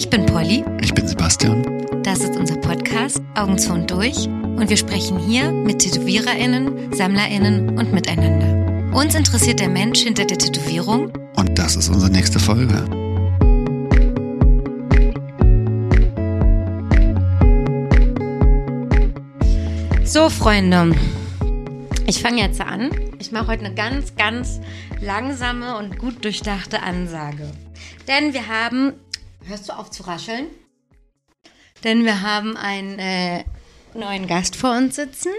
Ich bin Polly. Ich bin Sebastian. Das ist unser Podcast Augen zu und durch und wir sprechen hier mit TätowiererInnen, SammlerInnen und miteinander. Uns interessiert der Mensch hinter der Tätowierung. Und das ist unsere nächste Folge. So, Freunde, ich fange jetzt an. Ich mache heute eine ganz, ganz langsame und gut durchdachte Ansage. Denn wir haben. Hörst du auf zu rascheln? Denn wir haben einen äh, neuen Gast vor uns sitzen.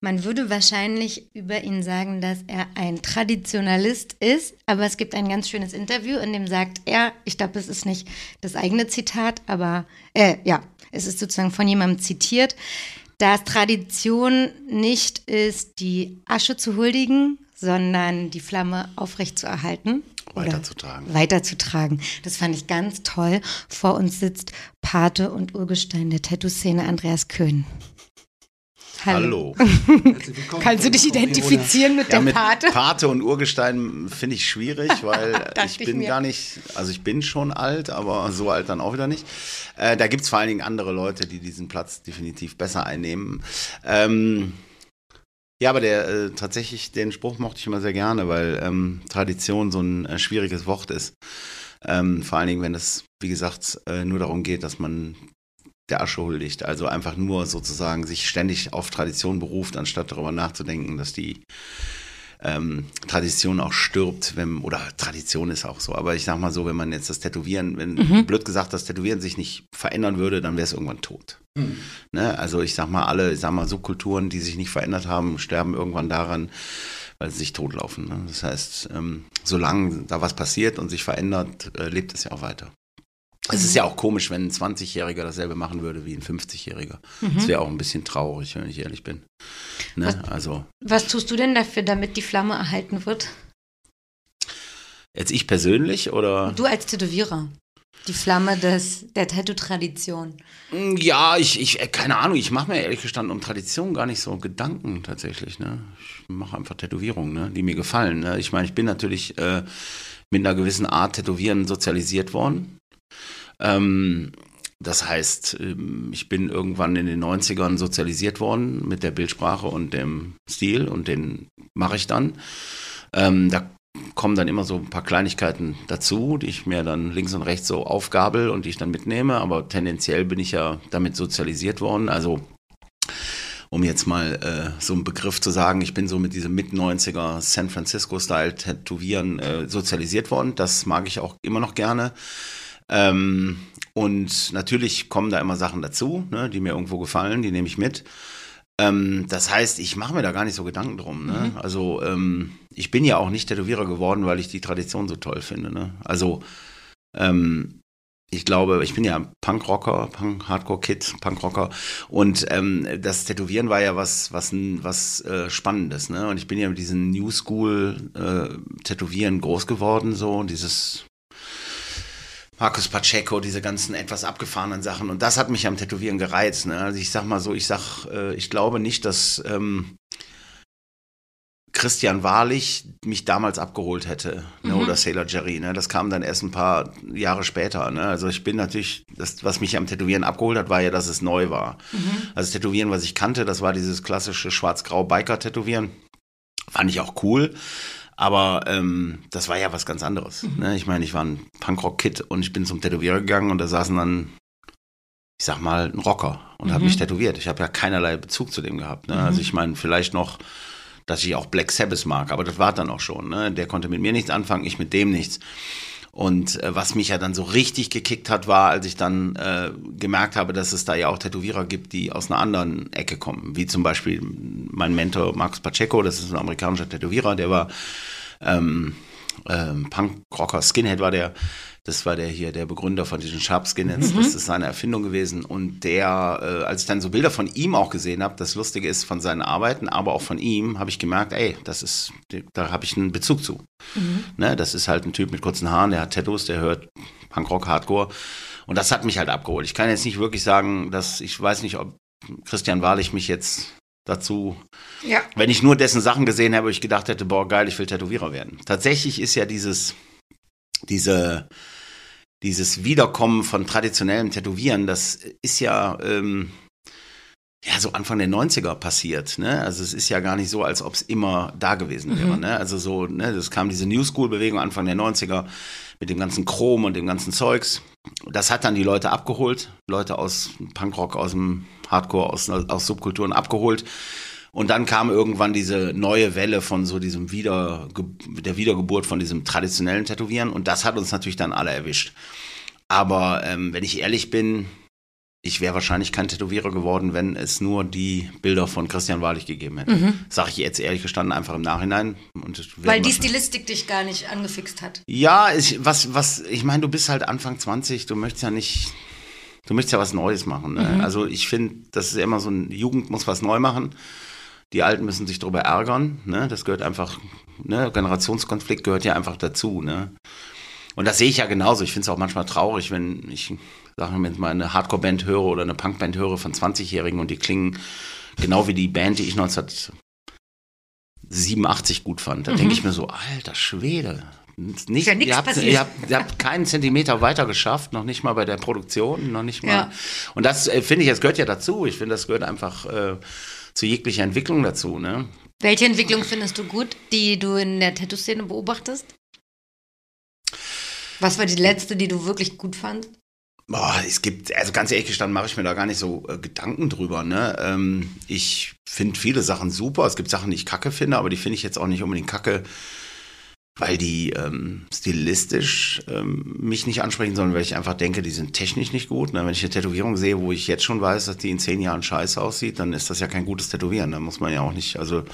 Man würde wahrscheinlich über ihn sagen, dass er ein Traditionalist ist, aber es gibt ein ganz schönes Interview, in dem sagt er, ich glaube, es ist nicht das eigene Zitat, aber äh, ja, es ist sozusagen von jemandem zitiert, dass Tradition nicht ist, die Asche zu huldigen, sondern die Flamme aufrechtzuerhalten. Weiterzutragen. Weiterzutragen. Das fand ich ganz toll. Vor uns sitzt Pate und Urgestein der Tattoo-Szene Andreas Köhn. Hallo. Kannst du dich identifizieren mit Ja, der mit Pate? Pate und Urgestein finde ich schwierig, weil ich ich bin mir. gar nicht, also ich bin schon alt, aber so alt dann auch wieder nicht. Äh, da gibt es vor allen Dingen andere Leute, die diesen Platz definitiv besser einnehmen. Ähm, ja, aber der äh, tatsächlich, den Spruch mochte ich immer sehr gerne, weil ähm, Tradition so ein äh, schwieriges Wort ist. Ähm, vor allen Dingen, wenn es, wie gesagt, äh, nur darum geht, dass man der Asche huldigt. Also einfach nur sozusagen sich ständig auf Tradition beruft, anstatt darüber nachzudenken, dass die ähm, Tradition auch stirbt, wenn, oder Tradition ist auch so. Aber ich sag mal so, wenn man jetzt das Tätowieren, wenn blöd gesagt das Tätowieren sich nicht verändern würde, dann wäre es irgendwann tot. Ne? Also ich sag mal, alle, ich sag mal, Subkulturen, die sich nicht verändert haben, sterben irgendwann daran, weil sie sich totlaufen. Ne? Das heißt, ähm, solange da was passiert und sich verändert, äh, lebt es ja auch weiter. Es ist ja auch komisch, wenn ein 20-Jähriger dasselbe machen würde wie ein 50-Jähriger. Das wäre auch ein bisschen traurig, wenn ich ehrlich bin. Ne? Also Was tust du denn dafür, damit die Flamme erhalten wird? jetzt ich persönlich oder? Du als Tätowierer. Die Flamme des, der Tattoo-Tradition. Mm, Ja, ich, ich, äh, keine Ahnung, ich mache mir ehrlich gestanden um Tradition gar nicht so Gedanken tatsächlich. Ne? Ich mache einfach Tätowierungen, ne? die mir gefallen. Ne? Ich meine, ich bin natürlich äh, mit einer gewissen Art Tätowieren sozialisiert worden. Ähm, das heißt, ähm, ich bin irgendwann in den 90ern sozialisiert worden mit der Bildsprache und dem Stil und den mache ich dann. Ähm, da kommen dann immer so ein paar Kleinigkeiten dazu, die ich mir dann links und rechts so aufgabel und die ich dann mitnehme. Aber tendenziell bin ich ja damit sozialisiert worden. Also um jetzt mal äh, so einen Begriff zu sagen, ich bin so mit diesem Mit-90er San Francisco-Style Tätowieren äh, sozialisiert worden. Das mag ich auch immer noch gerne. Ähm, und natürlich kommen da immer Sachen dazu, ne, die mir irgendwo gefallen, die nehme ich mit. Ähm, das heißt, ich mache mir da gar nicht so Gedanken drum. Ne? Also ähm, ich bin ja auch nicht Tätowierer geworden, weil ich die Tradition so toll finde. Ne? Also ähm, ich glaube, ich bin ja Punkrocker, Punk, Hardcore-Kid, Punkrocker und ähm, das Tätowieren war ja was, was, was äh, Spannendes, ne? Und ich bin ja mit diesem New School äh, Tätowieren groß geworden, so dieses Marcus Pacheco, diese ganzen etwas abgefahrenen Sachen. Und das hat mich am Tätowieren gereizt. Ne? Also ich sag mal so, ich sag, äh, ich glaube nicht, dass ähm, Christian Wahrlich mich damals abgeholt hätte, ne? oder Sailor Jerry. Ne? Das kam dann erst ein paar Jahre später. Ne? Also ich bin natürlich, das, was mich am Tätowieren abgeholt hat, war ja, dass es neu war. Also das Tätowieren, was ich kannte, das war dieses klassische schwarz-grau Biker-Tätowieren. Fand ich auch cool. Aber ähm, das war ja was ganz anderes. Ne? Ich meine, ich war ein Punkrock-Kid und ich bin zum Tätowierer gegangen und da saßen dann, ich sag mal, ein Rocker und hat mich tätowiert. Ich habe ja keinerlei Bezug zu dem gehabt. Ne? Also ich meine, vielleicht noch, dass ich auch Black Sabbath mag, aber das war dann auch schon. Ne? Der konnte mit mir nichts anfangen, ich mit dem nichts. Und äh, was mich ja dann so richtig gekickt hat, war, als ich dann äh, gemerkt habe, dass es da ja auch Tätowierer gibt, die aus einer anderen Ecke kommen. Wie zum Beispiel mein Mentor Marcus Pacheco, das ist ein amerikanischer Tätowierer, der war ähm, ähm, Punkrocker, Skinhead war der. Das war der hier, der Begründer von diesen Sharp Skinheads. Das ist seine Erfindung gewesen. Und der, äh, als ich dann so Bilder von ihm auch gesehen habe, das Lustige ist von seinen Arbeiten, aber auch von ihm, habe ich gemerkt, ey, das ist, da habe ich einen Bezug zu. Ne, das ist halt ein Typ mit kurzen Haaren, der hat Tattoos, der hört Punkrock, Hardcore. Und das hat mich halt abgeholt. Ich kann jetzt nicht wirklich sagen, dass ich weiß nicht, ob Christian Wahrlich mich jetzt dazu Ja. wenn ich nur dessen Sachen gesehen habe, ich gedacht hätte, boah, geil, ich will Tätowierer werden. Tatsächlich ist ja dieses, diese, dieses Wiederkommen von traditionellem Tätowieren, das ist ja, ähm, ja, so Anfang der 90er passiert. Ne? Also es ist ja gar nicht so, als ob es immer da gewesen wäre. Mhm. Ne? Also so, ne, das kam diese New School-Bewegung Anfang der 90er mit dem ganzen Chrom und dem ganzen Zeugs. Das hat dann die Leute abgeholt, Leute aus Punkrock, aus dem Hardcore, aus, aus Subkulturen abgeholt. Und dann kam irgendwann diese neue Welle von so diesem Wieder, der Wiedergeburt von diesem traditionellen Tätowieren. Und das hat uns natürlich dann alle erwischt. Aber ähm, wenn ich ehrlich bin, ich wäre wahrscheinlich kein Tätowierer geworden, wenn es nur die Bilder von Christian Wahrlich gegeben hätte. Mhm. Sag ich jetzt ehrlich gestanden einfach im Nachhinein. Weil die Stilistik dich gar nicht angefixt hat. Ja, ich, was, was, ich meine, du bist halt Anfang 20, du möchtest ja nicht, du möchtest ja was Neues machen. Ne? Mhm. Also ich finde, das ist immer so ein Jugend muss was neu machen. Die Alten müssen sich darüber ärgern. Ne? Das gehört einfach, ne? Generationskonflikt gehört ja einfach dazu. Ne? Und das sehe ich ja genauso. Ich finde es auch manchmal traurig, wenn ich sagen wir mal, eine Hardcore-Band höre oder eine Punk-Band höre von 20-Jährigen und die klingen genau wie die Band, die ich 1987 gut fand. Da mhm. denke ich mir so, alter Schwede. Nicht, ja ihr, habt, ihr, habt, ihr, habt, keinen Zentimeter weiter geschafft, noch nicht mal bei der Produktion, noch nicht mal. Ja. Und das äh, finde ich, das gehört ja dazu. Ich finde, das gehört einfach äh, zu jeglicher Entwicklung dazu. Ne? Welche Entwicklung findest du gut, die du in der Tattoo-Szene beobachtest? Was war die letzte, die du wirklich gut fandst? Boah, es gibt, also ganz ehrlich gestanden, mache ich mir da gar nicht so äh, Gedanken drüber. Ne? Ähm, ich finde viele Sachen super. Es gibt Sachen, die ich kacke finde, aber die finde ich jetzt auch nicht unbedingt kacke, weil die ähm, stilistisch ähm, mich nicht ansprechen, sondern weil ich einfach denke, die sind technisch nicht gut. Ne? Wenn ich eine Tätowierung sehe, wo ich jetzt schon weiß, dass die in zehn Jahren scheiße aussieht, dann ist das ja kein gutes Tätowieren. Da muss man ja auch nicht, also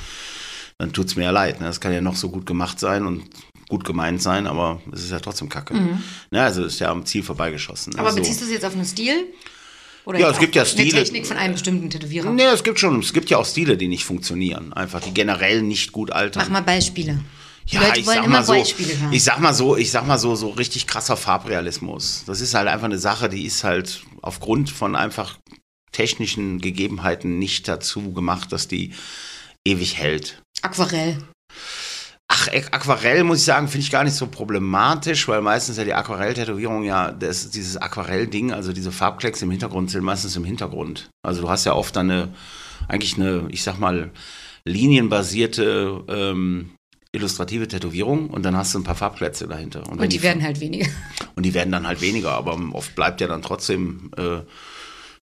dann tut's mir ja leid. Ne? Das kann ja noch so gut gemacht sein und gut gemeint sein, aber es ist ja trotzdem Kacke. Mhm. Ne, also ist ja am Ziel vorbeigeschossen. Aber also, beziehst du es jetzt auf einen Stil? Oder ja, es gibt ja Stile. Eine Technik von einem bestimmten Tätowierer? Nee, es gibt schon, es gibt ja auch Stile, die nicht funktionieren. Einfach, die generell nicht gut altern. Mach mal Beispiele. Ja, ich sag mal so, ich sag mal so, ich sag mal so, so richtig krasser Farbrealismus. Das ist halt einfach eine Sache, die ist halt aufgrund von einfach technischen Gegebenheiten nicht dazu gemacht, dass die ewig hält. Aquarell. Ach, Aquarell muss ich sagen, finde ich gar nicht so problematisch, weil meistens ja die Aquarell-Tätowierung ja, das, dieses Aquarell-Ding, also diese Farbklecks im Hintergrund sind meistens im Hintergrund. Also du hast ja oft dann eine, eigentlich eine, ich sag mal, linienbasierte ähm, illustrative Tätowierung und dann hast du ein paar Farbplätze dahinter. Und, und die, die, werden halt weniger. Und die werden dann halt weniger, aber oft bleibt ja dann trotzdem äh,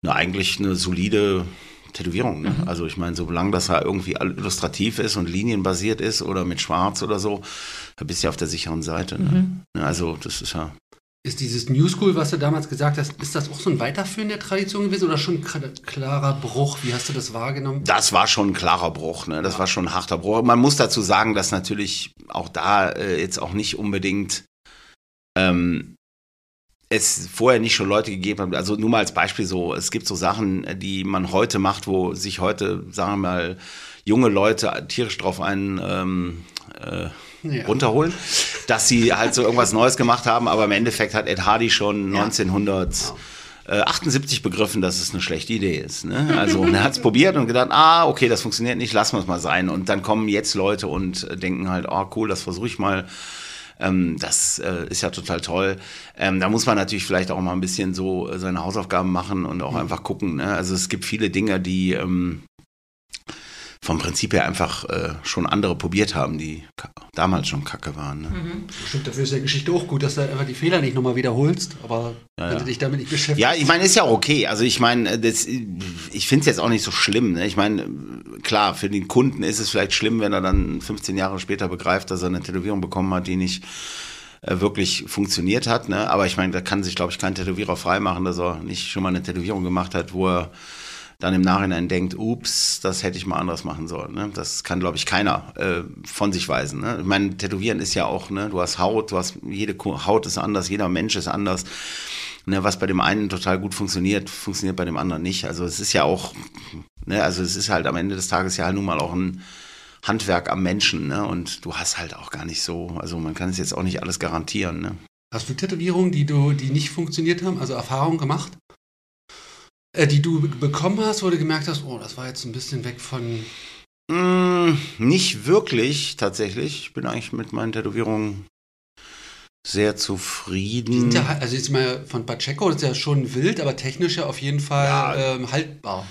eine, eigentlich eine solide Tätowierung. Ne? Mhm. Also ich meine, solange das ja irgendwie illustrativ ist und linienbasiert ist oder mit Schwarz oder so, da bist du ja auf der sicheren Seite. Ne? Mhm. Also das ist ja. Ist dieses New School, was du damals gesagt hast, ist das auch so ein Weiterführen der Tradition gewesen oder schon ein klarer Bruch? Wie hast du das wahrgenommen? Das war schon ein klarer Bruch, ne? Das ja. war schon ein harter Bruch. Man muss dazu sagen, dass natürlich auch da äh, jetzt auch nicht unbedingt ähm, es vorher nicht schon Leute gegeben hat. Also nur mal als Beispiel so, es gibt so Sachen, die man heute macht, wo sich heute, sagen wir mal, junge Leute tierisch drauf einen ähm, äh, ja. runterholen, dass sie halt so irgendwas Neues gemacht haben, aber im Endeffekt hat Ed Hardy schon ja. 1978 begriffen, dass es eine schlechte Idee ist. Ne? Also er hat es probiert und gedacht, ah, okay, das funktioniert nicht, lassen wir es mal sein. Und dann kommen jetzt Leute und denken halt, oh cool, das versuche ich mal. Ähm, das äh, ist ja total toll. Ähm, da muss man natürlich vielleicht auch mal ein bisschen so äh, seine Hausaufgaben machen und auch mhm. einfach gucken. Ne? Also es gibt viele Dinge, die ähm, vom Prinzip her einfach äh, schon andere probiert haben, die damals schon kacke waren. Ne? Mhm. Stimmt, dafür ist der Geschichte auch gut, dass du einfach die Fehler nicht nochmal wiederholst, aber ja, wenn ja. du dich damit nicht beschäftigst. Ja, ich meine, ist ja auch okay. Also ich meine, äh, das, ich finde es jetzt auch nicht so schlimm. Ne? Ich meine, klar, für den Kunden ist es vielleicht schlimm, wenn er dann 15 Jahre später begreift, dass er eine Tätowierung bekommen hat, die nicht äh, wirklich funktioniert hat. Ne? Aber ich meine, da kann sich, glaube ich, kein Tätowierer freimachen, dass er nicht schon mal eine Tätowierung gemacht hat, wo er dann im Nachhinein denkt, ups, das hätte ich mal anders machen sollen. Ne? Das kann, glaube ich, keiner äh, von sich weisen. Ne? Ich meine, Tätowieren ist ja auch, ne? du hast Haut, du hast, jede Haut ist anders, jeder Mensch ist anders. Ne, was bei dem einen total gut funktioniert, funktioniert bei dem anderen nicht. Also es ist ja auch, ne, also es ist halt am Ende des Tages ja nun mal auch ein Handwerk am Menschen, ne? Und du hast halt auch gar nicht so, also man kann es jetzt auch nicht alles garantieren, ne? Hast du Tätowierungen, die du, die nicht funktioniert haben, also Erfahrungen gemacht? Äh, die du bekommen hast, wo du gemerkt hast, oh, das war jetzt ein bisschen weg von. Mm, nicht wirklich, tatsächlich. Ich bin eigentlich mit meinen Tätowierungen sehr Die zufrieden. sind ja, also jetzt mal von Pacheco, das ist ja schon wild, aber technisch ja auf jeden Fall Ja. ähm, haltbar.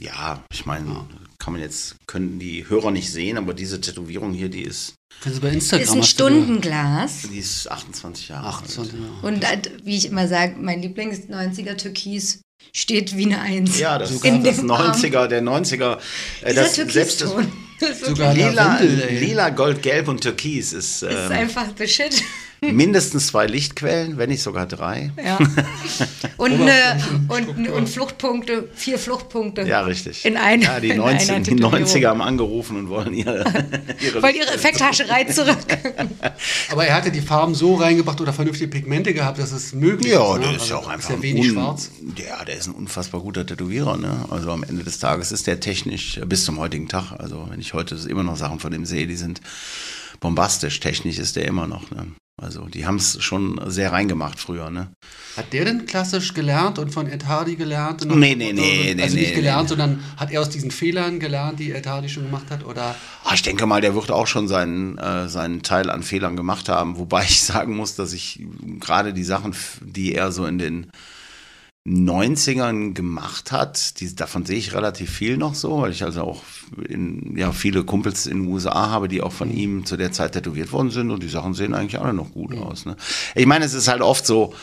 Ja, ich meine, Ja. kann man jetzt, können die Hörer nicht sehen, aber diese Tätowierung hier, die ist, Können Sie bei Instagram Ist ein du Stundenglas. die ist 28 Jahre 28, alt. ja. Und äh, wie ich immer sage, mein Lieblings-90er Türkis steht wie eine Eins. Ja, das Sogar ist das dem Arm. 90er, der 90er. Äh, das, selbst das. Das ist Sogar lila, ey. lila, Gold, Gelb und Türkis ist, ist ähm, einfach the shit. mindestens zwei Lichtquellen, wenn nicht sogar drei. Ja. Und, eine, und, und Fluchtpunkte, vier Fluchtpunkte. Ja, richtig. In einer- ja, die, in 90, einer die Tätowierung. 90er haben angerufen und wollen ihre, ihre Weil ihre Effekthascherei zurück. Aber er hatte die Farben so reingebracht oder vernünftige Pigmente gehabt, dass es möglich Ja, ist. der ne? ist ja Also auch einfach Ist ja ein wenig un- schwarz. Ja, der ist ein unfassbar guter Tätowierer. Ne? Also am Ende des Tages ist der technisch äh, bis zum heutigen Tag. Also wenn ich heute immer noch Sachen von dem sehe, die sind bombastisch. Technisch ist der immer noch. Ne? Also die haben es schon sehr reingemacht früher. Ne? Hat der denn klassisch gelernt und von Ed Hardy gelernt? Und Nee, nee, nee, Also nee, nicht nee, gelernt, nee. sondern hat er aus diesen Fehlern gelernt, die Ed Hardy schon gemacht hat? Oder Ah, Ich denke mal, der wird auch schon seinen, äh, seinen Teil an Fehlern gemacht haben. Wobei ich sagen muss, dass ich gerade die Sachen, die er so in den 90ern gemacht hat, die, davon sehe ich relativ viel noch so, weil ich also auch in, ja, viele Kumpels in den USA habe, die auch von ihm zu der Zeit tätowiert worden sind und die Sachen sehen eigentlich alle noch gut aus. Ne? Ich meine, es ist halt oft so,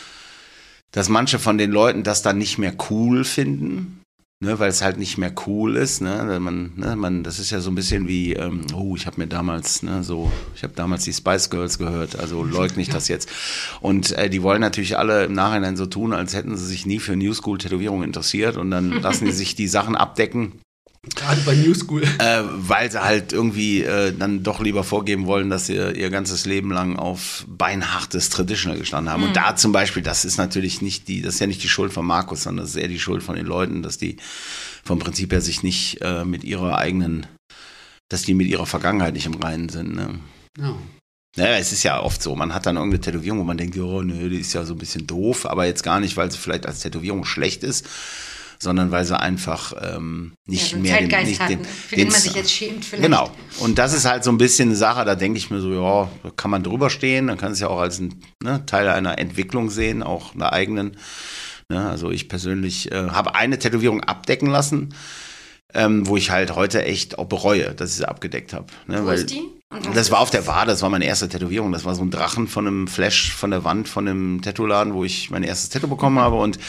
dass manche von den Leuten das dann nicht mehr cool finden. Ne, weil es halt nicht mehr cool ist, ne, man, ne, man, das ist ja so ein bisschen wie, ähm, oh, ich habe mir damals, ne, so, ich habe damals die Spice Girls gehört, also leugne ich das jetzt. Und äh, die wollen natürlich alle im Nachhinein so tun, als hätten sie sich nie für New School Tätowierung interessiert und dann lassen die sich die Sachen abdecken, gerade bei New School. äh, weil sie halt irgendwie äh, dann doch lieber vorgeben wollen, dass sie ihr ganzes Leben lang auf beinhartes Traditional gestanden haben. Und da zum Beispiel, das ist natürlich nicht die, das ist ja nicht die Schuld von Markus, sondern das ist eher die Schuld von den Leuten, dass die vom Prinzip her sich nicht äh, mit ihrer eigenen, dass die mit ihrer Vergangenheit nicht im Reinen sind. Ne? Ja. Naja, es ist ja oft so, man hat dann irgendeine Tätowierung, wo man denkt, oh, nö, die ist ja so ein bisschen doof, aber jetzt gar nicht, weil sie vielleicht als Tätowierung schlecht ist, sondern weil sie einfach ähm, nicht Ja, so mehr Zeitgeist nicht hat, den, für den man den- sich jetzt schämt vielleicht. Genau. Und das ist halt so ein bisschen eine Sache, da denke ich mir so, ja, kann man drüber stehen, dann kann es ja auch als ein ne, Teil einer Entwicklung sehen, auch einer eigenen. Ne? Also ich persönlich äh, habe eine Tätowierung abdecken lassen, ähm, wo ich halt heute echt auch bereue, dass ich sie abgedeckt habe. Ne? Wo Weil- ist die? Was das war auf der Wade, das war meine erste Tätowierung. Das war so ein Drachen von einem Flash von der Wand von einem Tattoo-Laden, wo ich mein erstes Tattoo bekommen habe. Und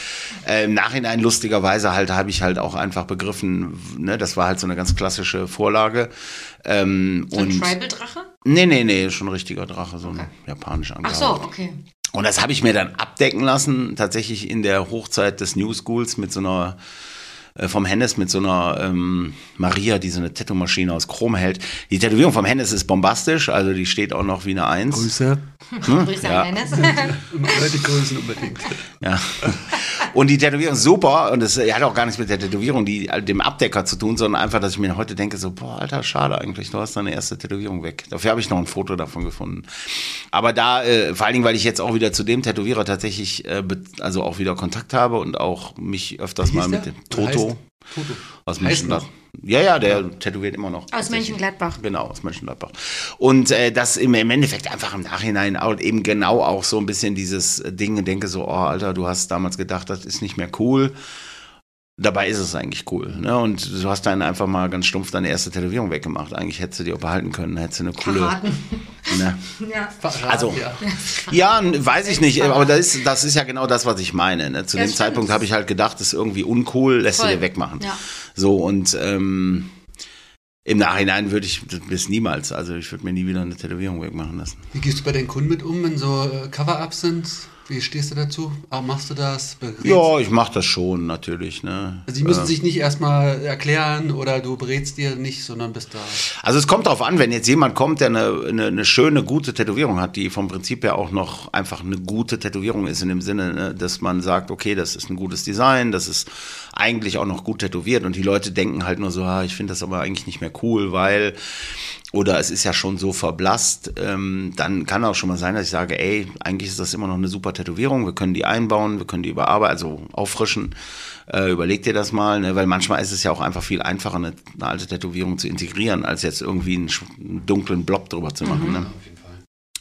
äh, im Nachhinein lustigerweise halt habe ich halt auch einfach begriffen, ne, das war halt so eine ganz klassische Vorlage. Ähm, So ein Tribal-Drache? nee, nee, nee, schon ein richtiger Drache, so ein Okay. japanischer Ach so, okay. und das habe ich mir dann abdecken lassen, tatsächlich in der Hochzeit des New Schools mit so einer, vom Hennes mit so einer ähm, Maria, die so eine Tattoo-Maschine aus Chrom hält. Die Tätowierung vom Hennes ist bombastisch, also die steht auch noch wie eine Eins. Grüße. Grüße Ja. an Dennis. Die Grüßen unbedingt. Ja. Und die Tätowierung ist super und es hat auch gar nichts mit der Tätowierung, die, dem Abdecker zu tun, sondern einfach, dass ich mir heute denke, so, boah, alter, schade eigentlich, du hast deine erste Tätowierung weg. Dafür habe ich noch ein Foto davon gefunden. Aber da, äh, vor allen Dingen, weil ich jetzt auch wieder zu dem Tätowierer tatsächlich, äh, also auch wieder Kontakt habe und auch mich öfters Wie mal mit der? dem Toto Toto. aus Mönchengladbach. Ja, ja, der tätowiert immer noch. Aus. Mönchengladbach. Genau, aus Mönchengladbach. Und äh, das im, im Endeffekt einfach im Nachhinein auch, eben genau auch so ein bisschen dieses Ding, denke so, oh Alter, du hast damals gedacht, das ist nicht mehr cool. Dabei ist es eigentlich cool. Ne? Und du hast dann einfach mal ganz stumpf deine erste Tätowierung weggemacht. Eigentlich hättest du die auch behalten können, hättest du eine coole. Verraten. Ne? Ja. Verrat, Also- ja. Weiß ich nicht, aber das ist, das ist ja genau das, was ich meine. Ne? Zu Ja, dem stimmt. Zeitpunkt habe ich halt gedacht, das ist irgendwie uncool, lässt du Voll. dir wegmachen. Ja. So, und ähm, im Nachhinein würde ich das niemals, also ich würde mir nie wieder eine Tätowierung wegmachen lassen. Wie gehst du bei deinen Kunden mit um, wenn so äh, Cover-Ups sind? Wie stehst du dazu? Ah, machst du das? Berätst- Ja, ich mache das schon natürlich. Ne? Also die müssen Äh, sich nicht erstmal erklären oder du berätst dir nicht, sondern bist da. Also es kommt darauf an, wenn jetzt jemand kommt, der eine, eine, eine schöne, gute Tätowierung hat, die vom Prinzip her auch noch einfach eine gute Tätowierung ist, in dem Sinne, ne, dass man sagt, okay, das ist ein gutes Design, das ist eigentlich auch noch gut tätowiert und die Leute denken halt nur so, ah, ich finde das aber eigentlich nicht mehr cool, weil oder es ist ja schon so verblasst, ähm, dann kann auch schon mal sein, dass ich sage, ey, eigentlich ist das immer noch eine super Tätowierung, wir können die einbauen, wir können die überarbeiten, also auffrischen, äh, überleg dir das mal, ne? weil manchmal ist es ja auch einfach viel einfacher, eine, eine alte Tätowierung zu integrieren, als jetzt irgendwie einen, einen dunklen Blob drüber zu machen. Ne?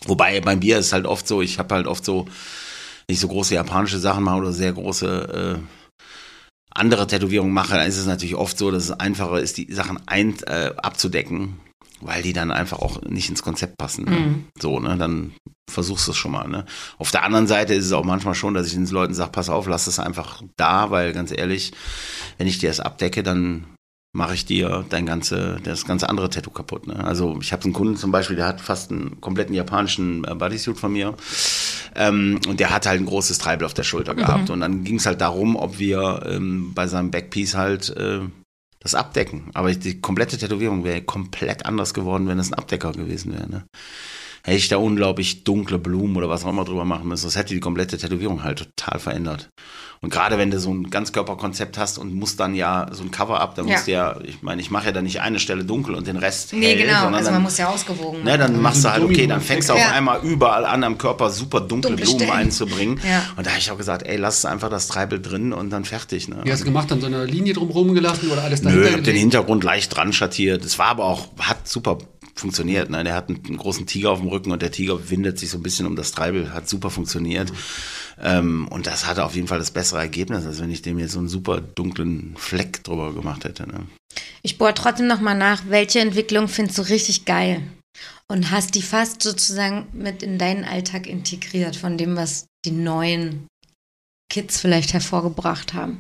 Wobei bei mir ist halt oft so, ich habe halt oft so nicht so große japanische Sachen mache oder sehr große äh, andere Tätowierungen mache, dann ist es natürlich oft so, dass es einfacher ist, die Sachen ein, äh, abzudecken, weil die dann einfach auch nicht ins Konzept passen. Ne? Mhm. So, ne, dann versuchst du es schon mal. Ne? Auf der anderen Seite ist es auch manchmal schon, dass ich den Leuten sage, pass auf, lass es einfach da, weil ganz ehrlich, wenn ich dir das abdecke, dann mache ich dir dein ganze, das ganze andere Tattoo kaputt. Ne? Also ich habe einen Kunden zum Beispiel, der hat fast einen kompletten japanischen äh, Bodysuit von mir. Ähm, und der hat halt ein großes Treibel auf der Schulter gehabt. Und dann ging es halt darum, ob wir ähm, bei seinem Backpiece halt äh, das abdecken. Aber die komplette Tätowierung wäre komplett anders geworden, wenn es ein Abdecker gewesen wäre. Ne? Hätte ich da unglaublich dunkle Blumen oder was auch immer drüber machen müssen. Das hätte die komplette Tätowierung halt total verändert. Und gerade wenn du so ein Ganzkörperkonzept hast und musst dann ja so ein Cover ab, dann Ja. musst du ja, ich meine, ich mache ja dann nicht eine Stelle dunkel und den Rest Nee, hell, genau. sondern Also dann, man muss ja ausgewogen Ne, dann machst du halt, okay, dann fängst du auf Ja. einmal überall an am Körper super dunkle Dunkle Blumen Stellen. einzubringen. Ja. Und da habe ich auch gesagt, ey, lass einfach das Treibel drin und dann fertig. Ne? Wie hast du gemacht? Dann so eine Linie drumherum gelassen oder alles Nö, dahinter ich hab den? Hintergrund leicht dran schattiert. Es war aber auch, hat super funktioniert. Ne? Der hat einen, einen großen Tiger auf dem Rücken und der Tiger windet sich so ein bisschen um das Treibel. Hat super funktioniert. Ähm, und das hatte auf jeden Fall das bessere Ergebnis, als wenn ich dem jetzt so einen super dunklen Fleck drüber gemacht hätte. Ne? Ich bohre trotzdem nochmal nach, welche Entwicklung findest du richtig geil? Und hast die fast sozusagen mit in deinen Alltag integriert, von dem, was die neuen Kids vielleicht hervorgebracht haben?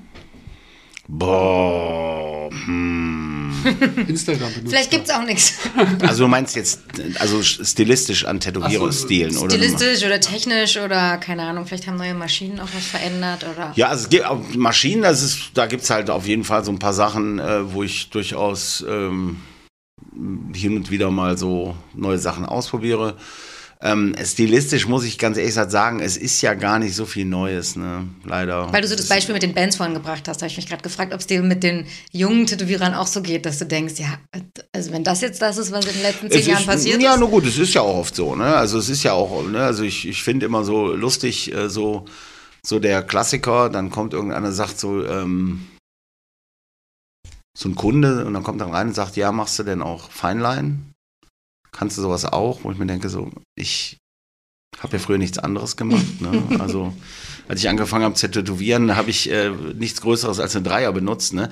Boah, hm. Instagram benutzt. Vielleicht gibt es auch nichts. Also du meinst jetzt, also stilistisch an Tätowierungsstilen, oder? Stilistisch oder technisch oder keine Ahnung, vielleicht haben neue Maschinen auch was verändert oder. Ja, also es gibt auch Maschinen, das ist, da gibt's halt auf jeden Fall so ein paar Sachen, äh, wo ich durchaus ähm, hin und wieder mal so neue Sachen ausprobiere. Ähm, stilistisch muss ich ganz ehrlich sagen, es ist ja gar nicht so viel Neues, ne? Leider. Weil du so das Beispiel mit den Bands vorhin gebracht hast, da habe ich mich gerade gefragt, ob es dir mit den jungen Tätowierern auch so geht, dass du denkst, ja, also wenn das jetzt das ist, was in den letzten zehn Es Jahren ist, passiert ja, ist. nur gut, es ist ja auch oft so, ne? Also es ist ja auch, ne? Also ich, ich finde immer so lustig, äh, so, so der Klassiker, dann kommt irgendeiner, sagt so, ähm, so ein Kunde und dann kommt dann rein und sagt, ja, machst du denn auch Feinlein? Kannst du sowas auch? Wo ich mir denke, so, ich habe ja früher nichts anderes gemacht. Ne? Also als ich angefangen habe zu tätowieren, habe ich äh, nichts Größeres als eine Dreier benutzt. Ne?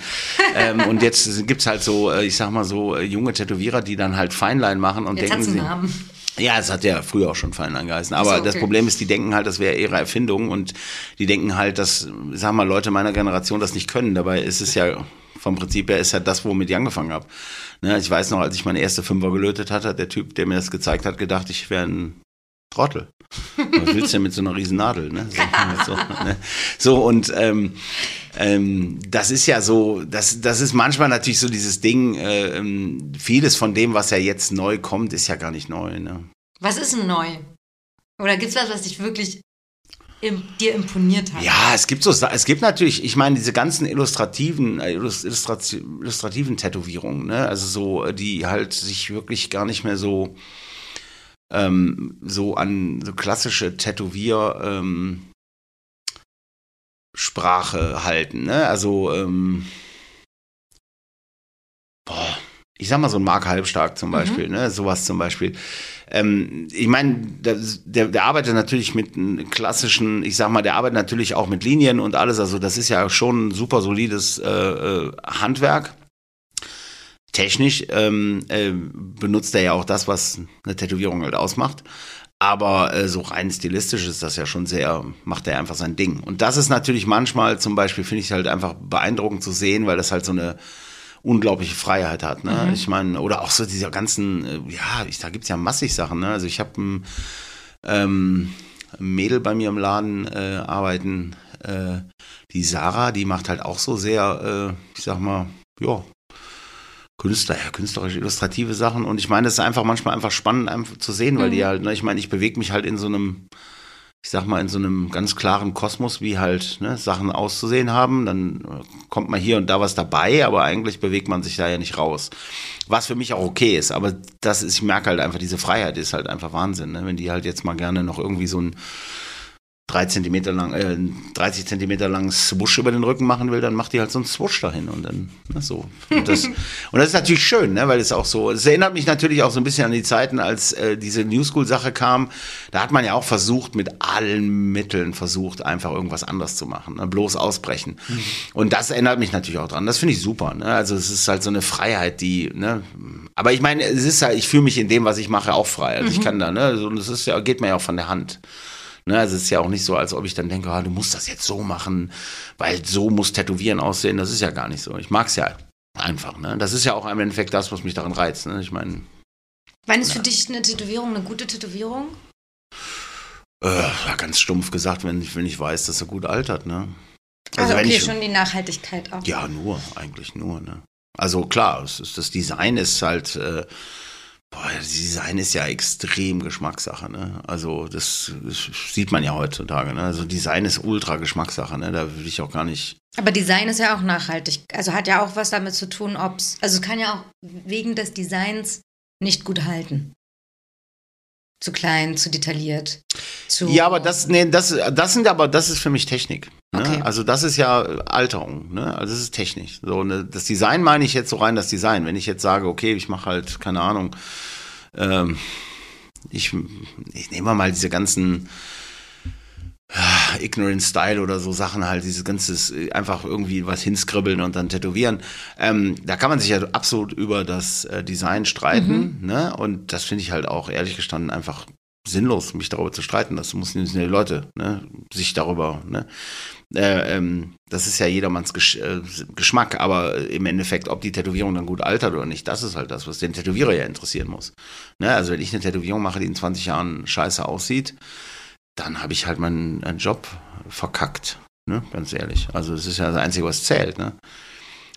ähm, und jetzt gibt's halt so, äh, ich sag mal so, äh, junge Tätowierer, die dann halt Feinlein machen und Jetzt denken einen sie. Namen. Ja, es hat ja früher auch schon Feinlein geheißen. Aber so, das okay. Problem ist, die denken halt, das wäre ihre Erfindung und die denken halt, dass, sag mal, Leute meiner Generation das nicht können. Dabei ist es ja vom Prinzip her ist ja das, womit ich angefangen habe. Ne, ich weiß noch, als ich meine erste Fünfer gelötet hatte, hat der Typ, der mir das gezeigt hat, gedacht, ich wäre ein Trottel. Was willst du denn mit so einer riesen Nadel? Ne? So, so, ne? so und ähm, ähm, das ist ja so, das, das ist manchmal natürlich so dieses Ding, äh, ähm, vieles von dem, was ja jetzt neu kommt, ist ja gar nicht neu. Ne? Was ist denn neu? Oder gibt es was, was dich wirklich im, dir imponiert hat? Ja, es gibt so, es gibt natürlich, ich meine, diese ganzen illustrativen, äh, Illus- Illustrati- illustrativen Tätowierungen, ne, also so, äh, die halt sich wirklich gar nicht mehr so, ähm, so an so klassische Tätowier, ähm, Sprache halten, ne, also, ähm, boah, ich sag mal so ein Mark Halbstark zum Beispiel, ne, sowas zum Beispiel. Ähm, ich meine, der, der arbeitet natürlich mit einem klassischen, ich sag mal, der arbeitet natürlich auch mit Linien und alles. Also das ist ja schon ein super solides äh, äh, Handwerk. Technisch ähm, äh, benutzt er ja auch das, was eine Tätowierung halt ausmacht. Aber äh, so rein stilistisch ist das ja schon sehr, macht er einfach sein Ding. Und das ist natürlich manchmal zum Beispiel, finde ich halt einfach beeindruckend zu sehen, weil das halt so eine unglaubliche Freiheit hat. Ne? Ich meine, oder auch so diese ganzen, äh, ja, ich, da gibt's ja massig Sachen. Ne? Also ich habe ein ähm, Mädel bei mir im Laden äh, arbeiten, äh, die Sarah, die macht halt auch so sehr, äh, ich sag mal, ja, Künstler, ja, künstlerisch illustrative Sachen. Und ich meine, das ist einfach manchmal einfach spannend einfach zu sehen, weil die halt, ne, ich meine, ich bewege mich halt in so einem, ich sag mal, in so einem ganz klaren Kosmos, wie halt ne, Sachen auszusehen haben. Dann äh, kommt mal hier und da was dabei, aber eigentlich bewegt man sich da ja nicht raus. Was für mich auch okay ist, aber das ist, ich merke halt einfach, diese Freiheit ist halt einfach Wahnsinn. Ne? Wenn die halt jetzt mal gerne noch irgendwie so ein drei Zentimeter lang, äh, 30 Zentimeter lang Swoosh über den Rücken machen will, dann macht die halt so einen Swoosh dahin und dann na, so. Und das, und das ist natürlich schön, ne, weil es auch so, es erinnert mich natürlich auch so ein bisschen an die Zeiten, als äh, diese New School Sache kam. Da hat man ja auch versucht, mit allen Mitteln versucht, einfach irgendwas anders zu machen, ne, bloß ausbrechen. Mhm. Und das erinnert mich natürlich auch dran. Das finde ich super. Ne? Also es ist halt so eine Freiheit, die, ne, aber ich meine, es ist halt, ich fühle mich in dem, was ich mache, auch frei. Also mhm. ich kann da, ne, und es ist ja, geht mir ja auch von der Hand. Ne, also es ist ja auch nicht so, als ob ich dann denke, ah, du musst das jetzt so machen, weil so muss Tätowieren aussehen. Das ist ja gar nicht so. Ich mag es ja einfach. Ne? Das ist ja auch im Endeffekt das, was mich daran reizt. Ne? Ich meine. Wann ist für dich eine Tätowierung eine gute Tätowierung? Äh, ganz stumpf gesagt, wenn ich, wenn ich weiß, dass er gut altert. Ne? Also, also okay, ich, schon die Nachhaltigkeit auch. Ja, nur, eigentlich nur. Ne? Also klar, ist, das Design ist halt. Äh, Boah, das Design ist ja extrem Geschmackssache, ne? Also das, das, sieht man ja heutzutage, ne? Also Design ist ultra Geschmackssache, ne? Da würde ich auch gar nicht. Aber Design ist ja auch nachhaltig. Also hat ja auch was damit zu tun, ob es. Also es kann ja auch wegen des Designs nicht gut halten. Zu klein, zu detailliert. Zu ja, aber das, nee, das, das sind aber, das ist für mich Technik. Ne? Okay. Also das ist ja Alterung, ne? Also das ist Technik. So, ne? Das Design meine ich jetzt so rein das Design. Wenn ich jetzt sage, okay, ich mache halt, keine Ahnung, ähm, ich, ich nehme mal diese ganzen äh, Ignorant Style oder so Sachen halt, dieses ganze einfach irgendwie was hinskribbeln und dann tätowieren. Ähm, da kann man sich ja absolut über das äh, Design streiten, mhm. ne? Und das finde ich halt auch ehrlich gestanden einfach sinnlos, mich darüber zu streiten. Das müssen die Leute ne, sich darüber. Ne? Äh, ähm, das ist ja jedermanns Gesch äh, Geschmack, aber im Endeffekt, ob die Tätowierung dann gut altert oder nicht, das ist halt das, was den Tätowierer ja interessieren muss. Ne? Also wenn ich eine Tätowierung mache, die in 20 Jahren scheiße aussieht, dann habe ich halt meinen, Job verkackt. Ne? Ganz ehrlich. Also es ist ja das Einzige, was zählt. Ne?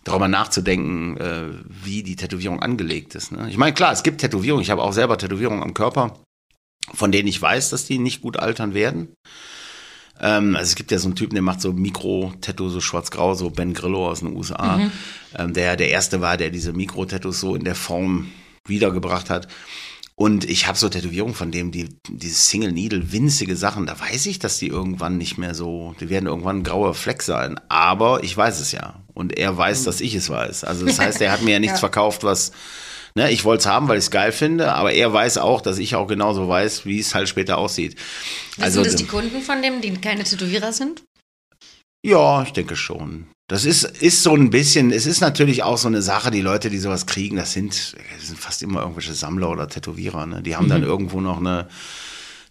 darüber nachzudenken, äh, wie die Tätowierung angelegt ist. Ne? Ich meine, klar, es gibt Tätowierungen. Ich habe auch selber Tätowierungen am Körper, von denen ich weiß, dass die nicht gut altern werden. Ähm, also es gibt ja so einen Typen, der macht so Mikro-Tattoo, so schwarz-grau, so Ben Grillo aus den USA, mhm. ähm, der der erste war, der diese Mikro-Tattoos so in der Form wiedergebracht hat. Und ich habe so Tätowierungen von dem, die diese Single Needle, winzige Sachen, da weiß ich, dass die irgendwann nicht mehr so, die werden irgendwann ein grauer Fleck sein. Aber ich weiß es ja. Und er weiß, mhm. dass ich es weiß. Also das heißt, er hat mir ja nichts ja. verkauft, was Ne, ich wollte es haben, weil ich es geil finde, aber er weiß auch, dass ich auch genauso weiß, wie es halt später aussieht. Wissen also das die Kunden von dem, die keine Tätowierer sind? Ja, ich denke schon. Das ist, ist so ein bisschen, es ist natürlich auch so eine Sache, die Leute, die sowas kriegen, das sind, das sind fast immer irgendwelche Sammler oder Tätowierer. Ne? Die haben mhm. dann irgendwo noch eine,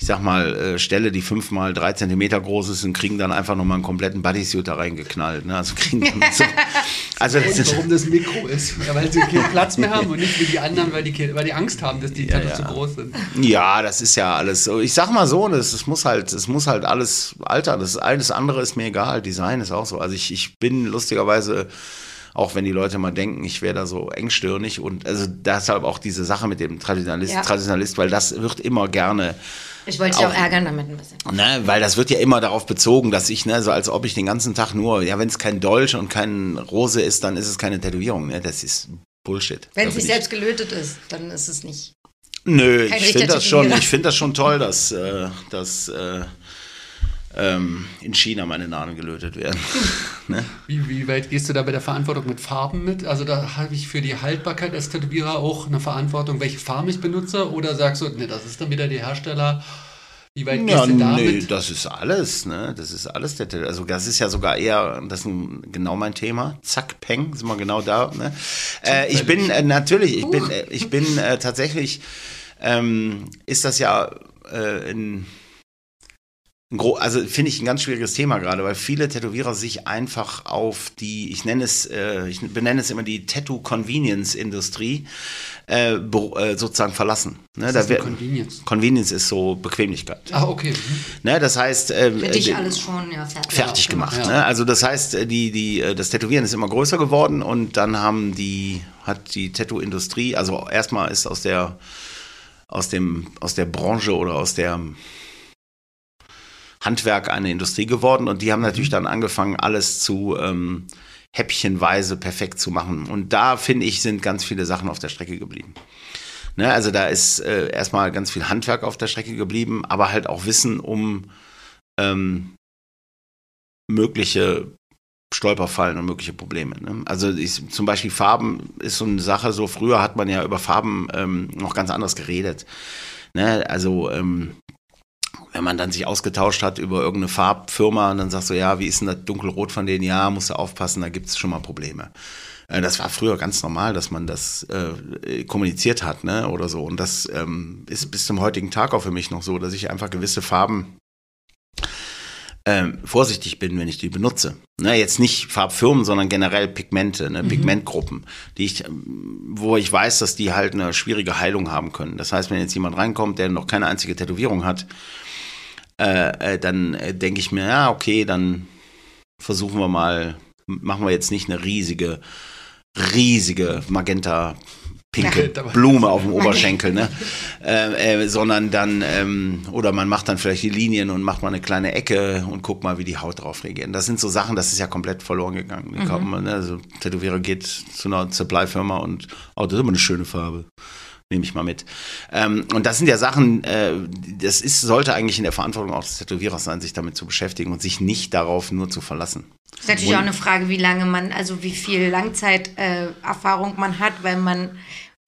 ich sag mal, äh, Stelle, die fünf mal drei Zentimeter groß ist und kriegen dann einfach nochmal einen kompletten Bodysuit da reingeknallt. Ne? Also kriegen dann so. Also das ist warum das Mikro ist. Ja, weil sie keinen Platz mehr haben und nicht wie die anderen, weil die, weil die Angst haben, dass die ja, ja. zu groß sind. Ja, das ist ja alles so. Ich sag mal so, das, das muss halt, das muss halt alles Alter. Das alles andere ist mir egal. Design ist auch so. Also ich, ich bin lustigerweise auch wenn die Leute mal denken, ich wäre da so engstirnig und also deshalb auch diese Sache mit dem Traditionalist, ja. Traditionalist, weil das wird immer gerne ich wollte dich auch, auch, ärgern damit ein bisschen. Ne, weil das wird ja immer darauf bezogen, dass ich, ne, so als ob ich den ganzen Tag nur, ja, wenn es kein Dolch und kein Rose ist, dann ist es keine Tätowierung. Ne? Das ist Bullshit. Wenn es nicht selbst gelötet ist, dann ist es nicht. Nö, ich finde das schon, ich finde das schon toll, dass, äh, dass äh, ähm, in China meine Nadeln gelötet werden. ne? wie, wie, weit gehst du da bei der Verantwortung mit Farben mit? Also da habe ich für die Haltbarkeit als Tätowierer auch eine Verantwortung, welche Farben ich benutze? Oder sagst du, ne, das ist dann wieder die Hersteller? Wie weit ja, gehst du damit? Nee, das ist alles, ne? Das ist alles der Also das ist ja sogar eher, das ist genau mein Thema. Zack, Peng, sind wir genau da. Ne? Äh, ich bin äh, natürlich, ich bin, äh, ich bin äh, tatsächlich, ähm, ist das ja äh, in also finde ich ein ganz schwieriges Thema gerade, weil viele Tätowierer sich einfach auf die, ich nenne es, äh, ich benenne es immer die Tattoo-Convenience-Industrie äh, äh, sozusagen verlassen. Ne, Was da ist Convenience? Convenience ist so Bequemlichkeit. Ah, okay. Mhm. Ne, das heißt, äh, für dich alles schon ja, fertig, fertig gemacht. Ja. Ne? Also das heißt, äh, die, die, äh, das Tätowieren ist immer größer geworden und dann haben die, hat die Tattoo-Industrie, also erstmal ist aus der aus dem aus der Branche oder aus der Handwerk eine Industrie geworden und die haben natürlich mhm. dann angefangen, alles zu ähm, häppchenweise perfekt zu machen. Und da, finde ich, sind ganz viele Sachen auf der Strecke geblieben. Ne, also da ist äh, erstmal ganz viel Handwerk auf der Strecke geblieben, aber halt auch Wissen um ähm, mögliche Stolperfallen und mögliche Probleme. Ne? Also ich, zum Beispiel Farben ist so eine Sache, so früher hat man ja über Farben ähm, noch ganz anders geredet. Ne? Also ähm, wenn man dann sich ausgetauscht hat über irgendeine Farbfirma und dann sagst du, ja, wie ist denn das dunkelrot von denen? Ja, musst du aufpassen, da gibt es schon mal Probleme. Äh, das war früher ganz normal, dass man das äh, kommuniziert hat, ne, oder so. Und das ähm, ist bis zum heutigen Tag auch für mich noch so, dass ich einfach gewisse Farben ähm, vorsichtig bin, wenn ich die benutze. Ne, jetzt nicht Farbfirmen, sondern generell Pigmente, ne, mhm. Pigmentgruppen, die ich, wo ich weiß, dass die halt eine schwierige Heilung haben können. Das heißt, wenn jetzt jemand reinkommt, der noch keine einzige Tätowierung hat, äh, äh, dann äh, denke ich mir, ja, okay, dann versuchen wir mal, machen wir jetzt nicht eine riesige, riesige Magenta pinke Blume auf dem Oberschenkel, ne? Äh, äh, sondern dann, ähm, oder man macht dann vielleicht die Linien und macht mal eine kleine Ecke und guckt mal, wie die Haut drauf reagiert. Das sind so Sachen, das ist ja komplett verloren gegangen. Mhm. Ne? Also Tätowierer geht zu einer Supply-Firma und, oh, das ist immer eine schöne Farbe nehme ich mal mit. Ähm, und das sind ja Sachen, äh, das ist, sollte eigentlich in der Verantwortung auch des Tätowierers sein, sich damit zu beschäftigen und sich nicht darauf nur zu verlassen. Das ist natürlich und, auch eine Frage, wie lange man, also wie viel Langzeiterfahrung äh, man hat, weil man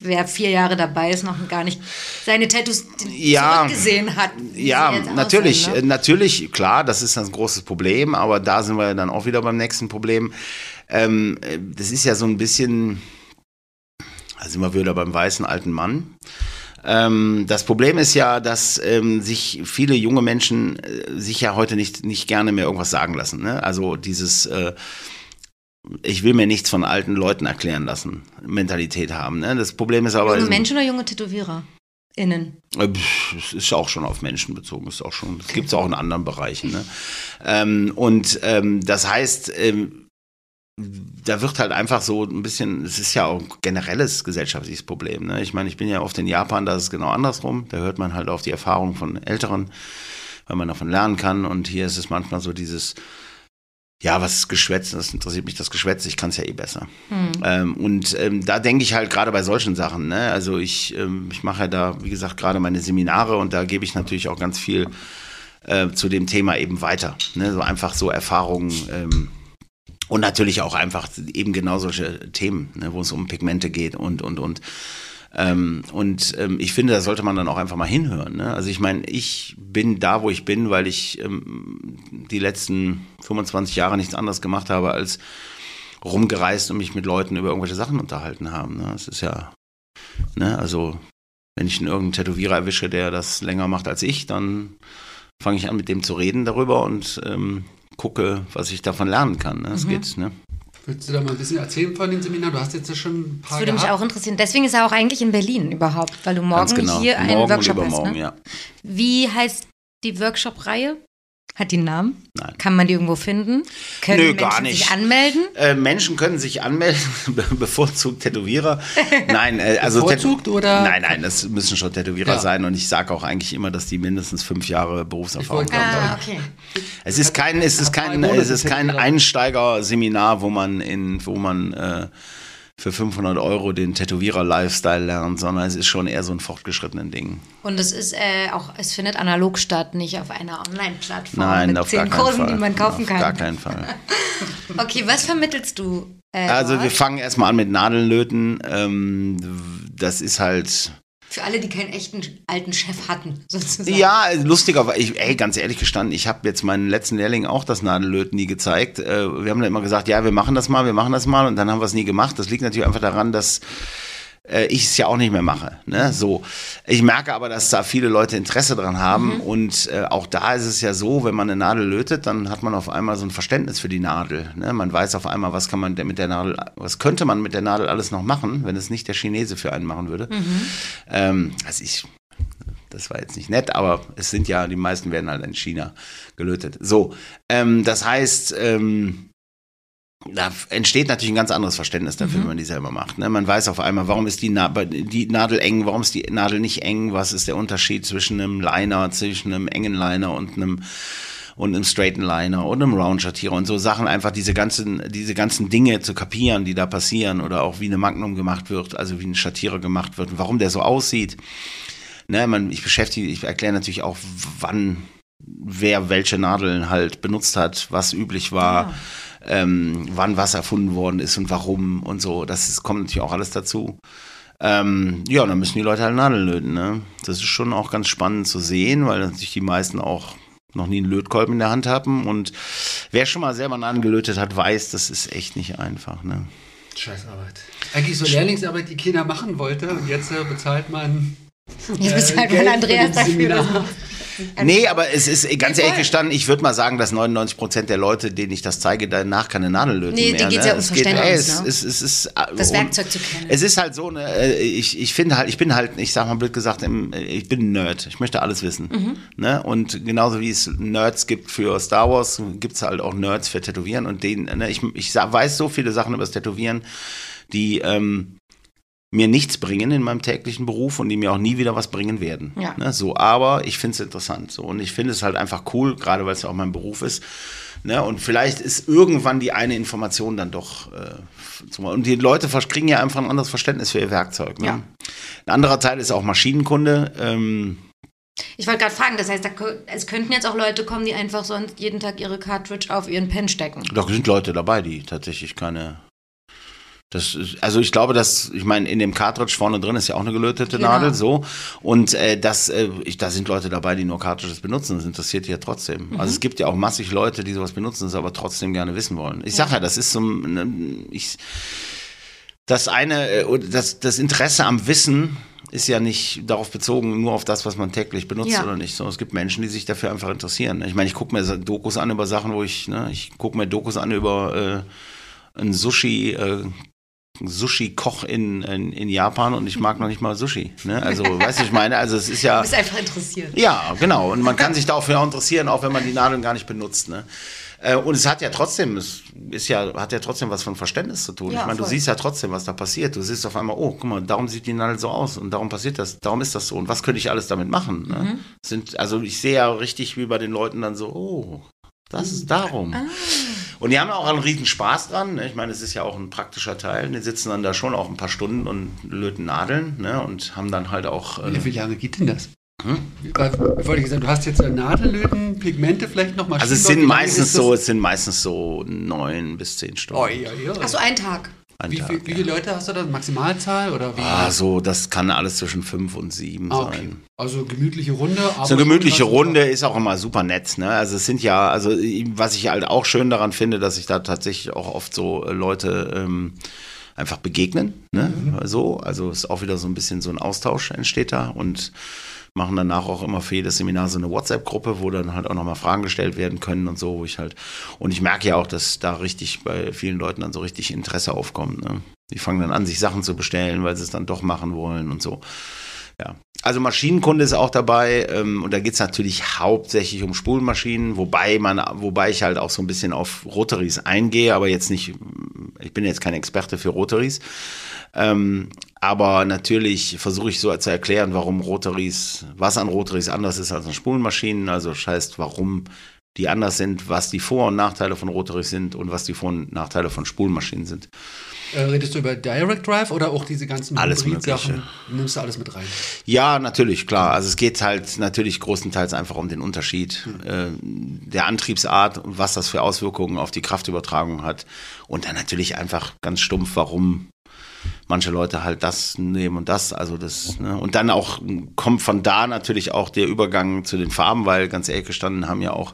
wer vier Jahre dabei ist, noch gar nicht seine Tattoos ja, zurückgesehen hat. Ja, natürlich, aussehen, ne? natürlich, klar, das ist ein großes Problem, aber da sind wir dann auch wieder beim nächsten Problem. Ähm, das ist ja so ein bisschen, da sind wir wieder beim weißen alten Mann. Ähm, das Problem ist ja, dass ähm, sich viele junge Menschen äh, sich ja heute nicht, nicht gerne mehr irgendwas sagen lassen. Ne? Also dieses äh, ich will mir nichts von alten Leuten erklären lassen, Mentalität haben. Ne? Das Problem ist aber. Junge Menschen oder junge Tätowierer? Innen. Äh, es ist auch schon auf Menschen bezogen, ist auch schon, das gibt es auch in anderen Bereichen. Ne? Ähm, und ähm, das heißt, ähm, da wird halt einfach so ein bisschen, es ist ja auch ein generelles gesellschaftliches Problem. Ne? Ich meine, ich bin ja oft in Japan, da ist es genau andersrum. Da hört man halt auf die Erfahrung von Älteren, weil man davon lernen kann. Und hier ist es manchmal so dieses, ja, was ist Geschwätz? Das interessiert mich das Geschwätz, ich kann es ja eh besser. Hm. Ähm, und ähm, da denke ich halt gerade bei solchen Sachen, ne? Also ich, ähm, ich mache ja da, wie gesagt, gerade meine Seminare und da gebe ich natürlich auch ganz viel äh, zu dem Thema eben weiter. Ne? So einfach so Erfahrungen ähm, und natürlich auch einfach eben genau solche Themen, ne? wo es um Pigmente geht und und und. Ähm, und ähm, ich finde, da sollte man dann auch einfach mal hinhören. Ne? Also ich meine, ich bin da, wo ich bin, weil ich ähm, die letzten 25 Jahre nichts anderes gemacht habe, als rumgereist und mich mit Leuten über irgendwelche Sachen unterhalten haben. Ne? Das ist ja, ne, also wenn ich einen irgendeinen Tätowierer erwische, der das länger macht als ich, dann fange ich an, mit dem zu reden darüber und ähm, gucke, was ich davon lernen kann. Ne? Das mhm. geht, ne? Willst du da mal ein bisschen erzählen von den Seminaren? Du hast jetzt ja schon ein paar. Das würde gehabt. mich auch interessieren. Deswegen ist er auch eigentlich in Berlin überhaupt, weil du morgen genau. hier einen morgen Workshop hast. Ne? Ja. Wie heißt die Workshop-Reihe? Hat die einen Namen? Nein. Kann man die irgendwo finden? Können Nö, Menschen gar nicht. sich anmelden? Äh, Menschen können sich anmelden, bevorzugt Tätowierer. Nein, äh, also bevorzugt oder? Nein, nein, das müssen schon Tätowierer ja. sein und ich sage auch eigentlich immer, dass die mindestens fünf Jahre Berufserfahrung haben. Ah, okay. Es ist kein, es ist kein, es ist kein Einsteigerseminar, wo man in, wo man äh, für 500 Euro den Tätowierer-Lifestyle lernt, sondern es ist schon eher so ein fortgeschrittenen Ding. Und es ist äh, auch, es findet analog statt, nicht auf einer Online-Plattform Nein, mit auf zehn gar Kursen, Fall. die man kaufen auf kann. Gar keinen Fall. okay, was vermittelst du? Äh, also wir fangen erstmal an mit Nadelnlöten. Ähm, das ist halt für alle, die keinen echten alten Chef hatten, sozusagen. Ja, lustiger, ich, ey, ganz ehrlich gestanden, ich habe jetzt meinen letzten Lehrling auch das Nadellöten nie gezeigt. Äh, wir haben dann immer gesagt, ja, wir machen das mal, wir machen das mal und dann haben wir es nie gemacht. Das liegt natürlich einfach daran, dass äh, ich es ja auch nicht mehr mache. Ne? So, ich merke aber, dass da viele Leute Interesse dran haben mhm. und äh, auch da ist es ja so, wenn man eine Nadel lötet, dann hat man auf einmal so ein Verständnis für die Nadel. Ne? Man weiß auf einmal, was kann man mit der Nadel, was könnte man mit der Nadel alles noch machen, wenn es nicht der Chinese für einen machen würde. Mhm. Ähm, also ich das war jetzt nicht nett, aber es sind ja, die meisten werden halt in China gelötet. So, ähm, das heißt, ähm, da entsteht natürlich ein ganz anderes Verständnis dafür, mhm. wenn man die selber macht. Ne? Man weiß auf einmal, warum ist die, Na die, Nadel eng, warum ist die Nadel nicht eng, was ist der Unterschied zwischen einem Liner, zwischen einem engen Liner und einem und einem straighten Liner und einem Round-Schattierer und so Sachen, einfach diese ganzen, diese ganzen Dinge zu kapieren, die da passieren oder auch wie eine Magnum gemacht wird, also wie ein Schattierer gemacht wird und warum der so aussieht. Ne, man, ich beschäftige, ich erkläre natürlich auch, wann wer welche Nadeln halt benutzt hat, was üblich war, ähm, wann was erfunden worden ist und warum und so. Das ist, kommt natürlich auch alles dazu. Ähm, ja, und dann müssen die Leute halt Nadeln löten. Ne? Das ist schon auch ganz spannend zu sehen, weil natürlich die meisten auch noch nie einen Lötkolben in der Hand haben. Und wer schon mal selber Nadeln gelötet hat, weiß, das ist echt nicht einfach. Ne? Scheißarbeit. Eigentlich so Lehrlingsarbeit, die keiner machen wollte und jetzt äh, bezahlt man. Jetzt bezahlt Geld man Andreas dafür. Dass- Nee, aber es ist ganz Nee, ehrlich gestanden, ich würde mal sagen, dass 99 Prozent der Leute, denen ich das zeige, danach keine Nadel löten Nee, mehr. denen geht's ne? ja um es geht, Verständnis, ey, es, ne? es, es ist, äh, Das und Werkzeug zu kennen. Es ist halt so, ne, äh, ich, ich finde halt, ich bin halt, ich sag mal blöd gesagt, im- ich bin ein Nerd. Ich möchte alles wissen. Mhm. Ne? Und genauso wie es Nerds gibt für Star Wars, gibt es halt auch Nerds für Tätowieren. Und den, ne, ich, ich weiß so viele Sachen über das Tätowieren, die ähm, mir nichts bringen in meinem täglichen Beruf und die mir auch nie wieder was bringen werden. Ja. Ne, so, aber ich finde es interessant. So, und ich finde es halt einfach cool, gerade weil es ja auch mein Beruf ist. Ne, und vielleicht ist irgendwann die eine Information dann doch. Äh, und die Leute kriegen ja einfach ein anderes Verständnis für ihr Werkzeug. Ne? Ja. Ein anderer Teil ist auch Maschinenkunde. Ähm, Ich wollte gerade fragen, das heißt, da, es könnten jetzt auch Leute kommen, die einfach sonst jeden Tag ihre Cartridge auf ihren Pen stecken. da sind Leute dabei, die tatsächlich keine. Das also ich glaube, dass, ich meine, in dem Cartridge vorne drin ist ja auch eine gelötete Genau. Nadel, so. Und äh, das, äh, ich, da sind Leute dabei, die nur Cartridges benutzen. Das interessiert die ja trotzdem. Mhm. Also es gibt ja auch massig Leute, die sowas benutzen, das aber trotzdem gerne wissen wollen. Ich sag ja, das ist so ein, ich, das eine, äh, das, das Interesse am Wissen ist ja nicht darauf bezogen, nur auf das, was man täglich benutzt Ja. oder nicht. So, es gibt Menschen, die sich dafür einfach interessieren. Ich meine, ich gucke mir Dokus an über Sachen, wo ich, ne, ich gucke mir Dokus an über äh, ein Sushi, äh, Sushi-Koch in, in, in Japan und ich mag noch nicht mal Sushi. Ne? Also, weißt du, ich meine, also es ist Du ja. bist einfach interessiert. Ja, genau. Und man kann sich dafür auch interessieren, auch wenn man die Nadeln gar nicht benutzt. Ne? Äh, Und es hat ja trotzdem, es ist ja, hat ja trotzdem was von Verständnis zu tun. Ja, ich meine, du voll. siehst ja trotzdem, was da passiert. Du siehst auf einmal, oh, guck mal, darum sieht die Nadel so aus und darum passiert das, darum ist das so. Und was könnte ich alles damit machen? Ne? Mhm. Sind, also ich sehe ja richtig wie bei den Leuten dann so, oh, das ist darum. Ah. Und die haben auch einen riesen Spaß dran. Ne? Ich meine, es ist ja auch ein praktischer Teil. Die sitzen dann da schon auch ein paar Stunden und löten Nadeln ne? und haben dann halt auch. Wie Äh, viele Jahre geht denn das? Hm? Wollte ich gesagt, du hast jetzt äh, Nadellöten, Pigmente vielleicht noch mal. also es sind meistens so, es sind meistens so neun bis zehn Stunden. Oh, ja, ja. Achso, ein Tag. Wie, Tag, wie ja. viele Leute hast du da? Maximalzahl oder wie? Ah, so, das kann alles zwischen fünf und sieben Ah, okay. sein. Also gemütliche Runde. Aber So eine gemütliche Runde ist auch immer super nett. Ne? Also es sind ja, also was ich halt auch schön daran finde, dass sich da tatsächlich auch oft so äh, Leute ähm, einfach begegnen. Ne? So, also ist auch wieder so ein bisschen so ein Austausch entsteht da und machen danach auch immer für jedes Seminar so eine WhatsApp-Gruppe, wo dann halt auch nochmal Fragen gestellt werden können und so, wo ich halt, und ich merke ja auch, dass da richtig bei vielen Leuten dann so richtig Interesse aufkommt. Ne? Die fangen dann an, sich Sachen zu bestellen, weil sie es dann doch machen wollen und so. Ja. Also Maschinenkunde ist auch dabei ähm, und da geht's natürlich hauptsächlich um Spulmaschinen, wobei man, wobei ich halt auch so ein bisschen auf Rotaries eingehe, aber jetzt nicht, ich bin jetzt kein Experte für Rotaries. Ähm, aber natürlich versuche ich so zu erklären, warum Rotaries, was an Rotaries anders ist als an Spulmaschinen. Also das heißt, warum die anders sind, was die Vor- und Nachteile von Rotaries sind und was die Vor- und Nachteile von Spulmaschinen sind. Äh, redest du über Direct Drive oder auch diese ganzen Alles Hybrid-Sachen? Nimmst du alles mit rein? Ja, natürlich, klar. Also es geht halt natürlich größtenteils einfach um den Unterschied äh, der Antriebsart und was das für Auswirkungen auf die Kraftübertragung hat. Und dann natürlich einfach ganz stumpf, warum manche Leute halt das nehmen und das. Also das, ne? Und dann auch kommt von da natürlich auch der Übergang zu den Farben, weil ganz ehrlich gestanden haben ja auch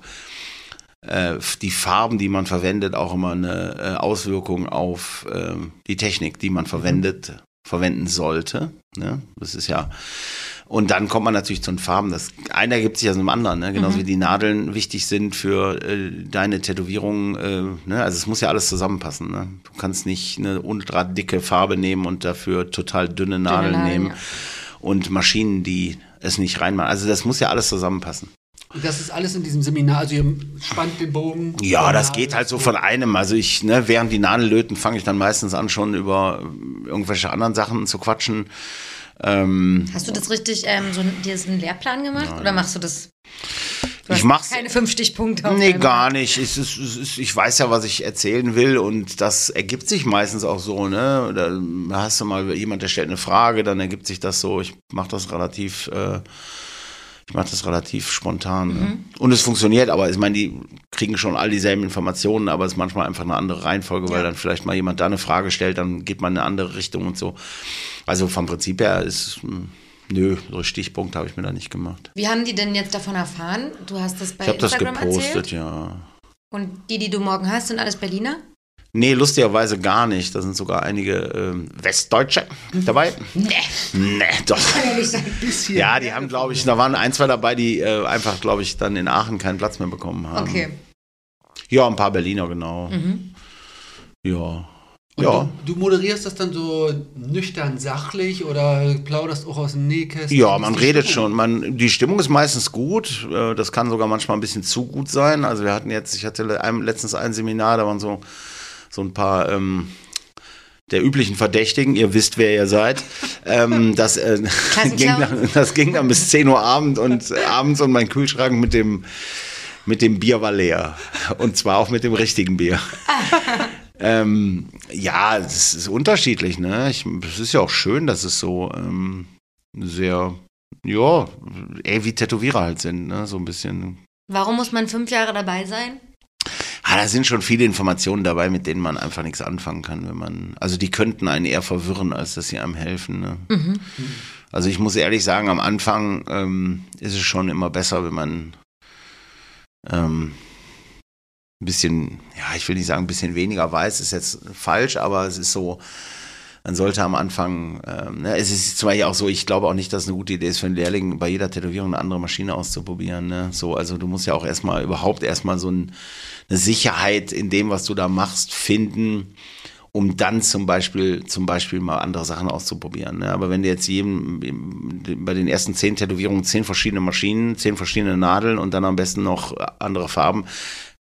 äh, die Farben, die man verwendet, auch immer eine äh, Auswirkung auf äh, die Technik, die man verwendet, verwenden sollte. Ne? Das ist ja. Und dann kommt man natürlich zu den Farben. Das eine ergibt sich aus dem anderen, ne? genauso wie die Nadeln wichtig sind für äh, deine Tätowierung. Äh, ne? Also es muss ja alles zusammenpassen. Ne? Du kannst nicht eine ultra dicke Farbe nehmen und dafür total dünne Nadeln Nadeln, nehmen ja. und Maschinen, die es nicht reinmachen. Also das muss ja alles zusammenpassen. Und das ist alles in diesem Seminar. Also ihr spannt den Bogen. Ja, das Nadel, geht halt so von einem. Also ich, ne, während die Nadel löten, fange ich dann meistens an, schon über irgendwelche anderen Sachen zu quatschen. Ähm, Hast du das richtig, ähm, so, dir ist ein Lehrplan gemacht? Oder machst du das? Du Ich mach's- Keine fünf Stichpunkte. auf nee, gar nicht. Es ist, es ist, ich weiß ja, was ich erzählen will und das ergibt sich meistens auch so. Ne? Da hast du mal jemand, der stellt eine Frage, dann ergibt sich das so. Ich mache das relativ, äh, Ich mache das relativ spontan. Ne? Und es funktioniert, aber ich meine, die kriegen schon all dieselben Informationen, aber es ist manchmal einfach eine andere Reihenfolge, weil Ja. dann vielleicht mal jemand da eine Frage stellt, dann geht man in eine andere Richtung und so. Also vom Prinzip her ist, hm, nö, so Stichpunkte habe ich mir da nicht gemacht. Wie haben die denn jetzt davon erfahren? Du hast das bei Ich habe das Instagram gepostet, erzählt. ja. Und die, die du morgen hast, sind alles Berliner? Nee, lustigerweise gar nicht. Da sind sogar einige ähm, Westdeutsche dabei. Nee. Nee, doch. Kann ja nicht sein. Bisschen. Ja, die haben, glaube ich, da waren ein, zwei dabei, die äh, einfach, glaube ich, dann in Aachen keinen Platz mehr bekommen haben. Okay. Ja, ein paar Berliner, genau. Mhm. Ja. Und Ja. du, du moderierst das dann so nüchtern sachlich oder plauderst auch aus dem Nähkästchen? Ja, man redet Stimmung? schon. Man, die Stimmung ist meistens gut. Äh, Das kann sogar manchmal ein bisschen zu gut sein. Also wir hatten jetzt, ich hatte letztens ein Seminar, da waren so, so ein paar ähm, der üblichen Verdächtigen, ihr wisst, wer ihr seid. ähm, das, äh, ging dann, das ging dann bis 10 Uhr Abend und äh, abends und mein Kühlschrank mit dem, mit dem Bier war leer. Und zwar auch mit dem richtigen Bier. ähm, ja, es ist unterschiedlich, ne? Ich, es ist ja auch schön, dass es so ähm, sehr, ja, ey, wie Tätowierer halt sind, ne? So ein bisschen. Warum muss man fünf Jahre dabei sein? Ah, da sind schon viele Informationen dabei, mit denen man einfach nichts anfangen kann, wenn man. Also die könnten einen eher verwirren, als dass sie einem helfen. Ne? Mhm. Also ich muss ehrlich sagen, am Anfang ähm, ist es schon immer besser, wenn man ähm, ein bisschen, ja, ich will nicht sagen, ein bisschen weniger weiß, ist jetzt falsch, aber es ist so, man sollte am Anfang, ähm, ne, es ist zum Beispiel auch so, ich glaube auch nicht, dass es eine gute Idee ist für einen Lehrling, bei jeder Tätowierung eine andere Maschine auszuprobieren. Ne? So, also du musst ja auch erstmal überhaupt erstmal so ein, eine Sicherheit in dem, was du da machst, finden, um dann zum Beispiel, zum Beispiel mal andere Sachen auszuprobieren. Ne? Aber wenn du jetzt jedem bei den ersten zehn Tätowierungen zehn verschiedene Maschinen, zehn verschiedene Nadeln und dann am besten noch andere Farben,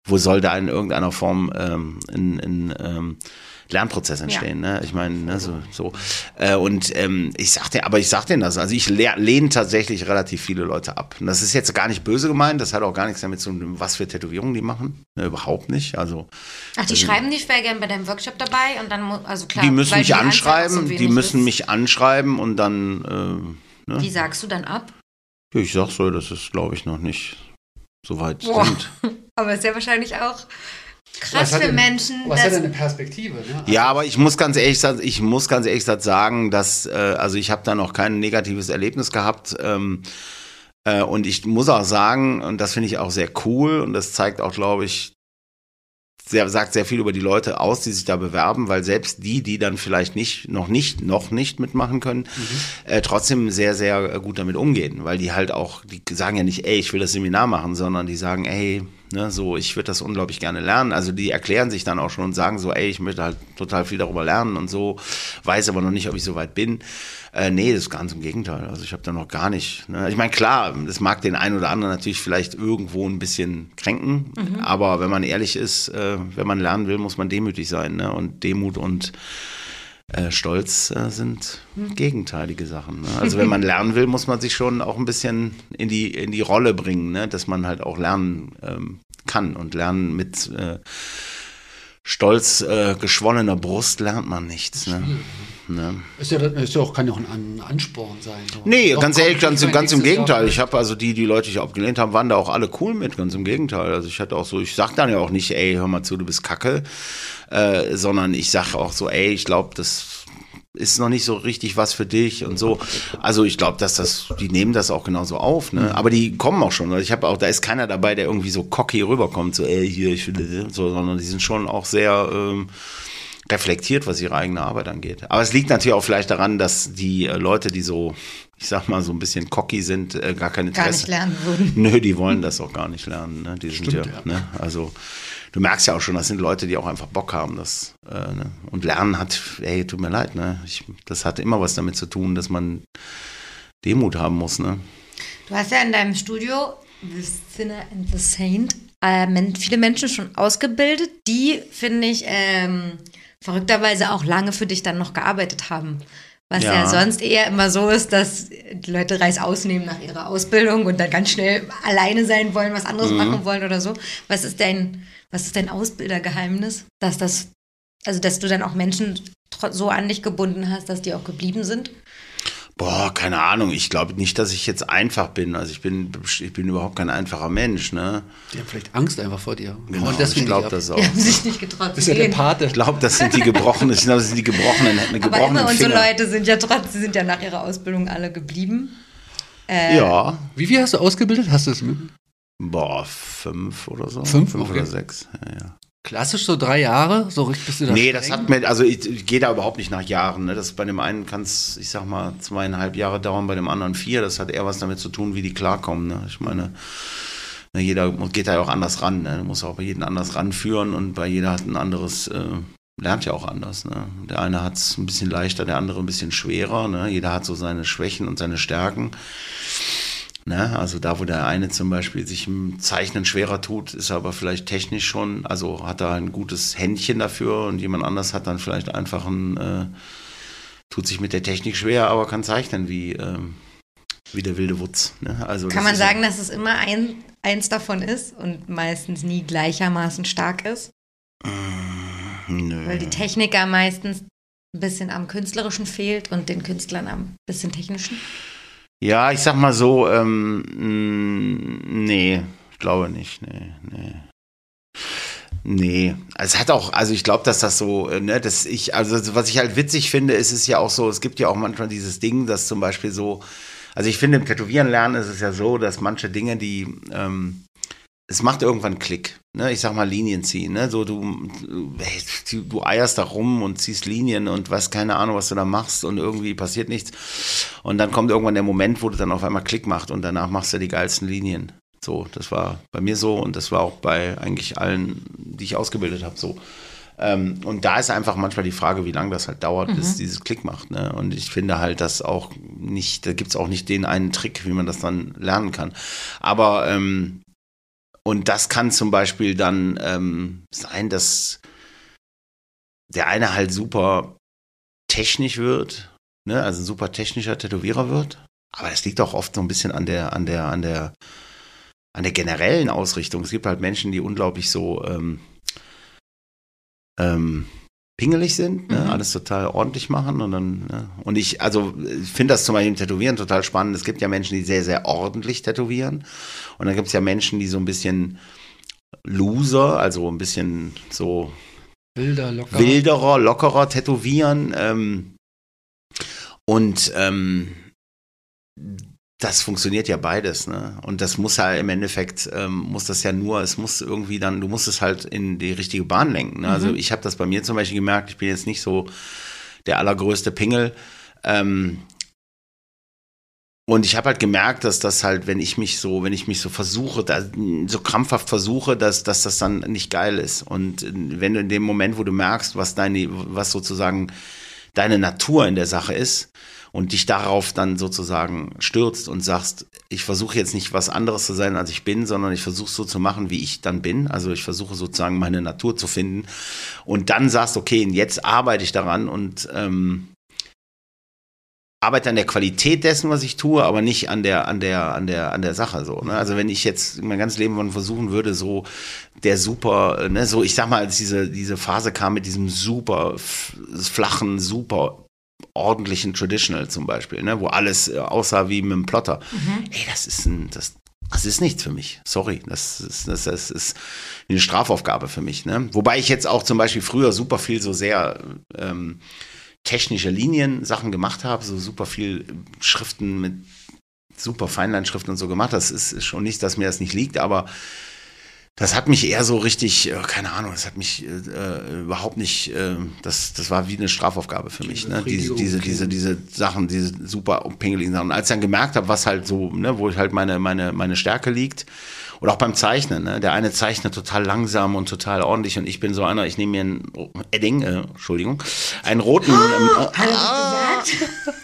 wo soll da in irgendeiner Form ähm, ein, ein ähm, Lernprozess entstehen, ne? Ich meine, ne, so, so. Äh, und ähm, ich sagte, aber ich sag denen das, also ich lehne tatsächlich relativ viele Leute ab. Und das ist jetzt gar nicht böse gemeint, das hat auch gar nichts damit zu tun, was für Tätowierungen die machen. Ne, überhaupt nicht. Also Ach, die schreiben dich wäre gern bei deinem Workshop dabei und dann, also klar. die müssen mich die anschreiben, so die müssen ist. mich anschreiben und dann, äh, ne? Wie sagst du dann ab? Ja, ich sag so, das ist, glaube ich, noch nicht so weit Boah. sind. Aber ist ja wahrscheinlich auch krass für denn- Menschen, Was hat eine Perspektive? Ne? Ja, aber ich muss ganz ehrlich sagen, ich muss ganz ehrlich gesagt sagen, dass äh, also ich habe da noch kein negatives Erlebnis gehabt. Ähm, äh, und ich muss auch sagen, und das finde ich auch sehr cool, und das zeigt auch, glaube ich, sehr, sagt sehr viel über die Leute aus, die sich da bewerben, weil selbst die, die dann vielleicht nicht, noch nicht, noch nicht mitmachen können, äh, trotzdem sehr, sehr äh, gut damit umgehen, weil die halt auch, die sagen ja nicht, ey, ich will das Seminar machen, sondern die sagen, ey, ne, so, ich würde das unglaublich gerne lernen. Also die erklären sich dann auch schon und sagen so, ey, ich möchte halt total viel darüber lernen und so, weiß aber noch nicht, ob ich so weit bin. Äh, nee, das ist ganz im Gegenteil. Also ich habe da noch gar nicht. Ne? Ich meine, klar, das mag den einen oder anderen natürlich vielleicht irgendwo ein bisschen kränken, aber wenn man ehrlich ist, äh, wenn man lernen will, muss man demütig sein. Ne? Und Demut und äh, Stolz äh, sind gegenteilige Sachen. Ne? Also wenn man lernen will, muss man sich schon auch ein bisschen in die, in die Rolle bringen, ne? dass man halt auch lernen ähm, kann. Und lernen mit äh, stolz äh, geschwollener Brust lernt man nichts. Ne? Ne? Ist ja, ist ja auch, kann ja auch ein An- Ansporn sein. Nee, Doch, ganz komm, ehrlich, ich ganz, ganz im Gegenteil. Ich habe also die, die Leute, die ich abgelehnt habe, waren da auch alle cool mit, ganz im Gegenteil. Also ich hatte auch so, ich sag dann ja auch nicht, ey, hör mal zu, du bist kacke, äh, sondern ich sag auch so, ey, ich glaube, das ist noch nicht so richtig was für dich und so. Also ich glaube, dass das, die nehmen das auch genauso auf, ne? Aber die kommen auch schon. Also ich habe auch, da ist keiner dabei, der irgendwie so cocky rüberkommt, so, ey, hier, ich will, so, sondern die sind schon auch sehr ähm, reflektiert, was ihre eigene Arbeit angeht. Aber es liegt natürlich auch vielleicht daran, dass die äh, Leute, die so, ich sag mal, so ein bisschen cocky sind, äh, gar kein gar Interesse. nicht lernen würden. Nö, die wollen das auch gar nicht lernen. Ne? Die sind Stimmt, ja, ja. Ne? also du merkst ja auch schon, das sind Leute, die auch einfach Bock haben, das äh, ne? und lernen hat, ey, tut mir leid, ne? Ich, das hat immer was damit zu tun, dass man Demut haben muss, ne? Du hast ja in deinem Studio The Sinner and the Saint äh, viele Menschen schon ausgebildet, die, finde ich, ähm, verrückterweise auch lange für dich dann noch gearbeitet haben. Was ja. Ja. sonst eher immer so ist, dass die Leute Reis ausnehmen nach ihrer Ausbildung und dann ganz schnell alleine sein wollen, was anderes machen wollen oder so. Was ist dein, was ist dein Ausbildergeheimnis? Dass das, also dass du dann auch Menschen so an dich gebunden hast, dass die auch geblieben sind? Boah, keine Ahnung. Ich glaube nicht, dass ich jetzt einfach bin. Also ich bin, ich bin überhaupt kein einfacher Mensch, ne? Die haben vielleicht Angst einfach vor dir. Genau, Und deswegen ich glaube das auch. Die haben sich nicht getraut Das zu ist ja der. Pate. Ich glaube, das sind die gebrochenen, ich glaube, das sind die gebrochenen, Aber gebrochenen immer unsere Finger. Leute sind ja trotzdem, sind ja nach ihrer Ausbildung alle geblieben. Äh, Ja, Wie viel hast du ausgebildet? Hast du es mit? boah, fünf oder so. Fünf? Fünf Okay. oder sechs. Ja, ja. Klassisch so drei Jahre? So richtig bist du da Nee, das streng? hat mir, also ich, ich gehe da überhaupt nicht nach Jahren. Ne? Das bei dem einen kann es, ich sag mal, zweieinhalb Jahre dauern, bei dem anderen vier. Das hat eher was damit zu tun, wie die klarkommen. Ne? Ich meine, ne, jeder geht da ja auch anders ran. Ne? Du musst auch bei jedem anders ranführen und bei jeder hat ein anderes, äh, lernt ja auch anders. Ne? Der eine hat es ein bisschen leichter, der andere ein bisschen schwerer. Ne? Jeder hat so seine Schwächen und seine Stärken. Ne? Also da, wo der eine zum Beispiel sich im Zeichnen schwerer tut, ist er aber vielleicht technisch schon, also hat er ein gutes Händchen dafür und jemand anders hat dann vielleicht einfach ein, äh, tut sich mit der Technik schwer, aber kann zeichnen wie, ähm, wie der wilde Wutz. Ne? Also Kann man sagen, dass es immer ein, eins davon ist und meistens nie gleichermaßen stark ist? Nö. Weil die Techniker meistens ein bisschen am Künstlerischen fehlt und den Künstlern am bisschen Technischen? Ja, ich sag mal so, ähm, mh, nee, ich glaube nicht, nee, nee. Nee, es hat auch, also ich glaube, dass das so, äh, ne, dass ich, also was ich halt witzig finde, ist es ja auch so, es gibt ja auch manchmal dieses Ding, dass zum Beispiel so, also ich finde im Tätowieren lernen ist es ja so, dass manche Dinge, die, ähm, es macht irgendwann Klick, ne, ich sag mal Linien ziehen, ne, so du, du, du eierst da rum und ziehst Linien und weißt keine Ahnung, was du da machst und irgendwie passiert nichts und dann kommt irgendwann der Moment, wo du dann auf einmal Klick macht und danach machst du die geilsten Linien. So, das war bei mir so und das war auch bei eigentlich allen, die ich ausgebildet habe, so. Ähm, und da ist einfach manchmal die Frage, wie lange das halt dauert, bis dieses Klick macht. Ne? Und ich finde halt, dass auch nicht, da gibt es auch nicht den einen Trick, wie man das dann lernen kann. Aber ähm, und das kann zum Beispiel dann ähm, sein, dass der eine halt super technisch wird, ne? also ein super technischer Tätowierer wird. Aber das liegt auch oft so ein bisschen an der, an der, an der, an der generellen Ausrichtung. Es gibt halt Menschen, die unglaublich so ähm, ähm, pingelig sind, ne? Mhm. alles total ordentlich machen und dann, ne? und ich, also finde das zum Beispiel im Tätowieren total spannend. Es gibt ja Menschen, die sehr, sehr ordentlich tätowieren und dann gibt es ja Menschen, die so ein bisschen loser, also ein bisschen so Wilder, locker. wilderer, lockerer tätowieren. Ähm, und ähm, das funktioniert ja beides, ne? Und das muss ja im Endeffekt, ähm, muss das ja nur, es muss irgendwie dann, du musst es halt in die richtige Bahn lenken. Ne? Also ich habe das bei mir zum Beispiel gemerkt, ich bin jetzt nicht so der allergrößte Pingel. Ähm, und ich habe halt gemerkt, dass das halt, wenn ich mich so, wenn ich mich so versuche, da, so krampfhaft versuche, dass, dass das dann nicht geil ist. Und wenn du in dem Moment, wo du merkst, was deine, was sozusagen deine Natur in der Sache ist und dich darauf dann sozusagen stürzt und sagst, ich versuche jetzt nicht was anderes zu sein, als ich bin, sondern ich versuche so zu machen, wie ich dann bin. Also ich versuche sozusagen meine Natur zu finden und dann sagst, okay, jetzt arbeite ich daran und ähm, arbeite an der Qualität dessen, was ich tue, aber nicht an der, an der, an der, an der Sache so. Ne? Also wenn ich jetzt mein ganzes Leben lang versuchen würde, so der super, äh, ne, so ich sag mal, als diese, diese Phase kam mit diesem super flachen, super ordentlichen Traditional zum Beispiel, ne, wo alles äh, aussah wie mit einem Plotter. Ey, das ist ein, das, das ist nichts für mich. Sorry, das ist, das, das ist eine Strafaufgabe für mich. Ne? Wobei ich jetzt auch zum Beispiel früher super viel so sehr ähm, technische Linien Sachen gemacht habe, so super viel Schriften mit super Feinleinschriften und so gemacht. Das ist, ist schon nicht, dass mir das nicht liegt, aber das hat mich eher so richtig, äh, keine Ahnung, das hat mich äh, äh, überhaupt nicht, äh, das, das war wie eine Strafaufgabe für mich. Ne? Diese, diese, diese, diese Sachen, diese super pingeligen Sachen. Und als ich dann gemerkt habe, was halt so, ne, wo halt meine, meine, meine Stärke liegt, oder auch beim Zeichnen, ne? der eine zeichnet total langsam und total ordentlich und ich bin so einer, ich nehme mir einen Edding, äh, Entschuldigung, einen roten, ähm, Hat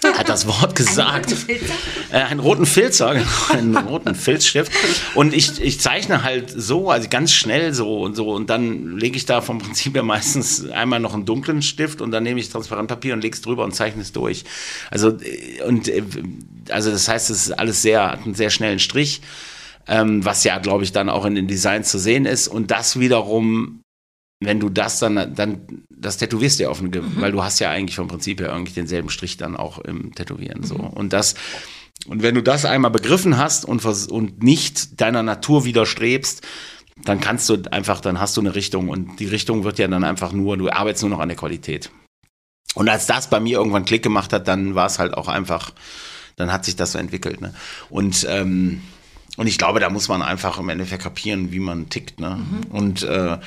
er hat das Wort gesagt. Filzer? Äh, einen roten Filzer, genau, einen roten Filzstift. Und ich, ich zeichne halt so, also ganz schnell so und so. Und dann lege ich da vom Prinzip her meistens einmal noch einen dunklen Stift und dann nehme ich Transparentpapier und lege es drüber und zeichne es durch. Also, äh, und, äh, also das heißt, es ist alles sehr, hat einen sehr schnellen Strich, ähm, was ja, glaube ich, dann auch in den Designs zu sehen ist. Und das wiederum wenn du das dann, dann, das tätowierst du ja auf eine, mhm. weil du hast ja eigentlich vom Prinzip her irgendwie denselben Strich dann auch im Tätowieren, so. Mhm. Und das, und wenn du das einmal begriffen hast und, und nicht deiner Natur widerstrebst, dann kannst du einfach, dann hast du eine Richtung und die Richtung wird ja dann einfach nur, du arbeitest nur noch an der Qualität. Und als das bei mir irgendwann Klick gemacht hat, dann war es halt auch einfach, dann hat sich das so entwickelt. Ne? Und ähm, und ich glaube, da muss man einfach im Endeffekt kapieren, wie man tickt. Ne? Mhm. Und äh,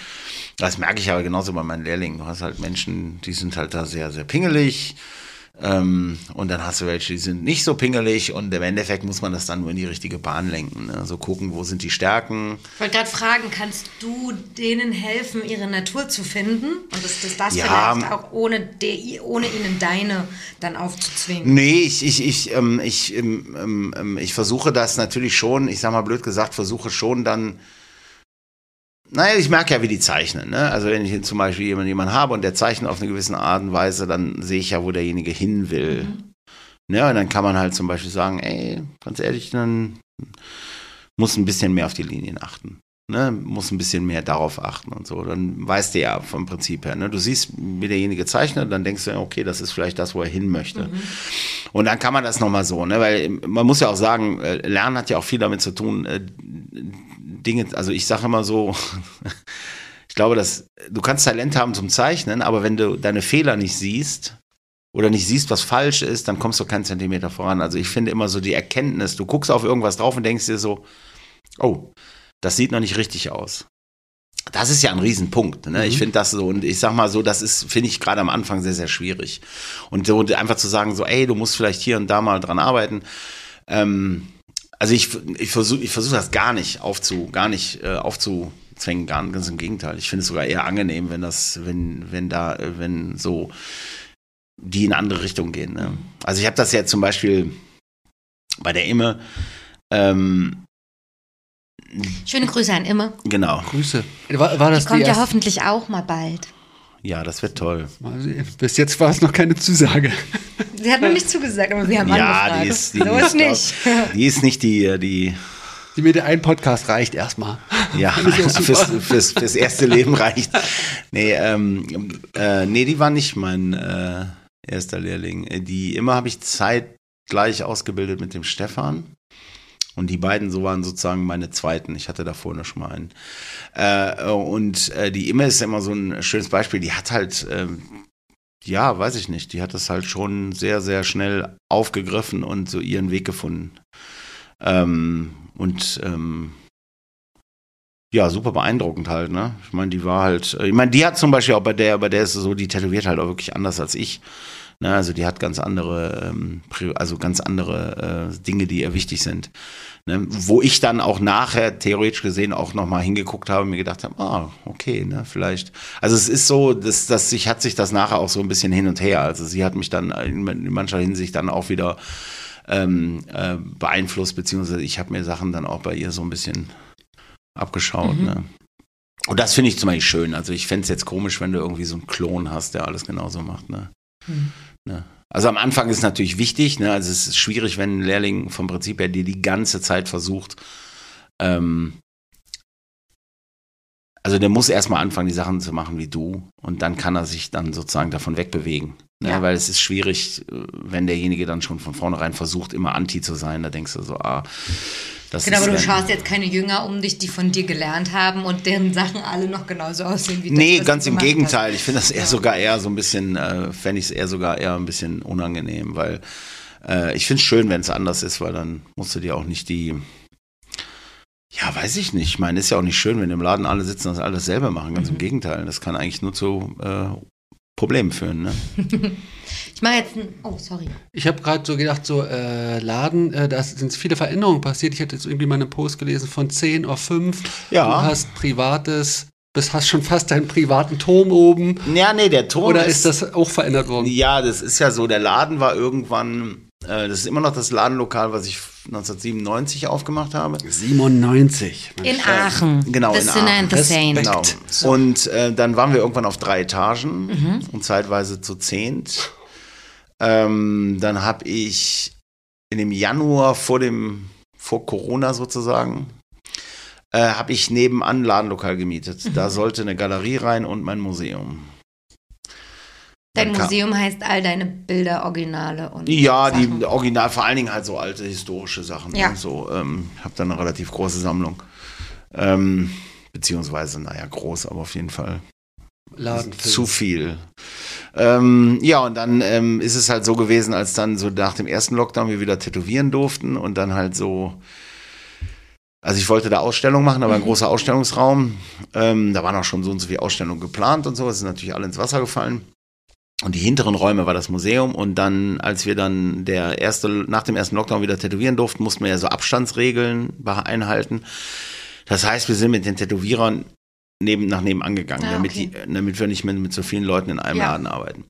das merke ich aber genauso bei meinen Lehrlingen. Du hast halt Menschen, die sind halt da sehr, sehr pingelig ähm, und dann hast du welche, die sind nicht so pingelig und im Endeffekt muss man das dann nur in die richtige Bahn lenken. Ne? So gucken, wo sind die Stärken. Ich wollte gerade fragen, kannst du denen helfen, ihre Natur zu finden? Und ist das, das ja, vielleicht auch ohne, de, ohne ihnen deine dann aufzuzwingen? Nee, ich, ich, ich, ähm, ich, ähm, ähm, ähm ich versuche das natürlich schon, ich sag mal blöd gesagt, versuche schon dann naja, ich merke ja, wie die zeichnen. Ne? Also wenn ich zum Beispiel jemanden, jemanden habe und der zeichnet auf eine gewisse Art und Weise, dann sehe ich ja, wo derjenige hin will. Mhm. Ja, und dann kann man halt zum Beispiel sagen, ey, ganz ehrlich, dann muss ein bisschen mehr auf die Linien achten. Ne, muss ein bisschen mehr darauf achten und so. Dann weißt du ja vom Prinzip her. Ne? Du siehst, wie derjenige zeichnet, dann denkst du, okay, das ist vielleicht das, wo er hin möchte. Mhm. Und dann kann man das nochmal so, ne? weil man muss ja auch sagen, äh, Lernen hat ja auch viel damit zu tun, äh, Dinge, also ich sage immer so, ich glaube, dass du kannst Talent haben zum Zeichnen, aber wenn du deine Fehler nicht siehst oder nicht siehst, was falsch ist, dann kommst du keinen Zentimeter voran. Also ich finde immer so die Erkenntnis, du guckst auf irgendwas drauf und denkst dir so, oh, das sieht noch nicht richtig aus. Das ist ja ein Riesenpunkt. Ne? Mhm. Ich finde das so, und ich sag mal so, das ist, finde ich gerade am Anfang sehr, sehr schwierig. Und so einfach zu sagen, so, ey, du musst vielleicht hier und da mal dran arbeiten. Ähm, also ich, ich versuche ich versuch das gar nicht aufzu, gar nicht äh, aufzuzwängen, gar, ganz im Gegenteil. Ich finde es sogar eher angenehm, wenn das, wenn, wenn da, wenn so die in andere Richtungen gehen. Ne? Also ich habe das ja zum Beispiel bei der Imme. Ähm, Schöne Grüße an Imme. Genau. Grüße. War, war das die kommt die ja hoffentlich auch mal bald. Ja, das wird toll. Mal sehen. Bis jetzt war es noch keine Zusage. Sie hat noch nicht zugesagt, aber wir haben ja, angefragt. Die ist, die so ist nicht. Die ist nicht die, die die mir der ein Podcast reicht erstmal. Ja, fürs, fürs, fürs, erste Leben reicht. Nee, ähm, äh, nee, die war nicht mein äh, erster Lehrling. Die immer habe ich zeitgleich ausgebildet mit dem Stefan. Und die beiden so waren sozusagen meine zweiten. Ich hatte davor noch schon mal einen. Äh, und äh, die Imme ist immer so ein schönes Beispiel. Die hat halt, ähm, ja, weiß ich nicht, die hat das halt schon sehr, sehr schnell aufgegriffen und so ihren Weg gefunden. Ähm, und ähm, ja, super beeindruckend halt, ne? Ich meine, die war halt, ich meine, die hat zum Beispiel auch bei der, bei der ist es so, die tätowiert halt auch wirklich anders als ich. Ne, also die hat ganz andere, ähm, also ganz andere äh, Dinge, die ihr wichtig sind. Ne, wo ich dann auch nachher theoretisch gesehen auch nochmal hingeguckt habe und mir gedacht habe, ah, okay, ne, vielleicht. Also es ist so, dass, dass sich hat sich das nachher auch so ein bisschen hin und her. Also sie hat mich dann in, mancher Hinsicht dann auch wieder ähm, äh, beeinflusst, beziehungsweise ich habe mir Sachen dann auch bei ihr so ein bisschen abgeschaut. Mhm. Ne? Und das finde ich zum Beispiel schön. Also ich fände es jetzt komisch, wenn du irgendwie so einen Klon hast, der alles genauso macht. Ne? Mhm. Ne? Also am Anfang ist es natürlich wichtig, ne? also es ist schwierig, wenn ein Lehrling vom Prinzip her dir die ganze Zeit versucht, ähm, also der muss erstmal anfangen, die Sachen zu machen wie du und dann kann er sich dann sozusagen davon wegbewegen. Ne? Ja. Weil es ist schwierig, wenn derjenige dann schon von vornherein versucht, immer anti zu sein. Da denkst du so, ah, das genau, aber du schaust jetzt keine Jünger um dich, die von dir gelernt haben und deren Sachen alle noch genauso aussehen wie Nee, das, ganz im Gegenteil. Hast. Ich finde das eher ja. sogar eher so ein bisschen, äh, fände ich es eher sogar eher ein bisschen unangenehm, weil äh, ich finde es schön, wenn es anders ist, weil dann musst du dir auch nicht die. Ja, weiß ich nicht. Ich meine, ist ja auch nicht schön, wenn im Laden alle sitzen und alles selber machen. Ganz mhm. im Gegenteil. Das kann eigentlich nur zu äh, Problemen führen. Ne? ich mache jetzt ein. Oh, sorry. Ich habe gerade so gedacht, so äh, Laden, äh, da sind viele Veränderungen passiert. Ich hatte jetzt irgendwie mal einen Post gelesen von 10 auf 5. Ja. Du hast privates das hast schon fast deinen privaten Turm oben. Ja, nee, der Turm. Oder ist, ist das auch verändert worden? Ja, das ist ja so. Der Laden war irgendwann äh, das ist immer noch das Ladenlokal, was ich 1997 aufgemacht habe. 97. In Aachen. Genau, the in Aachen. And the Saint. Genau. Und äh, dann waren wir irgendwann auf drei Etagen mhm. und zeitweise zu zehnt. Ähm, dann habe ich in dem Januar vor dem vor Corona sozusagen äh, habe ich nebenan Ladenlokal gemietet. Da sollte eine Galerie rein und mein Museum. Dein Museum heißt all deine Bilder, Originale und Ja, Sachen. die Original, vor allen Dingen halt so alte historische Sachen. Ja. Ne? So, ähm, ich habe da eine relativ große Sammlung. Ähm, beziehungsweise, naja, groß, aber auf jeden Fall Ladenfilm. zu viel. Ähm, ja, und dann ähm, ist es halt so gewesen, als dann so nach dem ersten Lockdown wir wieder tätowieren durften und dann halt so. Also ich wollte da Ausstellung machen, aber ein großer Ausstellungsraum. Ähm, da waren auch schon so und so viele Ausstellungen geplant und so. Es ist natürlich alle ins Wasser gefallen. Und die hinteren Räume war das Museum. Und dann, als wir dann der erste, nach dem ersten Lockdown wieder tätowieren durften, mussten wir ja so Abstandsregeln einhalten. Das heißt, wir sind mit den Tätowierern neben, nach nebenan gegangen, Ah, damit, okay. die, damit wir nicht mehr mit so vielen Leuten in einem Ja. Laden arbeiten.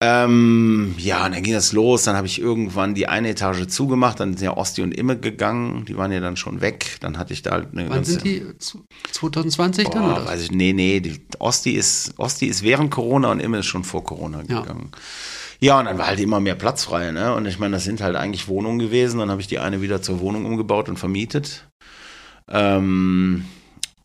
Ähm, ja, und dann ging das los. Dann habe ich irgendwann die eine Etage zugemacht. Dann sind ja Osti und Imme gegangen. Die waren ja dann schon weg. Dann hatte ich da halt eine Wann ganze- sind die? Zu- 2020 dann? Boah, Oder? weiß ich, nee, nee, die Osti ist, Osti ist während Corona und Imme ist schon vor Corona Ja. gegangen. Ja, und dann war halt immer mehr Platz frei, ne? Und ich meine, das sind halt eigentlich Wohnungen gewesen. Dann habe ich die eine wieder zur Wohnung umgebaut und vermietet. Ähm,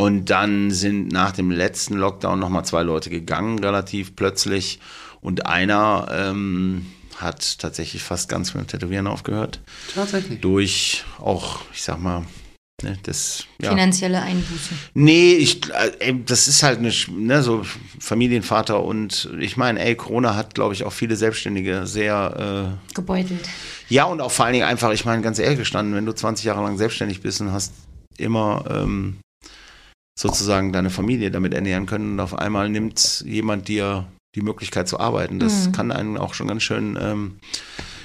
und dann sind nach dem letzten Lockdown nochmal zwei Leute gegangen, relativ plötzlich. Und einer ähm, hat tatsächlich fast ganz mit dem Tätowieren aufgehört. Tatsächlich. Durch auch, ich sag mal, ne, das ja. finanzielle Einbußen. Nee, ich, äh, ey, das ist halt eine, ne, so Familienvater und ich meine, ey, Corona hat, glaube ich, auch viele Selbstständige sehr, Gebeutelt. äh, ja und auch vor allen Dingen einfach, ich meine, ganz ehrlich gestanden, wenn du 20 Jahre lang selbstständig bist und hast immer ähm, sozusagen deine Familie damit ernähren können und auf einmal nimmt jemand dir die Möglichkeit zu arbeiten. Das Mhm. kann einen auch schon ganz schön, ähm,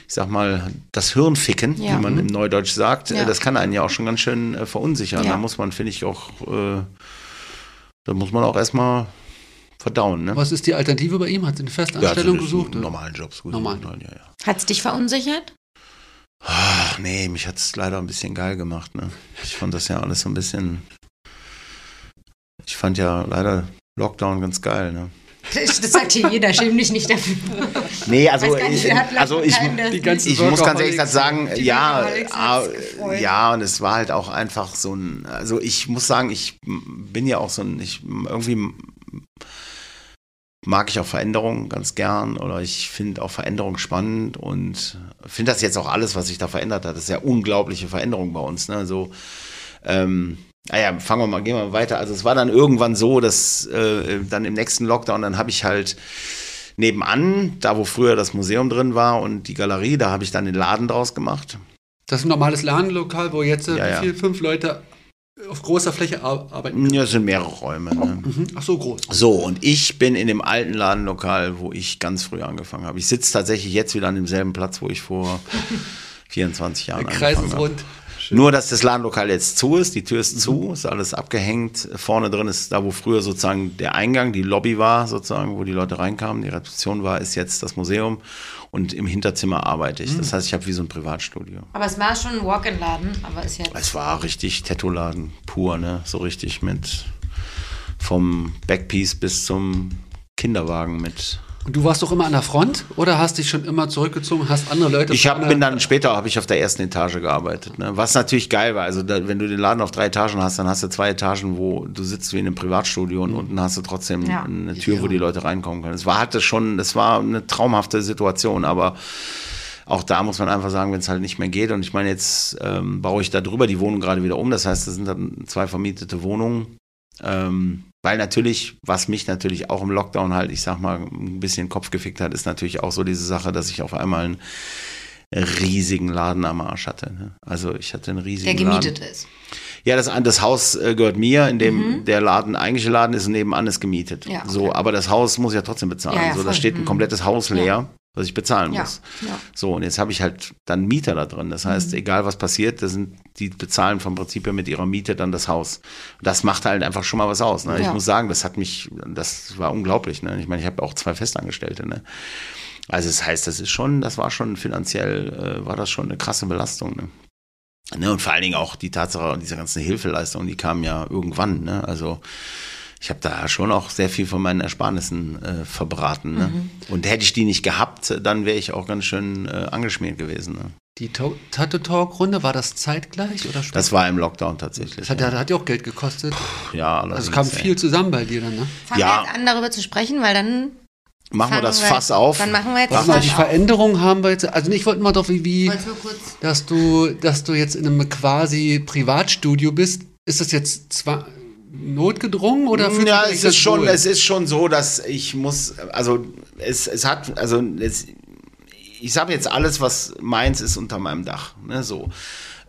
ich sag mal, das Hirn ficken, Ja. wie man im Neudeutsch sagt. Ja. Das kann einen ja auch schon ganz schön äh, verunsichern. Ja. Da muss man, finde ich, auch, äh, da muss man auch erstmal verdauen. Ne? Was ist die Alternative bei ihm? Hat sie eine Festanstellung also gesucht? einen normalen Jobs gesucht. Normalen. Ja, ja. Hat es dich verunsichert? Ach, nee, mich hat es leider ein bisschen geil gemacht. Ne? Ich fand das ja alles so ein bisschen. Ich fand ja leider Lockdown ganz geil. Ne? Das sagt hier jeder, schäm dich nicht dafür. Nee, also, nicht, also ich, ich muss ganz ehrlich sagen, ja, ah, ja, und es war halt auch einfach so ein, also ich muss sagen, ich bin ja auch so ein, ich irgendwie mag ich auch Veränderungen ganz gern oder ich finde auch Veränderungen spannend und finde das jetzt auch alles, was sich da verändert hat, das ist ja unglaubliche Veränderung bei uns, ne, so, ähm, naja, fangen wir mal, gehen wir mal weiter. Also es war dann irgendwann so, dass äh, dann im nächsten Lockdown, dann habe ich halt nebenan, da wo früher das Museum drin war und die Galerie, da habe ich dann den Laden draus gemacht. Das ist ein normales Ladenlokal, wo jetzt äh, Ja, ja. wie viel, fünf Leute auf großer Fläche ar arbeiten. Ja, es sind mehrere Räume. Ne? Mhm. Ach so groß. So, und ich bin in dem alten Ladenlokal, wo ich ganz früh angefangen habe. Ich sitze tatsächlich jetzt wieder an demselben Platz, wo ich vor 24 Jahren Der Kreis angefangen ist habe. Rund. Nur, dass das Ladenlokal jetzt zu ist, die Tür ist Mhm. zu, ist alles abgehängt. Vorne drin ist da, wo früher sozusagen der Eingang, die Lobby war, sozusagen, wo die Leute reinkamen, die Rezeption war, ist jetzt das Museum. Und im Hinterzimmer arbeite Mhm. ich. Das heißt, ich habe wie so ein Privatstudio. Aber es war schon ein Walk-in-Laden, aber ist jetzt. Es war richtig Tattoo-Laden, pur, ne? So richtig mit vom Backpiece bis zum Kinderwagen mit. Und du warst doch immer an der Front oder hast dich schon immer zurückgezogen, hast andere Leute Ich hab, bin dann später habe ich auf der ersten Etage gearbeitet, ne? was natürlich geil war. Also da, wenn du den Laden auf drei Etagen hast, dann hast du zwei Etagen, wo du sitzt wie in einem Privatstudio und unten hast du trotzdem Ja. eine Tür, wo Ja. die Leute reinkommen können. Es war hatte schon, es war eine traumhafte Situation, aber auch da muss man einfach sagen, wenn es halt nicht mehr geht. Und ich meine, jetzt ähm, baue ich da drüber die Wohnung gerade wieder um. Das heißt, das sind dann zwei vermietete Wohnungen. Ähm, weil natürlich, was mich natürlich auch im Lockdown halt, ich sag mal, ein bisschen Kopf gefickt hat, ist natürlich auch so diese Sache, dass ich auf einmal einen riesigen Laden am Arsch hatte. Ne? Also ich hatte einen riesigen der gemietet Laden. ist. Ja, das, das Haus äh, gehört mir, in dem der Laden, eigentliche Laden ist und nebenan ist gemietet. Mhm. Ja, okay. So, aber das Haus muss ich ja trotzdem bezahlen. Ja, ja, so, da steht ein Mhm. komplettes Haus leer, was ich bezahlen muss. ja. So, und jetzt habe ich halt dann Mieter da drin. Das heißt, Mhm. egal was passiert, das sind, die bezahlen vom Prinzip her mit ihrer Miete dann das Haus. Das macht halt einfach schon mal was aus. Ne? Ich muss sagen, das hat mich, das war unglaublich. Ne? Ich meine, ich habe auch zwei Festangestellte. Ne? Also das heißt, das ist schon, das war schon finanziell, äh, war das schon eine krasse Belastung. Ne? Ne, und vor allen Dingen auch die Tatsache, diese ganzen Hilfeleistungen, die kamen ja irgendwann. Ne? Also ich habe da schon auch sehr viel von meinen Ersparnissen äh, verbraten. Ne? Und hätte ich die nicht gehabt, dann wäre ich auch ganz schön äh, angeschmiert gewesen. Ne? Die To- Tattoo Talk Runde, war das zeitgleich oder später? Das war im Lockdown tatsächlich. Das hat, ja- hat ja auch Geld gekostet. ja, Also kam ey. viel zusammen bei dir dann, ne? Fangen Ja. wir jetzt an, darüber zu sprechen, weil dann Machen wir fangen das Fass auf. Dann machen wir jetzt Warte mal, die. Veränderung haben wir jetzt. Also ich wollte mal doch, wie, wie dass du, dass du jetzt in einem quasi Privatstudio bist. Ist das jetzt zwar notgedrungen oder fühlst ja, es ist schon, wohl? es ist schon so, dass ich muss, also es, es hat, also es, ich habe jetzt alles, was meins ist, unter meinem Dach. Ne, so.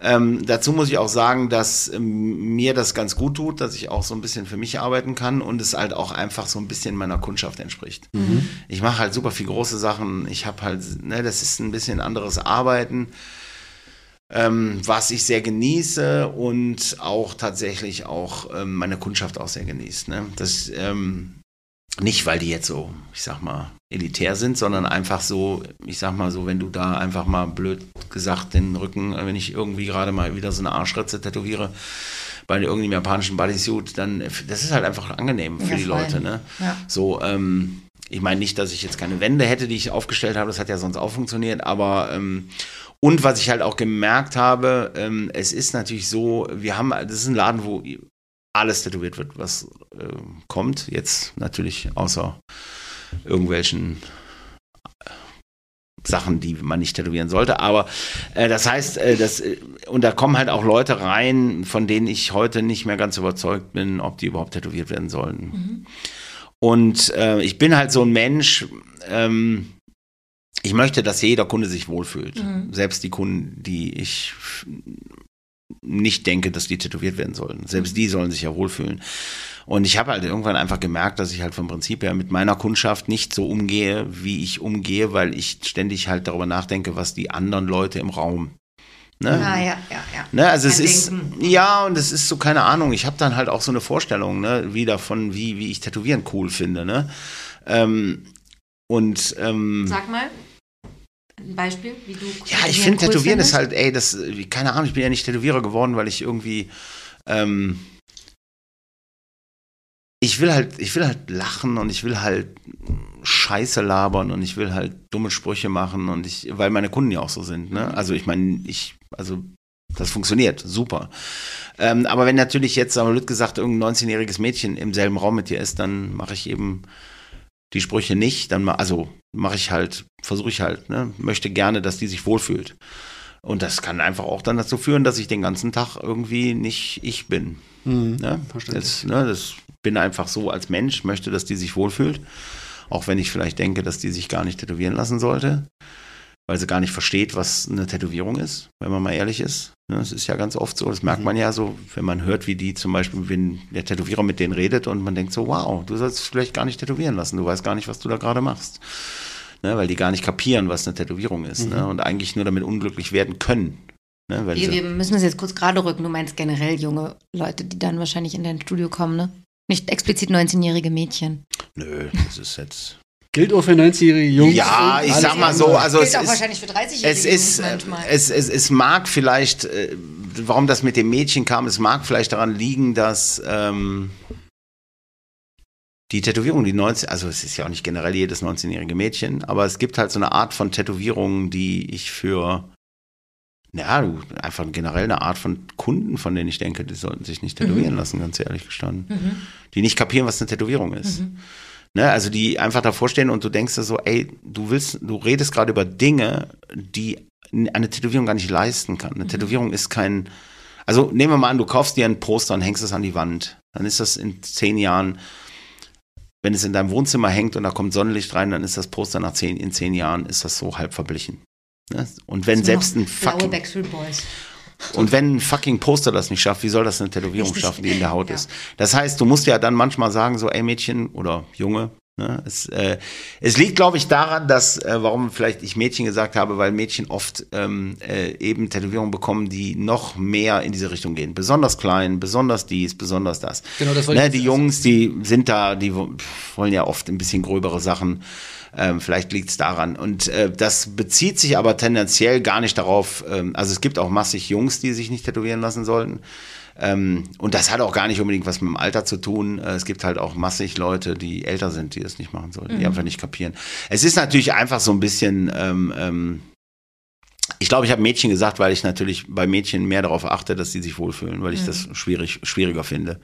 Ähm, dazu muss ich auch sagen, dass ähm, mir das ganz gut tut, dass ich auch so ein bisschen für mich arbeiten kann und es halt auch einfach so ein bisschen meiner Kundschaft entspricht. Ich mache halt super viel große Sachen. Ich habe halt, ne, das ist ein bisschen anderes Arbeiten ähm, was ich sehr genieße und auch tatsächlich auch ähm, meine Kundschaft auch sehr genießt. Ne? Das ähm, nicht, weil die jetzt so, ich sag mal, elitär sind, sondern einfach so, ich sag mal so, wenn du da einfach mal blöd gesagt den Rücken, äh, wenn ich irgendwie gerade mal wieder so eine Arschritze tätowiere bei irgendeinem japanischen Bodysuit, dann das ist halt einfach angenehm für Ja, die. Leute. Ne? Ja. So, ähm, ich meine nicht, dass ich jetzt keine Wände hätte, die ich aufgestellt habe, das hat ja sonst auch funktioniert, aber ähm, und was ich halt auch gemerkt habe, ähm, es ist natürlich so, wir haben, das ist ein Laden, wo alles tätowiert wird, was äh, kommt. Jetzt natürlich außer irgendwelchen Sachen, die man nicht tätowieren sollte. Aber äh, das heißt, äh, das, äh, und da kommen halt auch Leute rein, von denen ich heute nicht mehr ganz überzeugt bin, ob die überhaupt tätowiert werden sollten. Und äh, ich bin halt so ein Mensch, ähm, ich möchte, dass jeder Kunde sich wohlfühlt. Selbst die Kunden, die ich nicht denke, dass die tätowiert werden sollen. Selbst die sollen sich ja wohlfühlen. Und ich habe halt irgendwann einfach gemerkt, dass ich halt vom Prinzip her mit meiner Kundschaft nicht so umgehe, wie ich umgehe, weil ich ständig halt darüber nachdenke, was die anderen Leute im Raum. Ne? Ah, ja, ja, ja. Ne, also es ist, Denken. ja, und es ist so, keine Ahnung, ich habe dann halt auch so eine Vorstellung, ne, wie davon, wie, wie ich Tätowieren cool finde, ne. Ähm, und ähm, Sag mal ein Beispiel, wie du ja, ich finde Tätowieren ist halt, ey, das, wie- keine Ahnung, ich bin ja nicht Tätowierer geworden, weil ich irgendwie, ähm, ich will halt, ich will halt lachen und ich will halt Scheiße labern und ich will halt dumme Sprüche machen und ich, weil meine Kunden ja auch so sind, ne? Also ich meine, ich, also das funktioniert, super. Ähm, aber wenn natürlich jetzt, aber blöd gesagt, irgendein 19-jähriges Mädchen im selben Raum mit dir ist, dann mache ich eben die Sprüche nicht, dann ma- also mache ich halt, versuche ich halt, ne, möchte gerne, dass die sich wohlfühlt. Und das kann einfach auch dann dazu führen, dass ich den ganzen Tag irgendwie nicht ich bin. Ne? verständlich. Das, ne, das bin einfach so als Mensch, möchte, dass die sich wohlfühlt. Auch wenn ich vielleicht denke, dass die sich gar nicht tätowieren lassen sollte, weil sie gar nicht versteht, was eine Tätowierung ist, wenn man mal ehrlich ist. Ne, Es ist ja ganz oft so, das merkt man ja so, wenn man hört, wie die zum Beispiel, wenn der Tätowierer mit denen redet und man denkt so, wow, du sollst vielleicht gar nicht tätowieren lassen, du weißt gar nicht, was du da gerade machst. Ne, weil die gar nicht kapieren, was eine Tätowierung ist ne, und eigentlich nur damit unglücklich werden können. Ne, Wir, wir müssen das jetzt kurz gerade rücken. Du meinst generell junge Leute, die dann wahrscheinlich in dein Studio kommen, ne? Nicht explizit 19-jährige Mädchen. nö, das ist jetzt. Gilt auch für 90-jährige Jungs. Ja, ich sag mal so, also Gilt es auch ist, wahrscheinlich für 30-jährige es ist, Jungs äh, manchmal. es, es, es mag vielleicht, äh, warum das mit dem Mädchen kam, es mag vielleicht daran liegen, dass ähm, die Tätowierung, die 19, also es ist ja auch nicht generell jedes 19-jährige Mädchen, aber es gibt halt so eine Art von Tätowierungen, die ich für, ja, du- einfach generell eine Art von Kunden, von denen ich denke, die sollten sich nicht tätowieren lassen, ganz ehrlich gestanden. Die nicht kapieren, was eine Tätowierung ist. Ne, also die einfach davor stehen und du denkst dir so, ey, du willst, du redest gerade über Dinge, die eine Tätowierung gar nicht leisten kann. Eine Tätowierung ist kein, also nehmen wir mal an, du kaufst dir ein Poster und hängst es an die Wand. Dann ist das in zehn Jahren, wenn es in deinem Wohnzimmer hängt und da kommt Sonnenlicht rein, dann ist das Poster nach zehn, in zehn Jahren ist das so halb verblichen. Ne? Und wenn Nur selbst ein Blaue fucking, und wenn ein fucking Poster das nicht schafft, wie soll das eine Tätowierung Richtig. schaffen, die in der Haut Ja. ist? Das heißt, du musst ja dann manchmal sagen, so, ey Mädchen oder Junge, ne, es, äh, es liegt, glaube ich, daran, dass, äh, warum vielleicht ich Mädchen gesagt habe, weil Mädchen oft ähm, äh, eben Tätowierungen bekommen, die noch mehr in diese Richtung gehen. Besonders klein, besonders dies, besonders das. Genau, das wollte ne, ich Die Jungs, die sind da, die wo- wollen ja oft ein bisschen gröbere Sachen. Ähm, vielleicht liegt es daran. Und äh, das bezieht sich aber tendenziell gar nicht darauf, ähm, also es gibt auch massig Jungs, die sich nicht tätowieren lassen sollten. Ähm, und das hat auch gar nicht unbedingt was mit dem Alter zu tun. Äh, Es gibt halt auch massig Leute, die älter sind, die das nicht machen sollten, die einfach nicht kapieren. Es ist natürlich einfach so ein bisschen, ähm, ähm, Ich glaube, ich habe Mädchen gesagt, weil ich natürlich bei Mädchen mehr darauf achte, dass sie sich wohlfühlen, weil ich Mhm. das schwierig, schwieriger finde.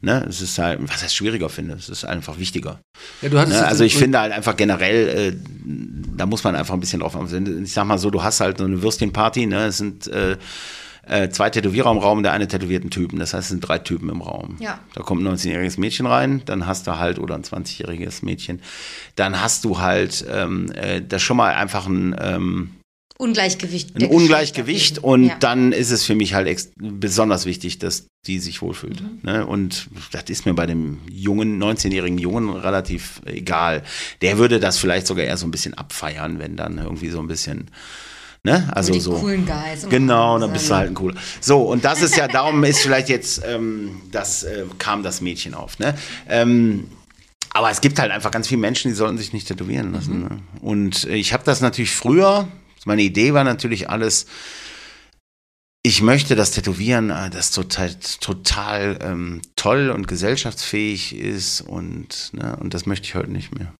Ne? Es ist halt, was heißt schwieriger finde? Es ist einfach wichtiger. Ja, du hattest Ne? Also ich finde halt einfach generell, äh, da muss man einfach ein bisschen drauf achten. Ich sag mal so, du hast halt so eine Würstchenparty, ne? Es sind äh, äh, zwei Tätowierer im Raum, der eine tätowiert einen Typen. Das heißt, es sind drei Typen im Raum. Ja. Da kommt ein 19-jähriges Mädchen rein, dann hast du halt, oder ein 20-jähriges Mädchen, dann hast du halt ähm, äh, das schon mal einfach ein, ähm, Ungleichgewicht. ein Ungleichgewicht und Ja. dann ist es für mich halt besonders wichtig, dass die sich wohlfühlt. Mhm. Ne? Und das ist mir bei dem jungen, 19-jährigen Jungen relativ egal. Der würde das vielleicht sogar eher so ein bisschen abfeiern, wenn dann irgendwie so ein bisschen, ne? Also die so. coolen Guys. Genau, dann bist du halt ein cooler. So, und das ist ja, darum ist vielleicht jetzt, ähm, das äh, kam das Mädchen auf, ne? Ähm, aber es gibt halt einfach ganz viele Menschen, die sollten sich nicht tätowieren lassen. Ne? Und ich habe das natürlich früher, meine Idee war natürlich alles, ich möchte das Tätowieren, äh, das total, total ähm, toll und gesellschaftsfähig ist und, ne, und das möchte ich heute nicht mehr.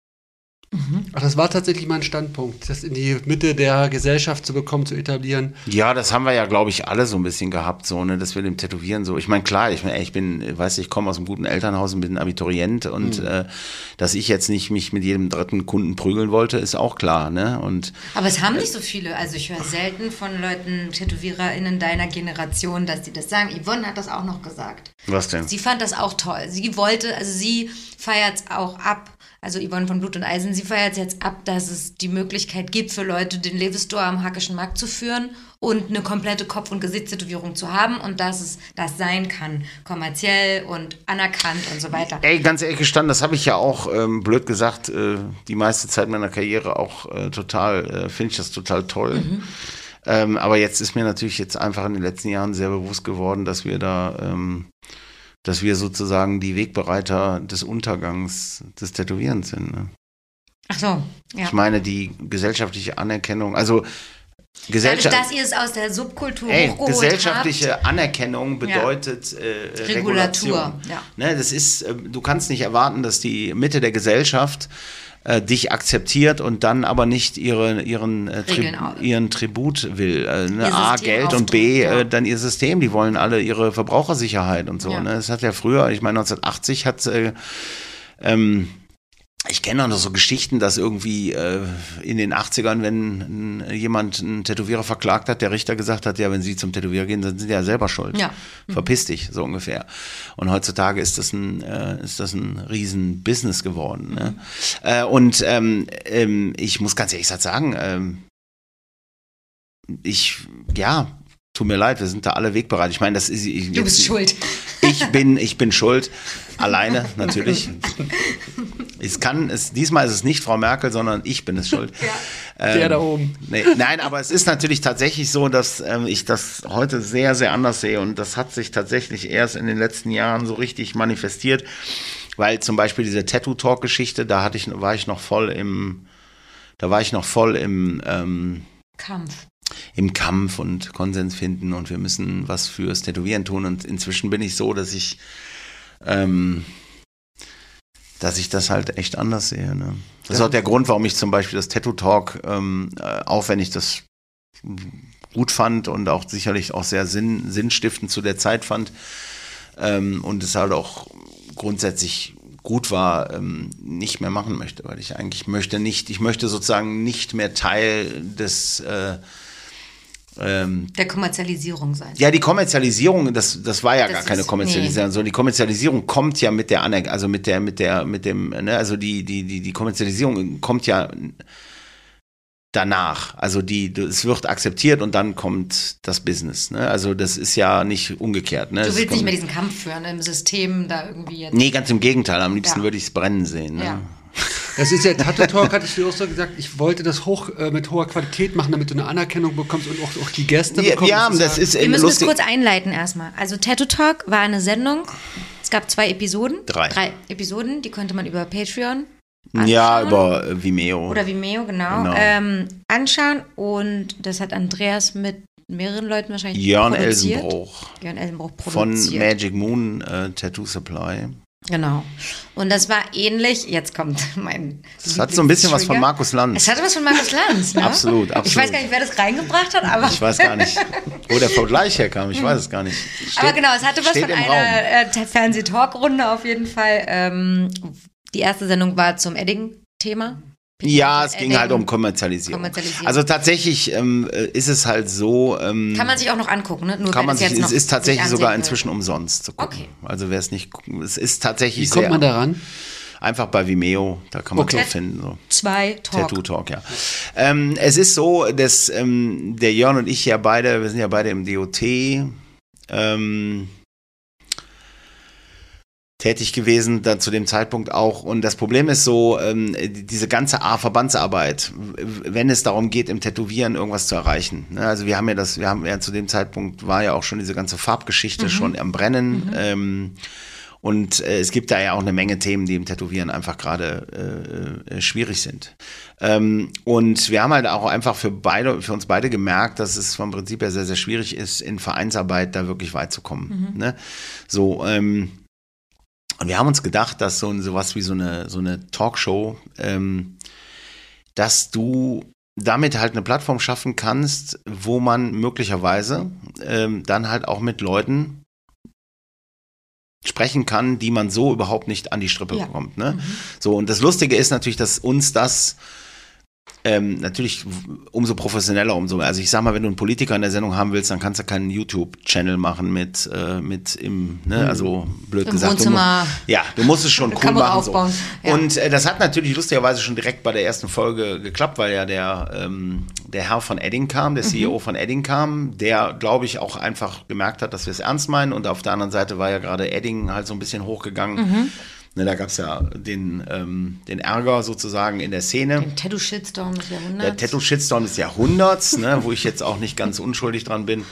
Ach, das war tatsächlich mein Standpunkt, das in die Mitte der Gesellschaft zu bekommen, zu etablieren. Ja, das haben wir ja, glaube ich, alle so ein bisschen gehabt, so, ne, dass wir dem Tätowieren so. Ich meine, klar, ich, mein, ey, ich bin, weiß ich, komme aus einem guten Elternhaus und bin Abiturient und äh, dass ich jetzt nicht mich mit jedem dritten Kunden prügeln wollte, ist auch klar, ne? Und Aber es haben nicht so viele. Also ich höre selten von Leuten, TätowiererInnen deiner Generation, dass die das sagen. Yvonne hat das auch noch gesagt. was denn? Sie fand das auch toll. Sie wollte, also sie feiert es auch ab. Also Yvonne von Blut und Eisen, sie feiert jetzt ab, dass es die Möglichkeit gibt für Leute, den Lewe-Store am Hackischen Markt zu führen und eine komplette Kopf- und Gesichtstätowierung zu haben und dass es das sein kann, kommerziell und anerkannt und so weiter. Ey, ganz ehrlich gestanden, das habe ich ja auch, ähm, blöd gesagt, äh, die meiste Zeit meiner Karriere auch äh, total, äh, finde ich das total toll. Ähm, aber jetzt ist mir natürlich jetzt einfach in den letzten Jahren sehr bewusst geworden, dass wir da, ähm, dass wir sozusagen die Wegbereiter des Untergangs des Tätowierens sind. Ne? Ach so, ja. Ich meine, die gesellschaftliche Anerkennung, also Dadurch, Gesellschaft, dass ihr es aus der Subkultur ey, gesellschaftliche habt. Anerkennung bedeutet äh, Regulatur, Regulation. ja. Ne, das ist, äh, du kannst nicht erwarten, dass die Mitte der Gesellschaft äh, dich akzeptiert und dann aber nicht ihre, ihren, äh, Tri ihren Tribut will. Äh, ne? A, Geld und B, ja. äh, dann ihr System. Die wollen alle ihre Verbrauchersicherheit und so. Ja. Ne? Das hat ja früher, ich meine 1980 hat äh, ähm, ich kenne auch noch so Geschichten, dass irgendwie äh, in den 80ern, wenn n- jemand einen Tätowierer verklagt hat, der Richter gesagt hat, ja, wenn Sie zum Tätowierer gehen, dann sind Sie ja selber schuld. Ja. Verpiss dich, so ungefähr. Und heutzutage ist das ein, äh, ist das ein riesen Business geworden. Ne? Äh, und ähm, ähm, ich muss ganz ehrlich sagen, ähm, ich, ja, tut mir leid, wir sind da alle wegbereit. Ich meine, das ist. Ich, Du bist schuld. ich bin, ich bin schuld. Alleine, natürlich. Es kann, es, diesmal ist es nicht Frau Merkel, sondern ich bin es schuld. Ähm, Der da oben. Nee, nein, aber es ist natürlich tatsächlich so, dass ähm, ich das heute sehr, sehr anders sehe und das hat sich tatsächlich erst in den letzten Jahren so richtig manifestiert, weil zum Beispiel diese Tattoo-Talk-Geschichte, da hatte ich, war ich noch voll im, da war ich noch voll im, ähm, Kampf. Im Kampf und Konsens finden und wir müssen was fürs Tätowieren tun. Und inzwischen bin ich so, dass ich, ähm, dass ich das halt echt anders sehe. Ne? Das ist auch der Grund, warum ich zum Beispiel das Tattoo Talk, ähm, äh, auch wenn ich das gut fand und auch sicherlich auch sehr sinn, sinnstiftend zu der Zeit fand ähm, und es halt auch grundsätzlich gut war, ähm, nicht mehr machen möchte, weil ich eigentlich möchte nicht, ich möchte sozusagen nicht mehr Teil des äh, ähm, Der Kommerzialisierung sein. ja, die Kommerzialisierung, das, das war ja Das gar keine ist- Kommerzialisierung, sondern die Kommerzialisierung kommt ja mit der Aner also mit der, mit der, mit dem, ne, also die, die, die, die Kommerzialisierung kommt ja danach. Also die, es wird akzeptiert und dann kommt das Business. Ne? Also das ist ja nicht umgekehrt. Ne? Du willst nicht mehr diesen Kampf führen im System, da irgendwie jetzt. Nee, ganz im Gegenteil. Am liebsten Ja. würde ich es brennen sehen. Ne? Ja. Das ist ja Tattoo Talk, hatte ich dir auch so gesagt, ich wollte das hoch äh, mit hoher Qualität machen, damit du eine Anerkennung bekommst und auch, auch die Gäste Ja, bekommst. ja, das ist Wir müssen das lustig. kurz einleiten erstmal. Also Tattoo Talk war eine Sendung. Es gab zwei Episoden. Drei. Drei Episoden, die konnte man über Patreon Ja, anschauen. über äh, Vimeo. oder Vimeo, genau, Genau. Ähm, anschauen. Und das hat Andreas mit mehreren Leuten wahrscheinlich Jörn produziert. Elsenbruch Jörn Elsenbruch von produziert. Magic Moon äh, Tattoo Supply. Genau. Und das war ähnlich, jetzt kommt mein. Es hat so ein bisschen was von Markus Lanz. Es hatte was von Markus Lanz, ne? Absolut, Ich absolut. weiß gar nicht, wer das reingebracht hat, aber. Ich weiß gar nicht, wo der Vergleich herkam. Ich weiß es gar nicht. aber Steht- genau, es hatte was von einer äh, Fernseh-Talk-Runde auf jeden Fall. Ähm, die erste Sendung war zum Edding-Thema. Ja, es ging halt um Kommerzialisierung. Kommerzialisierung. Also tatsächlich ähm, äh, ist es halt so. Ähm, Kann man sich auch noch angucken, ne? Nur kann man sich, jetzt noch es ist tatsächlich sogar ansehen will. inzwischen umsonst zu gucken. Okay. Also wer es nicht, es ist Wie tatsächlich kommt sehr, man daran? einfach bei Vimeo, da kann man Okay. so finden. So. Zwei Talk. Tattoo Talk, ja. Ähm, es ist so, dass ähm, der Jörn und ich ja beide, wir sind ja beide im DOT ähm, tätig gewesen, dann zu dem Zeitpunkt auch. Und das Problem ist so, ähm, diese ganze A Verbandsarbeit, w- wenn es darum geht, im Tätowieren irgendwas zu erreichen. Ne? Also wir haben ja das, wir haben ja zu dem Zeitpunkt war ja auch schon diese ganze Farbgeschichte schon am Brennen. Ähm, und äh, es gibt da ja auch eine Menge Themen, die im Tätowieren einfach gerade äh, äh, schwierig sind. Ähm, und wir haben halt auch einfach für beide, für uns beide gemerkt, dass es vom Prinzip her sehr, sehr schwierig ist, in Vereinsarbeit da wirklich weit zu kommen. Ne? So, ähm, und wir haben uns gedacht, dass so ein, sowas wie so eine, so eine Talkshow, ähm, dass du damit halt eine Plattform schaffen kannst, wo man möglicherweise ähm, dann halt auch mit Leuten sprechen kann, die man so überhaupt nicht an die Strippe Ja. bekommt. Ne? So, und das Lustige ist natürlich, dass uns das ähm, natürlich umso professioneller, umso mehr. Also ich sag mal, wenn du einen Politiker in der Sendung haben willst, dann kannst du keinen YouTube-Channel machen mit, äh, mit im, ne, also blöd Im gesagt. du Wohnzimmer. musst, ja, du musst es schon cool Kamera machen. aufbauen, So. ja. Und äh, das hat natürlich lustigerweise schon direkt bei der ersten Folge geklappt, weil ja der, ähm, der Herr von Edding kam, Mhm. der CEO von Edding kam, der, glaube ich, auch einfach gemerkt hat, dass wir es ernst meinen. Und auf der anderen Seite war ja gerade Edding halt so ein bisschen hochgegangen. Mhm. Ne, da gab es ja den, ähm, den Ärger sozusagen in der Szene. Den Tattoo-Shitstorm des Jahrhunderts. Der Tattoo-Shitstorm des Jahrhunderts, ne, wo ich jetzt auch nicht ganz unschuldig dran bin.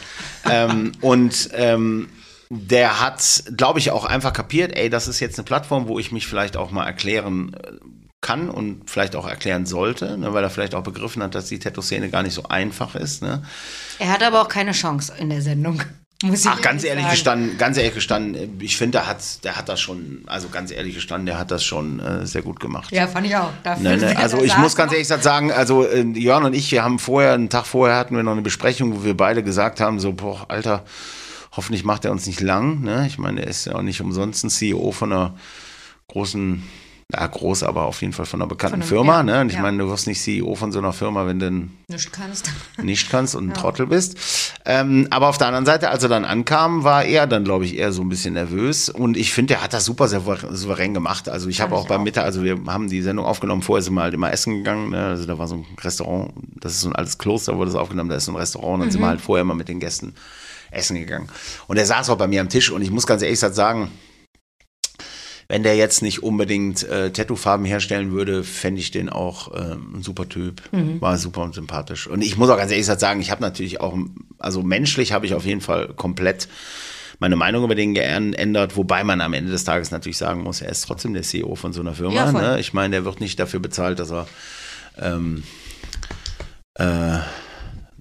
Ähm, und ähm, der hat, glaube ich, auch einfach kapiert, ey, das ist jetzt eine Plattform, wo ich mich vielleicht auch mal erklären äh, kann und vielleicht auch erklären sollte, ne, weil er vielleicht auch begriffen hat, dass die Tattoo-Szene gar nicht so einfach ist. Ne? Er hat aber auch keine Chance in der Sendung. Muss ich Ach, ganz ehrlich sagen. gestanden, ganz ehrlich gestanden, ich finde, der hat, der hat das schon, also ganz ehrlich gestanden, der hat das schon äh, sehr gut gemacht. Ja, fand ich auch. Ne, ne, also er ich muss ganz ehrlich sagen, also äh, Jörn und ich, wir haben vorher, einen Tag vorher hatten wir noch eine Besprechung, wo wir beide gesagt haben, so, boah, Alter, hoffentlich macht er uns nicht lang. Ne? Ich meine, er ist ja auch nicht umsonst ein CEO von einer großen, ja groß, aber auf jeden Fall von einer bekannten Von einem- Firma. ja, ne? Und ich ja. meine, du wirst nicht CEO von so einer Firma, wenn du Nicht kannst. nicht kannst und ein Trottel bist. Ähm, aber auf der anderen Seite, als er dann ankam, war er dann, glaube ich, eher so ein bisschen nervös. Und ich finde, er hat das super souver- souverän gemacht. Also ich habe auch beim. Mittag, also wir haben die Sendung aufgenommen, vorher sind wir halt immer essen gegangen. Ne? Also da war so ein Restaurant, das ist so ein altes Kloster, wurde das aufgenommen, da ist so ein Restaurant. Und dann sind Mhm. wir halt vorher immer mit den Gästen essen gegangen. Und er saß auch bei mir am Tisch und ich muss ganz ehrlich sagen, wenn der jetzt nicht unbedingt äh, Tattoo-Farben herstellen würde, fände ich den auch ähm, ein super Typ. War super und sympathisch. Und ich muss auch ganz ehrlich sagen, ich habe natürlich auch, also menschlich habe ich auf jeden Fall komplett meine Meinung über den geändert, wobei man am Ende des Tages natürlich sagen muss, er ist trotzdem der CEO von so einer Firma. Ja, ne? Ich meine, der wird nicht dafür bezahlt, dass er ähm, äh,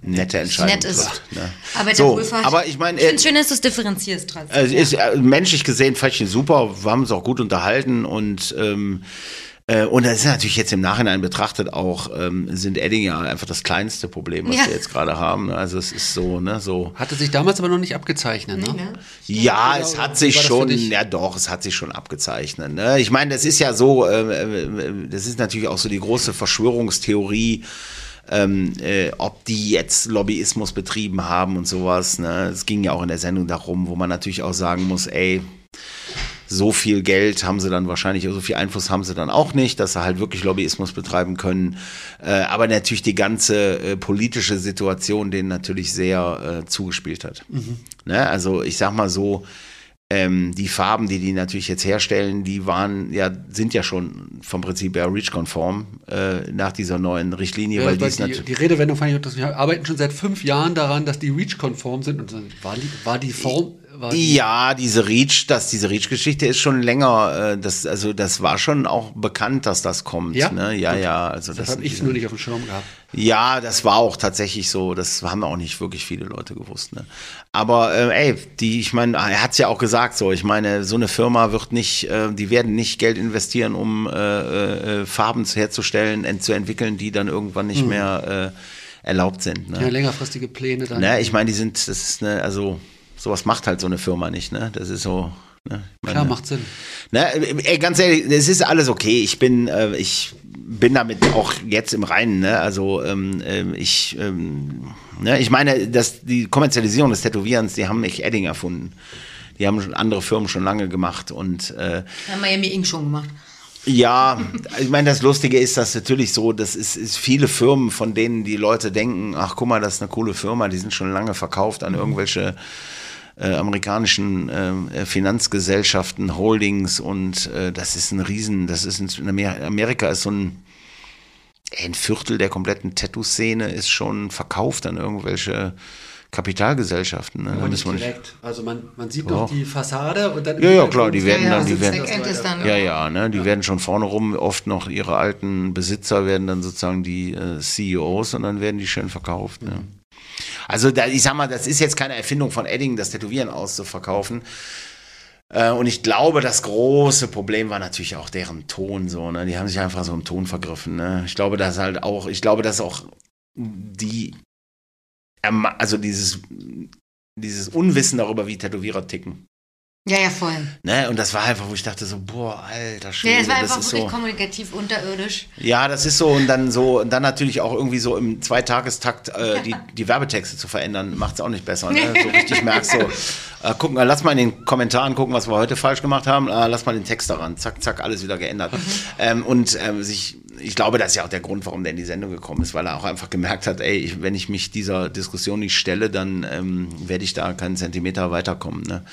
nette Entscheidungen Nett ist. trifft. Ne? Aber der So, Wohlfahrt- aber ich meine, Ich finde schön, dass du es differenzierst trotzdem. also ist, äh, menschlich gesehen fand ich ihn super, wir haben uns auch gut unterhalten und ähm, äh, und das ist natürlich jetzt im Nachhinein betrachtet auch, ähm, sind Edding ja einfach das kleinste Problem, was Ja. wir jetzt gerade haben. Also es ist so, ne, so. Hatte sich damals aber noch nicht abgezeichnet, ne? ne? Ja, Genau, es hat sich schon, ja doch, es hat sich schon abgezeichnet. Ne? Ich meine, das ist ja so, äh, äh, das ist natürlich auch so die große Verschwörungstheorie, ähm, äh, ob die jetzt Lobbyismus betrieben haben und sowas. Ne? Es ging ja auch in der Sendung darum, wo man natürlich auch sagen muss, ey, so viel Geld haben sie dann wahrscheinlich, so viel Einfluss haben sie dann auch nicht, dass sie halt wirklich Lobbyismus betreiben können. Äh, aber natürlich die ganze äh, politische Situation denen natürlich sehr äh, zugespielt hat. Ne? Also ich sag mal so, ähm, die Farben, die die natürlich jetzt herstellen, die waren ja, sind ja schon vom Prinzip her REACH-konform äh, nach dieser neuen Richtlinie, Ja, weil die die, die Redewendung fand ich, dass wir arbeiten schon seit fünf Jahren daran, dass die REACH-konform sind. Und dann war die, war die Form, war die- Ja, diese Reach, dass diese Reach-Geschichte ist schon länger, äh, das, also das war schon auch bekannt, dass das kommt. Ja? Ne? Ja, ja. Also Das das, habe ich nur nicht auf dem Schirm gehabt. Ja, das war auch tatsächlich so. Das haben auch nicht wirklich viele Leute gewusst. Ne? Aber äh, ey, die, ich meine, er hat es ja auch gesagt so. Ich meine, so eine Firma wird nicht, äh, die werden nicht Geld investieren, um äh, äh, Farben herzustellen, ent zu entwickeln, die dann irgendwann nicht mehr äh, erlaubt sind. Ne? Ja, längerfristige Pläne dann. Ne, ich meine, die sind, das ist ne, also sowas macht halt so eine Firma nicht, ne? Das ist so. Ne? Ich Klar, meine, macht Sinn. Ne, ey, ganz ehrlich, es ist alles okay. Ich bin, äh, ich bin damit auch jetzt im Reinen. Ne? Also ähm, ähm, ich, ähm, ne? ich meine, dass die Kommerzialisierung des Tätowierens, die haben nicht Edding erfunden. Die haben schon andere Firmen schon lange gemacht und äh, Haben Miami Ink schon gemacht. ja, ich meine, das Lustige ist, dass natürlich so, das ist, ist viele Firmen, von denen die Leute denken, ach guck mal, das ist eine coole Firma, die sind schon lange verkauft an irgendwelche äh, amerikanischen äh, Finanzgesellschaften, Holdings und äh, das ist ein Riesen, das ist in Amer Amerika ist so ein, ein Viertel der kompletten Tattoo-Szene ist schon verkauft an irgendwelche Kapitalgesellschaften. Ne? Da nicht nicht, direkt. Also man, man sieht Doch. doch die Fassade und dann. Ja, ja, klar, die werden Ja, dann, die werden, dann. Ja, ja, ne? Die werden schon vorne rum, oft noch ihre alten Besitzer werden dann sozusagen die äh, CEOs und dann werden die schön verkauft. Ne? Also da, ich sag mal, das ist jetzt keine Erfindung von Edding, das Tätowieren auszuverkaufen. Äh, und ich glaube, das große Problem war natürlich auch deren Ton so, ne? Die haben sich einfach so im Ton vergriffen. Ne? Ich glaube, dass halt auch, ich glaube, dass auch die, also dieses, dieses Unwissen darüber, wie Tätowierer ticken. Ja, ja, voll. Ne? Und das war einfach, wo ich dachte so, boah, alter Ja, Schwede, es war einfach wirklich so. kommunikativ unterirdisch. Ja, das ist so und dann so und dann natürlich auch irgendwie so im Zweitagestakt äh, die, die Werbetexte zu verändern, macht es auch nicht besser. Ne? So richtig merkst so, äh, gucken, äh, lass mal in den Kommentaren gucken, was wir heute falsch gemacht haben, äh, lass mal den Text daran, zack, zack, alles wieder geändert. ähm, und ähm, sich, ich glaube, das ist ja auch der Grund, warum der in die Sendung gekommen ist, weil er auch einfach gemerkt hat, ey, ich, wenn ich mich dieser Diskussion nicht stelle, dann ähm, werde ich da keinen Zentimeter weiterkommen. Ne?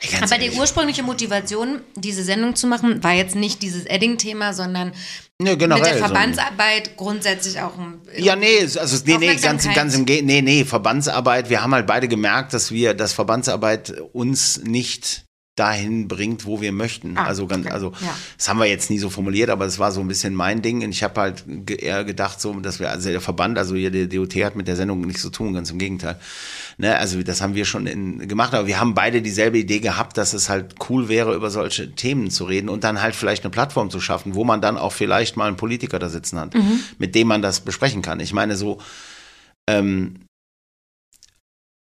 Ey, Aber die ehrlich. ursprüngliche Motivation, diese Sendung zu machen, war jetzt nicht dieses Edding-Thema, sondern Ne, generell mit der so. Verbandsarbeit grundsätzlich auch ein. Ja, nee, also nee, nee, ganz, ganz im Ge nee, nee, Verbandsarbeit, wir haben halt beide gemerkt, dass wir, dass Verbandsarbeit uns nicht dahin bringt, wo wir möchten. Ah, also ganz, okay. also Ja. das haben wir jetzt nie so formuliert, aber das war so ein bisschen mein Ding. Und ich habe halt eher gedacht, so, dass wir, also der Verband, also hier der DOT hat mit der Sendung nichts zu tun, ganz im Gegenteil. Ne, also das haben wir schon in, gemacht, aber wir haben beide dieselbe Idee gehabt, dass es halt cool wäre, über solche Themen zu reden und dann halt vielleicht eine Plattform zu schaffen, wo man dann auch vielleicht mal einen Politiker da sitzen hat, mit dem man das besprechen kann. Ich meine, so ähm,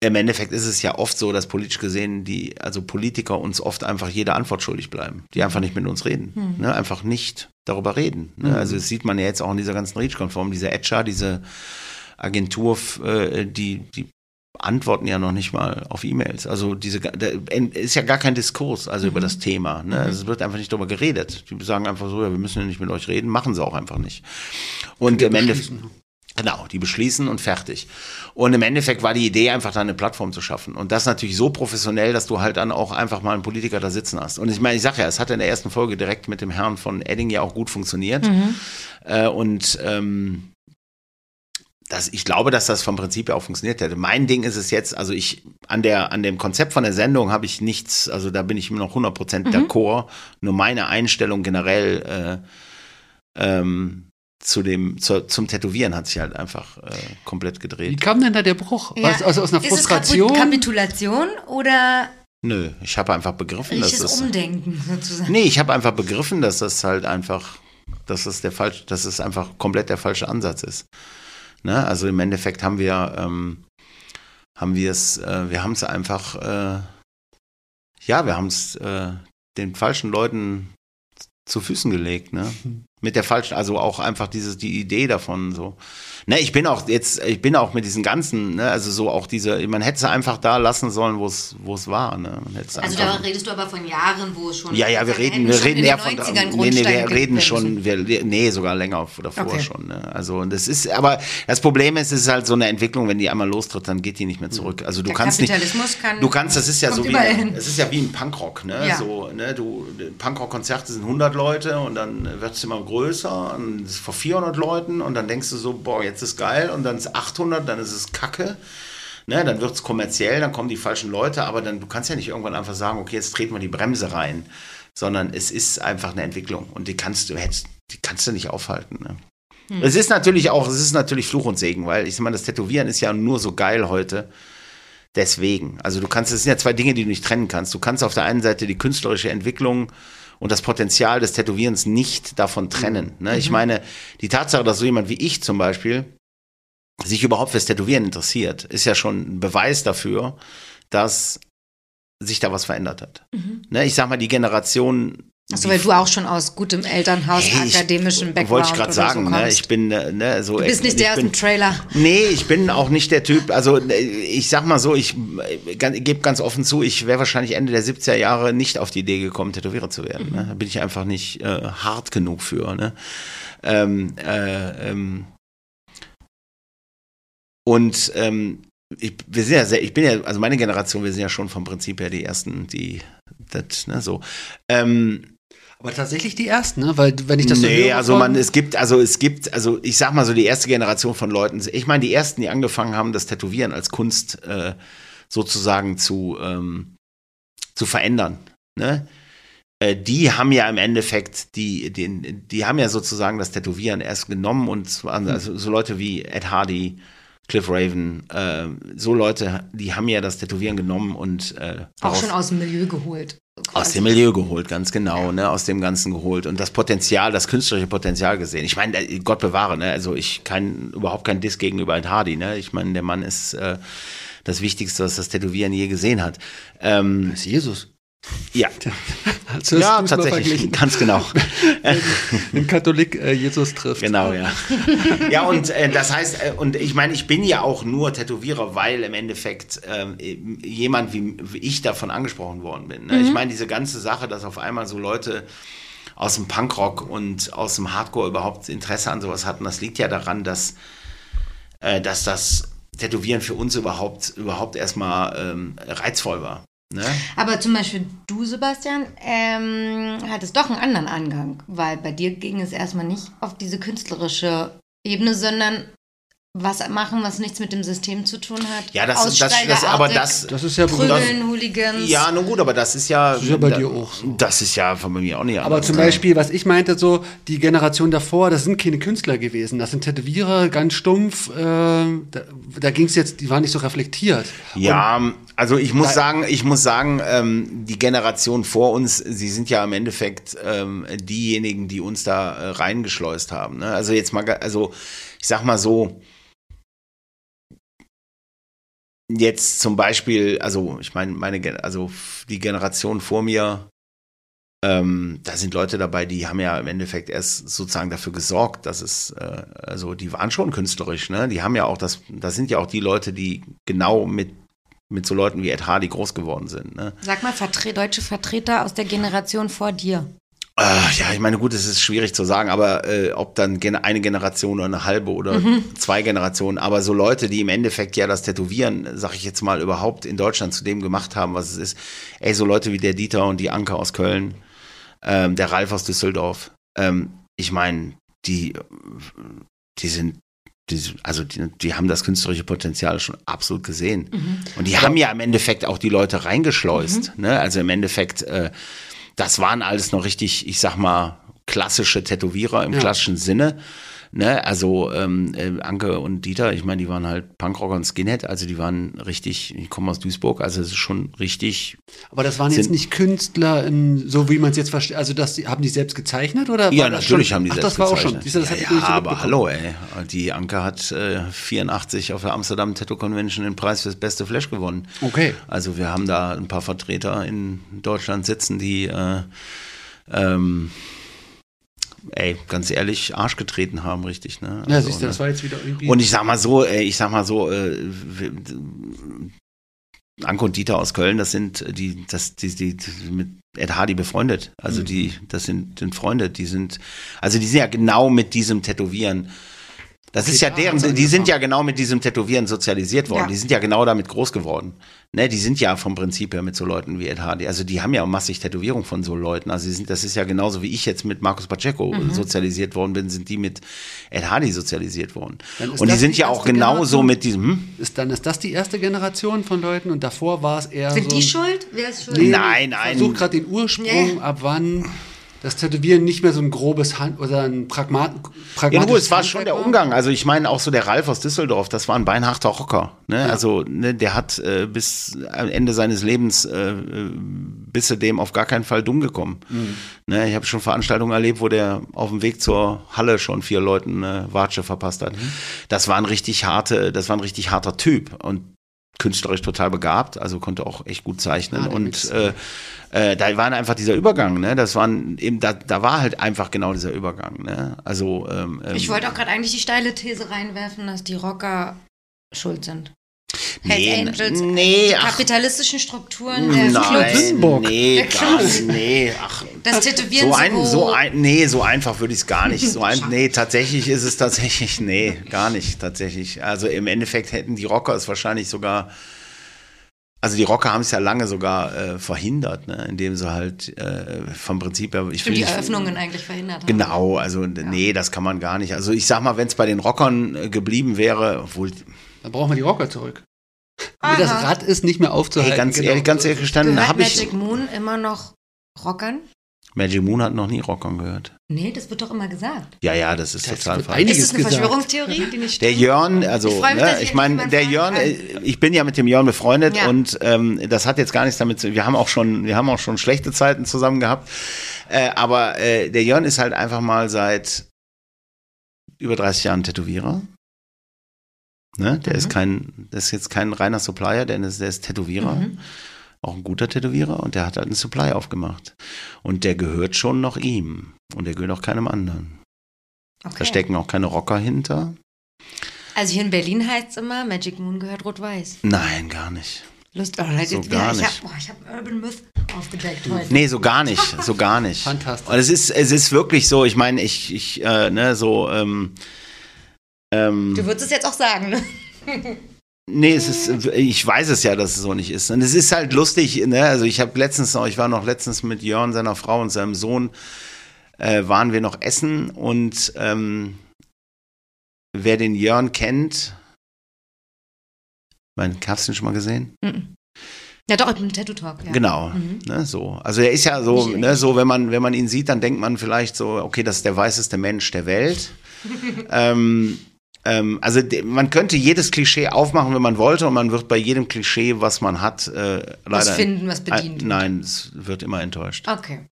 im Endeffekt ist es ja oft so, dass politisch gesehen die, also Politiker uns oft einfach jede Antwort schuldig bleiben, die einfach nicht mit uns reden, ne? einfach nicht darüber reden. Ne? Also das sieht man ja jetzt auch in dieser ganzen REACH-Konform, diese ETCHA, diese Agentur, äh, die, die antworten ja noch nicht mal auf E-Mails. Also diese, da ist ja gar kein Diskurs, also über das Thema. Ne? Also es wird einfach nicht darüber geredet. Die sagen einfach so, ja, wir müssen ja nicht mit euch reden, machen sie auch einfach nicht. Und im Endeffekt, Genau, die beschließen und fertig. Und im Endeffekt war die Idee einfach da eine Plattform zu schaffen. Und das natürlich so professionell, dass du halt dann auch einfach mal einen Politiker da sitzen hast. Und ich meine, ich sage ja, es hat in der ersten Folge direkt mit dem Herrn von Edding ja auch gut funktioniert. Äh, und ähm, das, ich glaube, dass das vom Prinzip her auch funktioniert hätte. Mein Ding ist es jetzt, also ich, an der, an dem Konzept von der Sendung habe ich nichts, also da bin ich immer noch 100% d'accord. Nur meine Einstellung generell, äh, ähm, zu dem, zur, zum Tätowieren hat sich halt einfach äh, komplett Wie gedreht. kam denn da der Bruch? Ja. Was, also aus einer Ist es Frustration? Kapi- Kapitulation oder Nö, ich habe einfach begriffen, dass es. Umdenken sozusagen? Nee, ich habe einfach begriffen, dass das halt einfach, dass es der falsch, dass es einfach komplett der falsche Ansatz ist. Ne? Also im Endeffekt haben wir, ähm, haben wir es, äh, wir haben es einfach, äh, ja, wir haben es äh, den falschen Leuten zu Füßen gelegt, ne? Mit der falschen, also auch einfach dieses, die Idee davon so. Ne, ich bin auch jetzt, ich bin auch mit diesen ganzen, ne, also so auch diese, man hätte es einfach da lassen sollen, wo es, wo es war, ne? Also da redest du aber von Jahren, wo es schon. ja, ja, wir reden, wir reden eher von, 90ern nee, nee, wir reden schon, wir, nee, sogar länger davor Okay. schon, ne? Also, und das ist, aber das Problem ist, es ist halt so eine Entwicklung, wenn die einmal lostritt, dann geht die nicht mehr zurück. Also du Der kannst nicht, Kapitalismus kann- du kannst, das ist ja so wie, es ist ja wie ein Punkrock, ne? Ja. So, ne, du, Punkrock-Konzerte sind 100 Leute und dann wird es immer größer und es ist vor 400 Leuten und dann denkst du so, boah, jetzt ist geil und dann ist 800, dann ist es kacke. Ne, dann wird es kommerziell, dann kommen die falschen Leute, aber dann du kannst ja nicht irgendwann einfach sagen, okay, jetzt treten wir die Bremse rein, sondern es ist einfach eine Entwicklung und die kannst du hättest, die kannst du nicht aufhalten. Ne? Es ist natürlich auch, es ist natürlich Fluch und Segen, weil ich meine, das Tätowieren ist ja nur so geil heute. Deswegen. Also du kannst, es sind ja zwei Dinge, die du nicht trennen kannst. Du kannst auf der einen Seite die künstlerische Entwicklung und das Potenzial des Tätowierens nicht davon trennen. Ne? Ich meine, die Tatsache, dass so jemand wie ich zum Beispiel sich überhaupt fürs Tätowieren interessiert, ist ja schon ein Beweis dafür, dass sich da was verändert hat. Ne? Ich sag mal, die Generation Achso, weil du auch schon aus gutem Elternhaus, Hey, ich- akademischem Background Wollte ich gerade sagen, so ne? ich bin äh, ne, so. Du bist nicht ich der aus dem Trailer. Nee, ich bin auch nicht der Typ, also äh, ich sag mal so, ich äh, gan- gebe ganz offen zu, ich wäre wahrscheinlich Ende der 70er Jahre nicht auf die Idee gekommen, Tätowierer zu werden. Ne? Da bin ich einfach nicht äh, hart genug für. Ne? Ähm, äh, ähm, und ähm, ich, wir sind ja sehr, ich bin ja, also meine Generation, wir sind ja schon vom Prinzip her die ersten, die das, ne, so. Ähm, Aber tatsächlich die ersten, ne? Weil wenn ich das so nee, höre also man, es gibt, also es gibt, also ich sag mal so die erste Generation von Leuten, ich meine die ersten, die angefangen haben, das Tätowieren als Kunst äh, sozusagen zu, ähm, zu verändern, ne? Äh, Die haben ja im Endeffekt, die, die, die haben ja sozusagen das Tätowieren erst genommen und also so Leute wie Ed Hardy, Cliff Raven, äh, so Leute, die haben ja das Tätowieren genommen und äh, Auch schon aus dem Milieu geholt. Aus dem Milieu geholt, ganz genau, ne, aus dem Ganzen geholt und das Potenzial, das künstlerische Potenzial gesehen. Ich meine, äh, Gott bewahre, ne, also ich kann überhaupt kein Diss gegenüber Ed Hardy, ne, ich meine, der Mann ist äh, das Wichtigste, was das Tätowieren je gesehen hat. Ähm, Das ist Jesus. Ja, Hast ja, tatsächlich, ganz genau. Ein Katholik äh, Jesus trifft. Genau, ja. Ja, und äh, das heißt, äh, und ich meine, ich bin ja auch nur Tätowierer, weil im Endeffekt ähm, eben jemand wie, wie ich davon angesprochen worden bin. Ne? Ich meine, diese ganze Sache, dass auf einmal so Leute aus dem Punkrock und aus dem Hardcore überhaupt Interesse an sowas hatten, das liegt ja daran, dass, äh, dass das Tätowieren für uns überhaupt, überhaupt erstmal ähm, reizvoll war. Ne? Aber zum Beispiel du, Sebastian, ähm, hattest doch einen anderen Angang, weil bei dir ging es erstmal nicht auf diese künstlerische Ebene, sondern was machen, was nichts mit dem System zu tun hat. Ja, das, das, das, aber das, Das ist ja Prügeln, Hooligans. ja, nun gut, aber das ist ja, Das ist ja bei da- dir auch so. Das ist ja von mir auch nicht Aber zum Beispiel, was ich meinte, so die Generation davor, das sind keine Künstler gewesen. Das sind Tätowierer, ganz stumpf. Äh, da da ging es jetzt, die waren nicht so reflektiert. Ja, also ich muss sagen, ich muss sagen, ähm, die Generation vor uns, sie sind ja im Endeffekt ähm, diejenigen, die uns da äh, reingeschleust haben. Ne? Also jetzt mal, also ich sag mal so, jetzt zum Beispiel, also ich meine, meine, also die Generation vor mir, ähm, da sind Leute dabei, die haben ja im Endeffekt erst sozusagen dafür gesorgt, dass es, äh, also die waren schon künstlerisch, ne? Die haben ja auch das, das sind ja auch die Leute, die genau mit mit so Leuten wie Ed Hardy groß geworden sind. Ne? Sag mal, vertre deutsche Vertreter aus der Generation vor dir. Äh, ja, ich meine, gut, es ist schwierig zu sagen, aber äh, ob dann eine Generation oder eine halbe oder zwei Generationen, aber so Leute, die im Endeffekt ja das Tätowieren, sag ich jetzt mal, überhaupt in Deutschland zu dem gemacht haben, was es ist. Ey, so Leute wie der Dieter und die Anke aus Köln, ähm, der Ralf aus Düsseldorf. Ähm, ich meine, die, die sind, die, also die, die haben das künstlerische Potenzial schon absolut gesehen. Und die haben ja im Endeffekt auch die Leute reingeschleust. Ne? Also im Endeffekt, äh, das waren alles noch richtig, ich sag mal, klassische Tätowierer im Ja. klassischen Sinne. Ne? Also ähm, äh, Anke und Dieter, ich meine, die waren halt Punkrocker und Skinhead, also die waren richtig, ich komme aus Duisburg, also es ist schon richtig. Aber das waren jetzt nicht Künstler, im, so wie man es jetzt versteht. Also das, haben die selbst gezeichnet oder? Ja, das natürlich schon? haben die Ach, selbst das war auch schon. gezeichnet. Siehst du, das ja, ja, so aber hallo, ey. Die Anke hat äh, 84 auf der Amsterdam Tattoo Convention den Preis fürs beste Flash gewonnen. Okay. Also wir haben da ein paar Vertreter in Deutschland sitzen, die äh, ähm, ey, ganz ehrlich, Arsch getreten haben, richtig, ne? Ja, Also, siehst du, ne? das war jetzt wieder irgendwie. Und ich sag mal so, ey, ich sag mal so, äh, Anke und Dieter aus Köln, das sind die, das, die, die, die mit Ed Hardy befreundet. Also die, das sind, sind Freunde, die sind, also die sind ja genau mit diesem Tätowieren Das Okay, ist ja deren, hat's die sind ja genau mit diesem Tätowieren sozialisiert worden. Ja. Die sind ja genau damit groß geworden. Ne, die sind ja vom Prinzip her mit so Leuten wie Ed Hardy. Also die haben ja auch massig Tätowierung von so Leuten. Also sind, das ist ja genauso wie ich jetzt mit Markus Pacheco Mhm. sozialisiert worden bin, sind die mit Ed Hardy sozialisiert worden. Und die sind die ja auch genauso Generation? mit diesem, hm? Ist dann ist das die erste Generation von Leuten und davor war es eher Sind so. die ein- schuld? Wer ist schuld? Nee, Nein, ich nein. versuche gerade den Ursprung, ja. ab wann das Tätowieren nicht mehr so ein grobes Hand oder ein Pragmat Ja, pragmatisches nur, es war schon der Umgang. Also ich meine auch so der Ralf aus Düsseldorf, das war ein beinharter Rocker. Ne? Also ne, der hat äh, bis am Ende seines Lebens äh, bis zu dem auf gar keinen Fall dumm gekommen. Ne? Ich habe schon Veranstaltungen erlebt, wo der auf dem Weg zur Halle schon vier Leuten äh, Watsche verpasst hat. Das war ein richtig harte, das war ein richtig harter Typ und künstlerisch total begabt, also konnte auch echt gut zeichnen Ah, und äh, äh, da war einfach dieser Übergang, ne? Das waren eben, da, da war halt einfach genau dieser Übergang, ne? Also ähm, Ich ähm, wollte auch gerade eigentlich die steile These reinwerfen, dass die Rocker schuld sind. Nee, Hells Angels, nee, die ach. kapitalistischen Strukturen der Clubs, Nein, Sündenbock. nee, Clubs. nee, ach. das Tätowieren So ein, so, ein, nee, so einfach würde ich es gar nicht. So ein, nee, tatsächlich ist es tatsächlich, nee, gar nicht, tatsächlich. Also im Endeffekt hätten die Rocker es wahrscheinlich sogar, also die Rocker haben es ja lange sogar äh, verhindert, ne, indem sie halt äh, vom Prinzip her, ich Stimmt, will die nicht- Eröffnungen eigentlich verhindert haben. Genau, also nee, das kann man gar nicht. Also ich sag mal, wenn es bei den Rockern äh, geblieben wäre, obwohl, Dann brauchen wir die Rocker zurück. Nee, das Aha. Rad ist nicht mehr aufzuhalten. hey, ganz genau. ehrlich, ganz ehrlich gestanden, habe ich Magic Moon immer noch Rockern? Magic Moon hat noch nie Rockern gehört. Nee, das wird doch immer gesagt. Ja, ja, das ist Das total falsch. Einiges ist das eine gesagt. Verschwörungstheorie, die nicht Der stimmt? Jörn, also Ich mich, ne, ich meine, der Jörn, kann. äh, ich bin ja mit dem Jörn befreundet Ja. und ähm, das hat jetzt gar nichts damit zu, wir haben auch schon, wir haben auch schon schlechte Zeiten zusammen gehabt, äh, aber äh, der Jörn ist halt einfach mal seit über 30 Jahren Tätowierer. Ne? Der Mhm. ist kein, ist jetzt kein reiner Supplier, der ist, der ist Tätowierer. Mhm. Auch ein guter Tätowierer und der hat halt einen Supply aufgemacht. Und der gehört schon noch ihm. Und der gehört auch keinem anderen. Okay. Da stecken auch keine Rocker hinter. Also hier in Berlin heißt es immer, Magic Moon gehört rot-weiß. Nein, gar nicht. Lust, oh, So jetzt gar ich nicht. habe ich hab Urban Myth aufgedeckt heute. Nee, so gar nicht, so gar nicht. Fantastisch. Und es ist, es ist wirklich so, ich meine, ich, ich, äh, ne, so, ähm, ähm, Du würdest es jetzt auch sagen, ne? nee, es ist, ich weiß es ja, dass es so nicht ist. Und es ist halt lustig, ne, also ich habe letztens noch, ich war noch letztens mit Jörn, seiner Frau und seinem Sohn, äh, waren wir noch essen und, ähm, wer den Jörn kennt, mein, hast du ihn schon mal gesehen? Mhm. Ja, doch, im Tattoo Talk. Ja. Genau, Mhm. ne, so. Also er ist ja so, ne, so wenn man wenn man ihn sieht, dann denkt man vielleicht so, okay, das ist der weißeste Mensch der Welt. ähm, ähm, also man könnte jedes Klischee aufmachen, wenn man wollte, und man wird bei jedem Klischee, was man hat, äh, leider Was finden, was bedient. Ein, nein, es wird immer enttäuscht. Okay.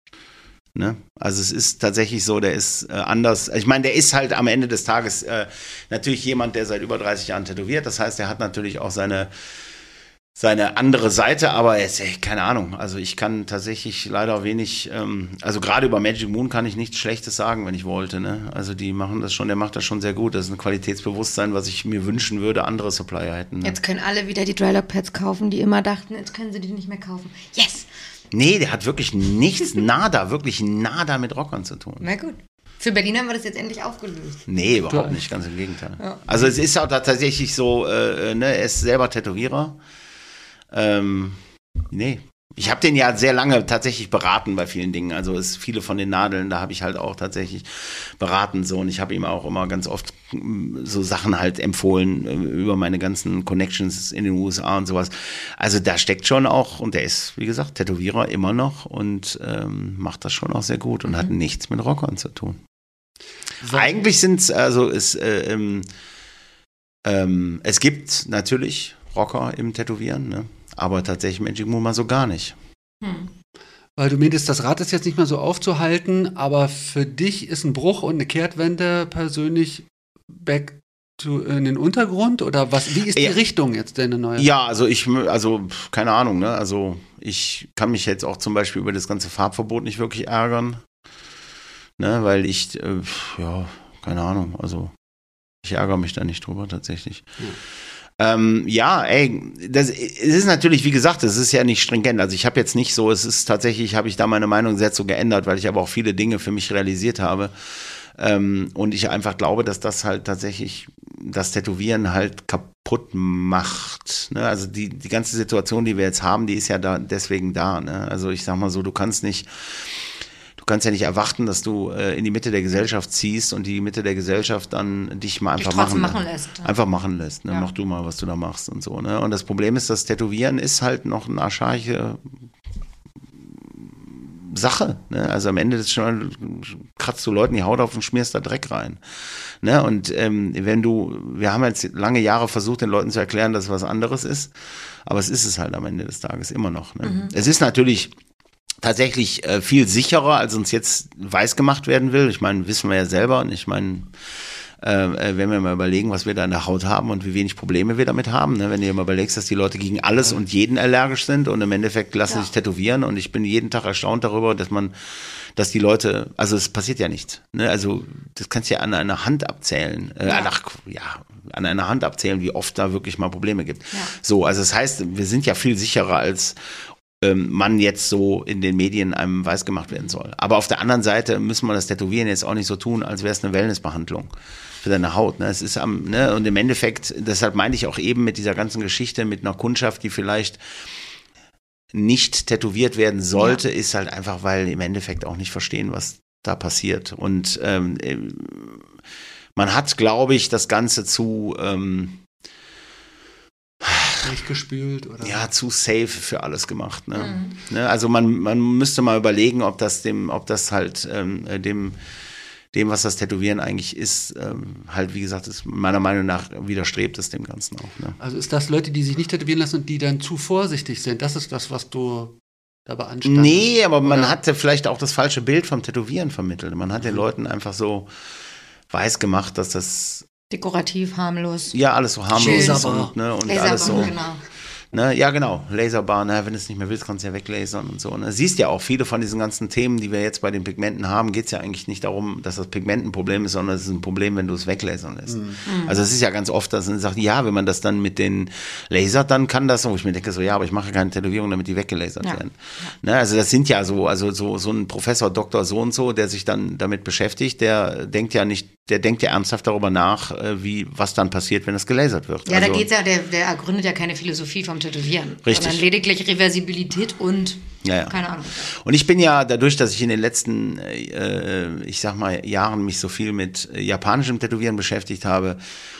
Ne? Also es ist tatsächlich so, der ist äh, anders. Ich meine, der ist halt am Ende des Tages äh, natürlich jemand, der seit über 30 Jahren tätowiert. Das heißt, er hat natürlich auch seine seine andere Seite, aber er ist, ey, keine Ahnung. Also ich kann tatsächlich leider wenig, ähm, also gerade über Magic Moon kann ich nichts Schlechtes sagen, wenn ich wollte. Ne? Also die machen das schon, der macht das schon sehr gut. Das ist ein Qualitätsbewusstsein, was ich mir wünschen würde, andere Supplier hätten. Ne? Jetzt können alle wieder die Drylock Pads kaufen, die immer dachten, jetzt können sie die nicht mehr kaufen. Yes! Nee, der hat wirklich nichts, nada, wirklich nada mit Rockern zu tun. Na gut. Für Berlin haben wir das jetzt endlich aufgelöst. Nee, überhaupt nicht, ganz im Gegenteil. Also es ist auch tatsächlich so, äh, ne, er ist selber Tätowierer. Ähm, nee. Ich habe den ja sehr lange tatsächlich beraten bei vielen Dingen. Also es viele von den Nadeln, da habe ich halt auch tatsächlich beraten so und ich habe ihm auch immer ganz oft mm, so Sachen halt empfohlen äh, über meine ganzen Connections in den USA und sowas. Also da steckt schon auch und der ist wie gesagt Tätowierer immer noch und ähm, macht das schon auch sehr gut und hat nichts mit Rockern zu tun. Eigentlich sind es, also es, äh, ähm, ähm, es gibt natürlich Rocker im Tätowieren, ne? Aber tatsächlich Magic Moon mal so gar nicht. Hm. Weil du meintest, das Rad ist jetzt nicht mehr so aufzuhalten, aber für dich ist ein Bruch und eine Kehrtwende persönlich back to, in den Untergrund oder was? Wie ist die Ja. Richtung jetzt deine neue? Ja, also ich, also keine Ahnung, ne? Also ich kann mich jetzt auch zum Beispiel über das ganze Farbverbot nicht wirklich ärgern, ne? Weil ich, äh, ja, keine Ahnung, also ich ärgere mich da nicht drüber tatsächlich. Ähm, ja, ey, das es ist natürlich, wie gesagt, es ist ja nicht stringent. Also ich habe jetzt nicht so, es ist tatsächlich, habe ich da meine Meinung sehr zu geändert, weil ich aber auch viele Dinge für mich realisiert habe. Ähm, und ich einfach glaube, dass das halt tatsächlich das Tätowieren halt kaputt macht. Ne? Also die, die ganze Situation, die wir jetzt haben, die ist ja da deswegen da. Ne? Also ich sag mal so, du kannst nicht du kannst ja nicht erwarten, dass du äh, in die Mitte der Gesellschaft ziehst und die Mitte der Gesellschaft dann dich mal einfach machen, machen lässt. Einfach machen lässt. Ne? Ja. Mach du mal, was du da machst und so. Ne? Und das Problem ist, das Tätowieren ist halt noch eine archaische Sache. Ne? Also am Ende des schon kratzt du Leuten die Haut auf und schmierst da Dreck rein. Ne? Und ähm, wenn du, wir haben jetzt lange Jahre versucht, den Leuten zu erklären, dass es was anderes ist, aber es ist es halt am Ende des Tages immer noch. Ne? Es ist natürlich tatsächlich äh, viel sicherer, als uns jetzt weiß gemacht werden will. Ich meine, wissen wir ja selber. Und ich meine, äh, äh, wenn wir mal überlegen, was wir da in der Haut haben und wie wenig Probleme wir damit haben. Ne? Wenn du dir mal überlegst, dass die Leute gegen alles und jeden allergisch sind und im Endeffekt lassen Ja. sich tätowieren und ich bin jeden Tag erstaunt darüber, dass man, dass die Leute, also es passiert ja nichts. Ne? Also das kannst du ja an einer Hand abzählen. Äh, Ja. ach, ja, an einer Hand abzählen, wie oft da wirklich mal Probleme gibt. Ja. So, also das heißt, wir sind ja viel sicherer als man jetzt so in den Medien einem weiß gemacht werden soll. Aber auf der anderen Seite müssen wir das Tätowieren jetzt auch nicht so tun, als wäre es eine Wellnessbehandlung für deine Haut. Ne? Es ist am, ne? Und im Endeffekt, deshalb meinte ich auch eben mit dieser ganzen Geschichte, mit einer Kundschaft, die vielleicht nicht tätowiert werden sollte, ist halt einfach, weil im Endeffekt auch nicht verstehen, was da passiert. Und ähm, äh, man hat, glaube ich, das Ganze zu ähm, Durchgespült oder? ja, zu safe für alles gemacht. Ne? Mhm. Ne? Also man, man müsste mal überlegen, ob das dem, ob das halt ähm, äh, dem, dem, was das Tätowieren eigentlich ist, ähm, halt, wie gesagt, ist meiner Meinung nach widerstrebt es dem Ganzen auch. Ne? Also ist das Leute, die sich nicht tätowieren lassen und die dann zu vorsichtig sind? Das ist das, was du da beanstandest? Nee, aber man Oder? hatte vielleicht auch das falsche Bild vom Tätowieren vermittelt. Man hat den Leuten einfach so weiß gemacht, dass das Dekorativ, harmlos. ja alles so harmlos Laserbar. und, ne, und Laserbar, alles so. genau. Ne? Ja, genau. Laserbar, ne? wenn du es nicht mehr willst, kannst du ja weglasern und so. Ne? Siehst ja auch, viele von diesen ganzen Themen, die wir jetzt bei den Pigmenten haben, geht es ja eigentlich nicht darum, dass das Pigment ein Problem ist, sondern es ist ein Problem, wenn du es weglasern lässt. Also es ist ja ganz oft, dass man sagt, ja, wenn man das dann mit den lasert, dann kann das, wo ich mir denke, so ja, aber ich mache keine Tätowierung, damit die weggelasert Ja. werden. Ne? Also das sind ja so, also so, so ein Professor, Doktor so und so, der sich dann damit beschäftigt, der denkt ja nicht, der denkt ja ernsthaft darüber nach, äh, wie, was dann passiert, wenn das gelasert wird. Ja, also, da geht's ja, der, der ergründet ja keine Philosophie vom Tätowieren. Richtig. Sondern lediglich Reversibilität und Ja, ja. keine Ahnung. Und ich bin ja dadurch, dass ich in den letzten, äh, ich sag mal, Jahren mich so viel mit japanischem Tätowieren beschäftigt habe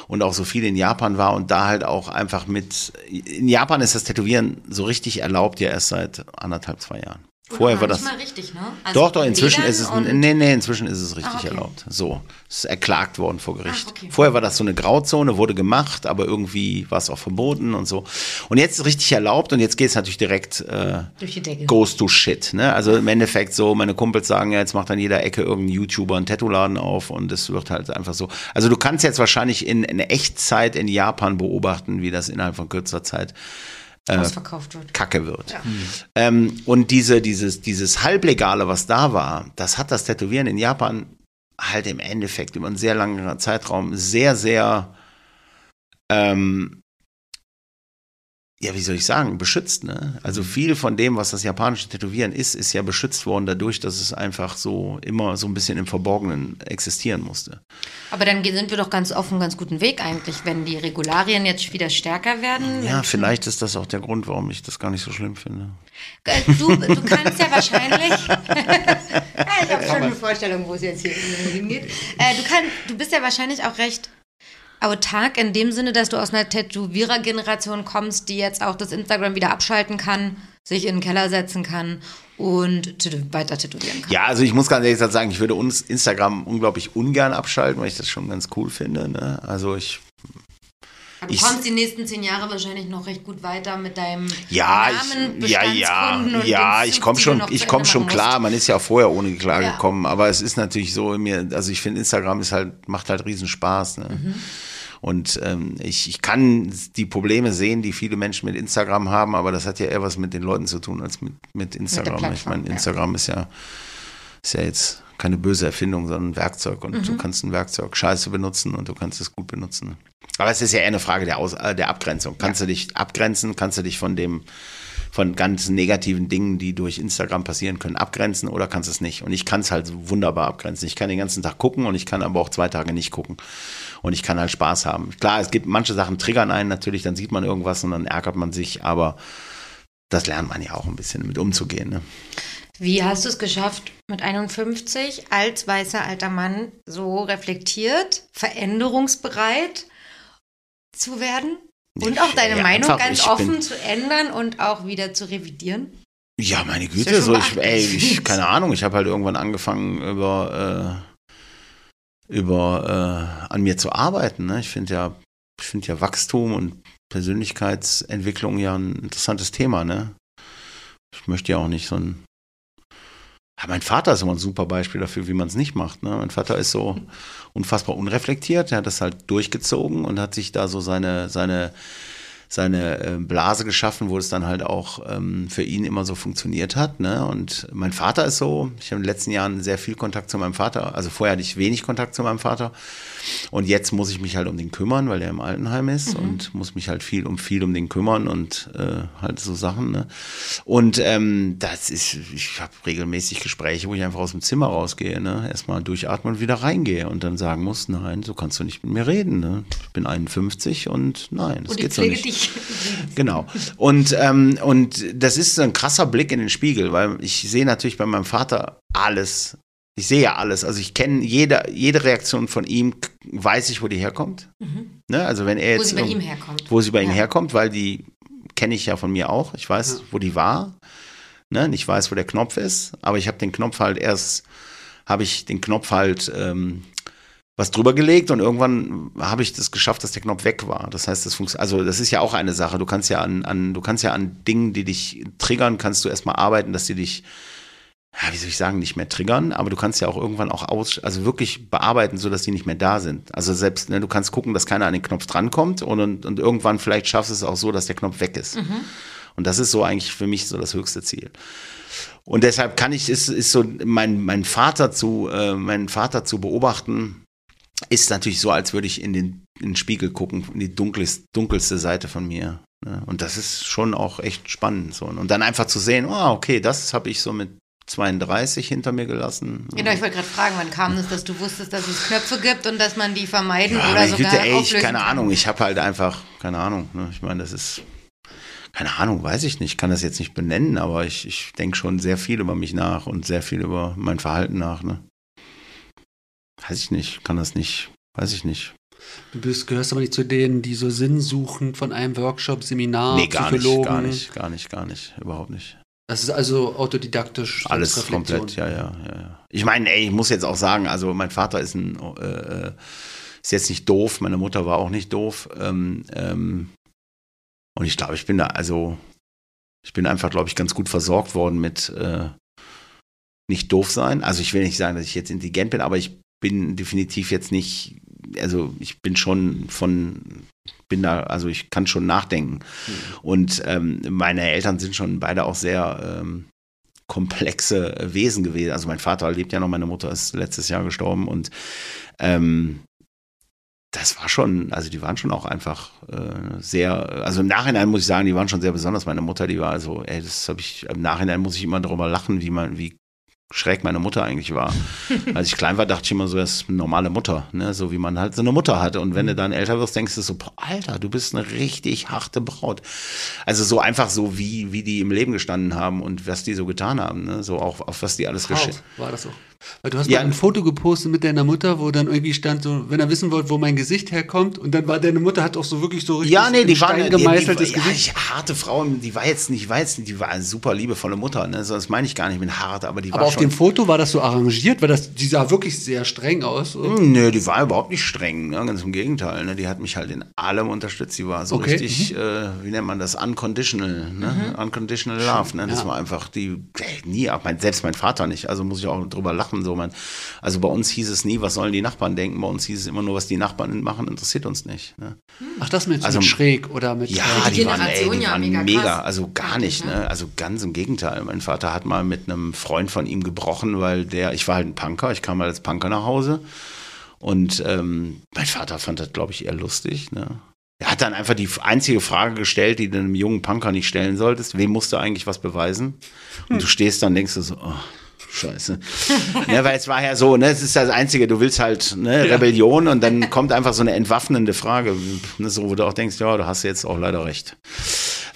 und auch so viel in Japan war und da halt auch einfach mit, in Japan ist das Tätowieren so richtig erlaubt ja erst seit anderthalb, zwei Jahren. Vorher war das. Richtig, ne? Also Doch, doch, inzwischen ist es, nee, nee, inzwischen ist es richtig Ah, okay. erlaubt. So, es ist erklagt worden vor Gericht. Ach, okay. Vorher war das so eine Grauzone, wurde gemacht, aber irgendwie war es auch verboten und so. Und jetzt ist es richtig erlaubt und jetzt geht es natürlich direkt äh, Durch die Decke. goes to shit. Ne? Also im Endeffekt so, meine Kumpels sagen ja, jetzt macht an jeder Ecke irgendein YouTuber einen Tattoo-Laden auf und es wird halt einfach so. Also du kannst jetzt wahrscheinlich in, in Echtzeit in Japan beobachten, wie das innerhalb von kürzer Zeit ausverkauft wird. Kacke wird. Ähm, und diese, dieses, dieses Halblegale, was da war, das hat das Tätowieren in Japan halt im Endeffekt über einen sehr langen Zeitraum sehr, sehr, ähm, ja, wie soll ich sagen, beschützt. Ne? Also viel von dem, was das japanische Tätowieren ist, ist ja beschützt worden dadurch, dass es einfach so immer so ein bisschen im Verborgenen existieren musste. Aber dann sind wir doch ganz auf einem ganz guten Weg eigentlich, wenn die Regularien jetzt wieder stärker werden. Ja, vielleicht ist das auch der Grund, warum ich das gar nicht so schlimm finde. Äh, Du, du kannst ja wahrscheinlich. Ich habe schon eine Vorstellung, wo es jetzt hier hingeht. Äh, du, kann, du bist ja wahrscheinlich auch recht autark in dem Sinne, dass du aus einer Tätowierer-Generation kommst, die jetzt auch das Instagram wieder abschalten kann, sich in den Keller setzen kann und weiter tätowieren kann. Ja, also ich muss ganz ehrlich sagen, ich würde uns Instagram unglaublich ungern abschalten, weil ich das schon ganz cool finde. Ne? Also ich Aber du ich- kommst die nächsten zehn Jahre wahrscheinlich noch recht gut weiter mit deinem Ja, Namen, ich, ja, ja, ja, ich komme schon, ich komme schon klar. Man ist ja auch vorher ohne klar Ja. gekommen, aber es ist natürlich so in mir, also ich finde Instagram ist halt, macht halt riesen Spaß. Ne? Mhm. Und ähm, ich, ich kann die Probleme sehen, die viele Menschen mit Instagram haben, aber das hat ja eher was mit den Leuten zu tun als mit, mit Instagram. ich Plattform, meine, ja. Instagram ist ja, ist ja jetzt keine böse Erfindung, sondern ein Werkzeug und Mhm. du kannst ein Werkzeug scheiße benutzen und du kannst es gut benutzen. Aber es ist ja eher eine Frage der, Aus äh, der Abgrenzung. Kannst du dich abgrenzen? Kannst du dich von dem von ganz negativen Dingen, die durch Instagram passieren können, abgrenzen oder kannst es nicht. Und ich kann es halt wunderbar abgrenzen. Ich kann den ganzen Tag gucken und ich kann aber auch zwei Tage nicht gucken. Und ich kann halt Spaß haben. Klar, es gibt manche Sachen triggern einen natürlich, dann sieht man irgendwas und dann ärgert man sich, aber das lernt man ja auch ein bisschen mit umzugehen. Ne? Wie hast du es geschafft, mit 51 als weißer alter Mann so reflektiert, veränderungsbereit zu werden? Und auch deine Ja, Meinung einfach, ganz offen zu ändern und auch wieder zu revidieren? Ja, meine Güte, so ich, ey, ich, keine Ahnung, ich habe halt irgendwann angefangen über, äh, über äh, an mir zu arbeiten. Ne? Ich finde ja, ich finde ja Wachstum und Persönlichkeitsentwicklung ja ein interessantes Thema, ne? Ich möchte ja auch nicht so ein. Ja, mein Vater ist immer ein super Beispiel dafür, wie man es nicht macht. Ne? Mein Vater ist so unfassbar unreflektiert, er hat das halt durchgezogen und hat sich da so seine, seine, seine äh, Blase geschaffen, wo es dann halt auch ähm, für ihn immer so funktioniert hat. Ne? Und mein Vater ist so, ich habe in den letzten Jahren sehr viel Kontakt zu meinem Vater, also vorher hatte ich wenig Kontakt zu meinem Vater. Und jetzt muss ich mich halt um den kümmern, weil er im Altenheim ist und muss mich halt viel um viel um den kümmern und äh, halt so Sachen. Ne? Und ähm, das ist, ich habe regelmäßig Gespräche, wo ich einfach aus dem Zimmer rausgehe, ne? erstmal durchatmen und wieder reingehe und dann sagen muss, nein, so kannst du nicht mit mir reden. Ne? Ich bin 51 und nein, das Und geht so nicht. dich. Genau. Und, ähm, und das ist so ein krasser Blick in den Spiegel, weil ich sehe natürlich bei meinem Vater alles. Ich sehe ja alles. Also ich kenne jede, jede Reaktion von ihm, weiß ich, wo die herkommt. Ne? Also wenn er Wo jetzt sie bei ihm herkommt. wo sie bei ihm Ja. herkommt, weil die kenne ich ja von mir auch. Ich weiß, Ja. wo die war. Ne? Und Ich weiß, wo der Knopf ist. Aber ich habe den Knopf halt erst, habe ich den Knopf halt ähm, was drüber gelegt und irgendwann habe ich das geschafft, dass der Knopf weg war. Das heißt, das funktioniert. Also das ist ja auch eine Sache. Du kannst ja an, an, du kannst ja an Dingen, die dich triggern, kannst du erstmal arbeiten, dass die dich ja, wie soll ich sagen, nicht mehr triggern, aber du kannst ja auch irgendwann auch aus, also wirklich bearbeiten, so dass die nicht mehr da sind. Also selbst, ne, du kannst gucken, dass keiner an den Knopf drankommt und, und, und irgendwann vielleicht schaffst du es auch so, dass der Knopf weg ist. Und das ist so eigentlich für mich so das höchste Ziel. Und deshalb kann ich, ist, ist so, mein, mein Vater zu, äh, meinen Vater zu beobachten, ist natürlich so, als würde ich in den, in den Spiegel gucken, in die dunkelste, dunkelste Seite von mir. Ne? Und das ist schon auch echt spannend. So. Und dann einfach zu sehen, oh, okay, das habe ich so mit 32 hinter mir gelassen. Genau, ich wollte gerade fragen, wann kam es, dass du wusstest, dass es Knöpfe gibt und dass man die vermeiden Ja, oder sogar Güte, ey, ich, auflösen keine kann? Ahnung, ich habe halt einfach, keine Ahnung, ne? ich meine, das ist, keine Ahnung, weiß ich nicht, kann das jetzt nicht benennen, aber ich, ich denke schon sehr viel über mich nach und sehr viel über mein Verhalten nach, ne? Weiß ich nicht, kann das nicht, weiß ich nicht. Du bist, gehörst aber nicht zu denen, die so Sinn suchen von einem Workshop, Seminar, nee, gar nicht, Psychologen. gar nicht, gar nicht, gar nicht, überhaupt nicht. Das ist also autodidaktisch. Alles komplett, ja, ja, ja. Ich meine, ey, ich muss jetzt auch sagen, also mein Vater ist ein, äh, ist jetzt nicht doof, meine Mutter war auch nicht doof. Ähm, ähm, und ich glaube, ich bin da, also, ich bin einfach, glaube ich, ganz gut versorgt worden mit äh, nicht doof sein. Also ich will nicht sagen, dass ich jetzt intelligent bin, aber ich bin definitiv jetzt nicht, also ich bin schon von, bin da, also ich kann schon nachdenken. Und ähm, meine Eltern sind schon beide auch sehr ähm, komplexe Wesen gewesen. Also mein Vater lebt ja noch, meine Mutter ist letztes Jahr gestorben und ähm, das war schon, also die waren schon auch einfach äh, sehr, also im Nachhinein muss ich sagen, die waren schon sehr besonders. Meine Mutter, die war also, ey, das habe ich, im Nachhinein muss ich immer darüber lachen, wie man, wie schräg meine Mutter eigentlich war. Als ich klein war, dachte ich immer so, das ist eine normale Mutter, ne? so wie man halt so eine Mutter hatte. Und wenn du dann älter wirst, denkst du so, boah, Alter, du bist eine richtig harte Braut. Also so einfach so, wie, wie die im Leben gestanden haben und was die so getan haben, ne? so auch auf was die alles geschickt Hart war das auch. Weil du hast Ja. mal ein Foto gepostet mit deiner Mutter, wo dann irgendwie stand, so, wenn er wissen wollt, wo mein Gesicht herkommt, und dann war deine Mutter hat auch so wirklich so richtig Ja, nee, die in war Stein die, die, gemeißeltes die, ja, Gesicht. ich, harte Frau, die war jetzt nicht, war jetzt nicht, die war eine super liebevolle Mutter, ne? So, das meine ich gar nicht mit hart, aber die Aber war schon. Dem Foto war das so arrangiert, weil das, die sah wirklich sehr streng aus. Hm, Nö, die war überhaupt nicht streng, ne? ganz im Gegenteil. Ne? Die hat mich halt in allem unterstützt. Die war so Okay, richtig, äh, wie nennt man das, unconditional, ne? unconditional love. Ne? Das Ja. war einfach die, nie, auch mein, selbst mein Vater nicht. Also muss ich auch drüber lachen. So, mein, also bei uns hieß es nie, was sollen die Nachbarn denken. Bei uns hieß es immer nur, was die Nachbarn machen, interessiert uns nicht. Ne? Ach, das mit, Also- mit schräg oder mit. Ja, die die, waren, ey, die ja waren mega mega, also gar nicht, Eigentlich, ne? Also ganz im Gegenteil. Mein Vater hat mal mit einem Freund von ihm gebrochen, weil der, ich war halt ein Punker, ich kam mal als Punker nach Hause. Und ähm, mein Vater fand das, glaube ich, eher lustig, ne? Er hat dann einfach die einzige Frage gestellt, die du einem jungen Punker nicht stellen solltest. Wem musst du eigentlich was beweisen? Und du stehst dann und denkst du so, oh, scheiße. ja, weil es war ja so, ne, es ist das Einzige, du willst halt ne, Rebellion und dann kommt einfach so eine entwaffnende Frage, ne, so, wo du auch denkst, ja, du hast jetzt auch leider recht.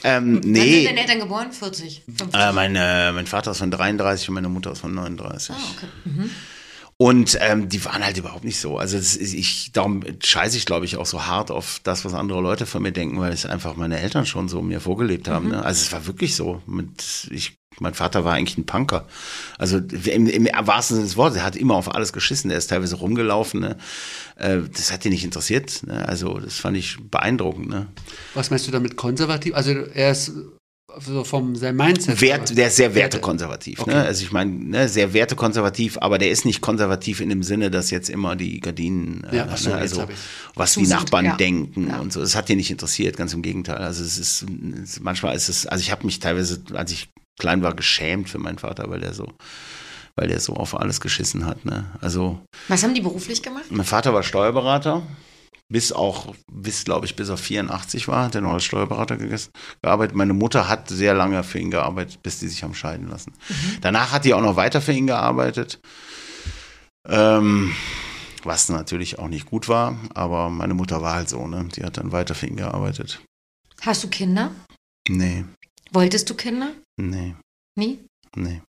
Ähm, Wann sind nee, deine Eltern geboren? 40? 50? äh, mein, äh, mein Vater ist von 33 und meine Mutter ist von 39. ah, okay. Und ähm, die waren halt überhaupt nicht so. Also ist, ich, darum scheiße ich, glaube ich, auch so hart auf das, was andere Leute von mir denken, weil es einfach meine Eltern schon so mir vorgelebt haben. Ne? Also es war wirklich so. Mit, ich, mein Vater war eigentlich ein Punker. Also im, im wahrsten Sinne des Wortes, er hat immer auf alles geschissen. Er ist teilweise rumgelaufen. Ne? Äh, das hat ihn nicht interessiert. Ne? Also das fand ich beeindruckend. Ne? Was meinst du damit konservativ? Also er ist so vom sein Mindset. Wert, der ist sehr Werte. wertekonservativ. Okay. Ne? Also ich meine, ne, sehr wertekonservativ, aber der ist nicht konservativ in dem Sinne, dass jetzt immer die Gardinen, äh, Ja, ach so, ne, also was Zu die sind, Nachbarn ja. denken Ja. und so. Das hat ihn nicht interessiert, ganz im Gegenteil. Also es ist, manchmal ist es, also ich habe mich teilweise, als ich klein war, geschämt für meinen Vater, weil der so, weil der so auf alles geschissen hat. Ne? Also Was haben die beruflich gemacht? mein Vater war Steuerberater, bis auch, bis glaube ich, bis er 84 war, hat er noch als Steuerberater gegessen, gearbeitet. Meine Mutter hat sehr lange für ihn gearbeitet, bis die sich haben scheiden lassen. Danach hat die auch noch weiter für ihn gearbeitet. Ähm, was natürlich auch nicht gut war, aber meine Mutter war halt so, ne? Die hat dann weiter für ihn gearbeitet. Hast du Kinder? Nee, Wolltest du Kinder? Nee, Nie? nee.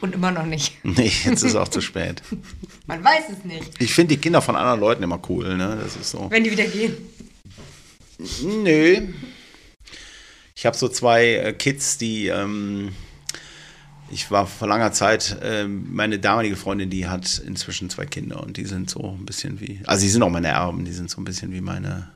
Und immer noch nicht. Nee, jetzt ist auch zu spät. Man weiß es nicht. Ich finde die Kinder von anderen Leuten immer cool, ne? Das ist so. Wenn die wieder gehen. Nö. Ich habe so zwei äh, Kids, die. Ähm, ich war vor langer Zeit, ähm, meine damalige Freundin, die hat inzwischen zwei Kinder und die sind so ein bisschen wie. Also, sie sind auch meine Erben, die sind so ein bisschen wie meine.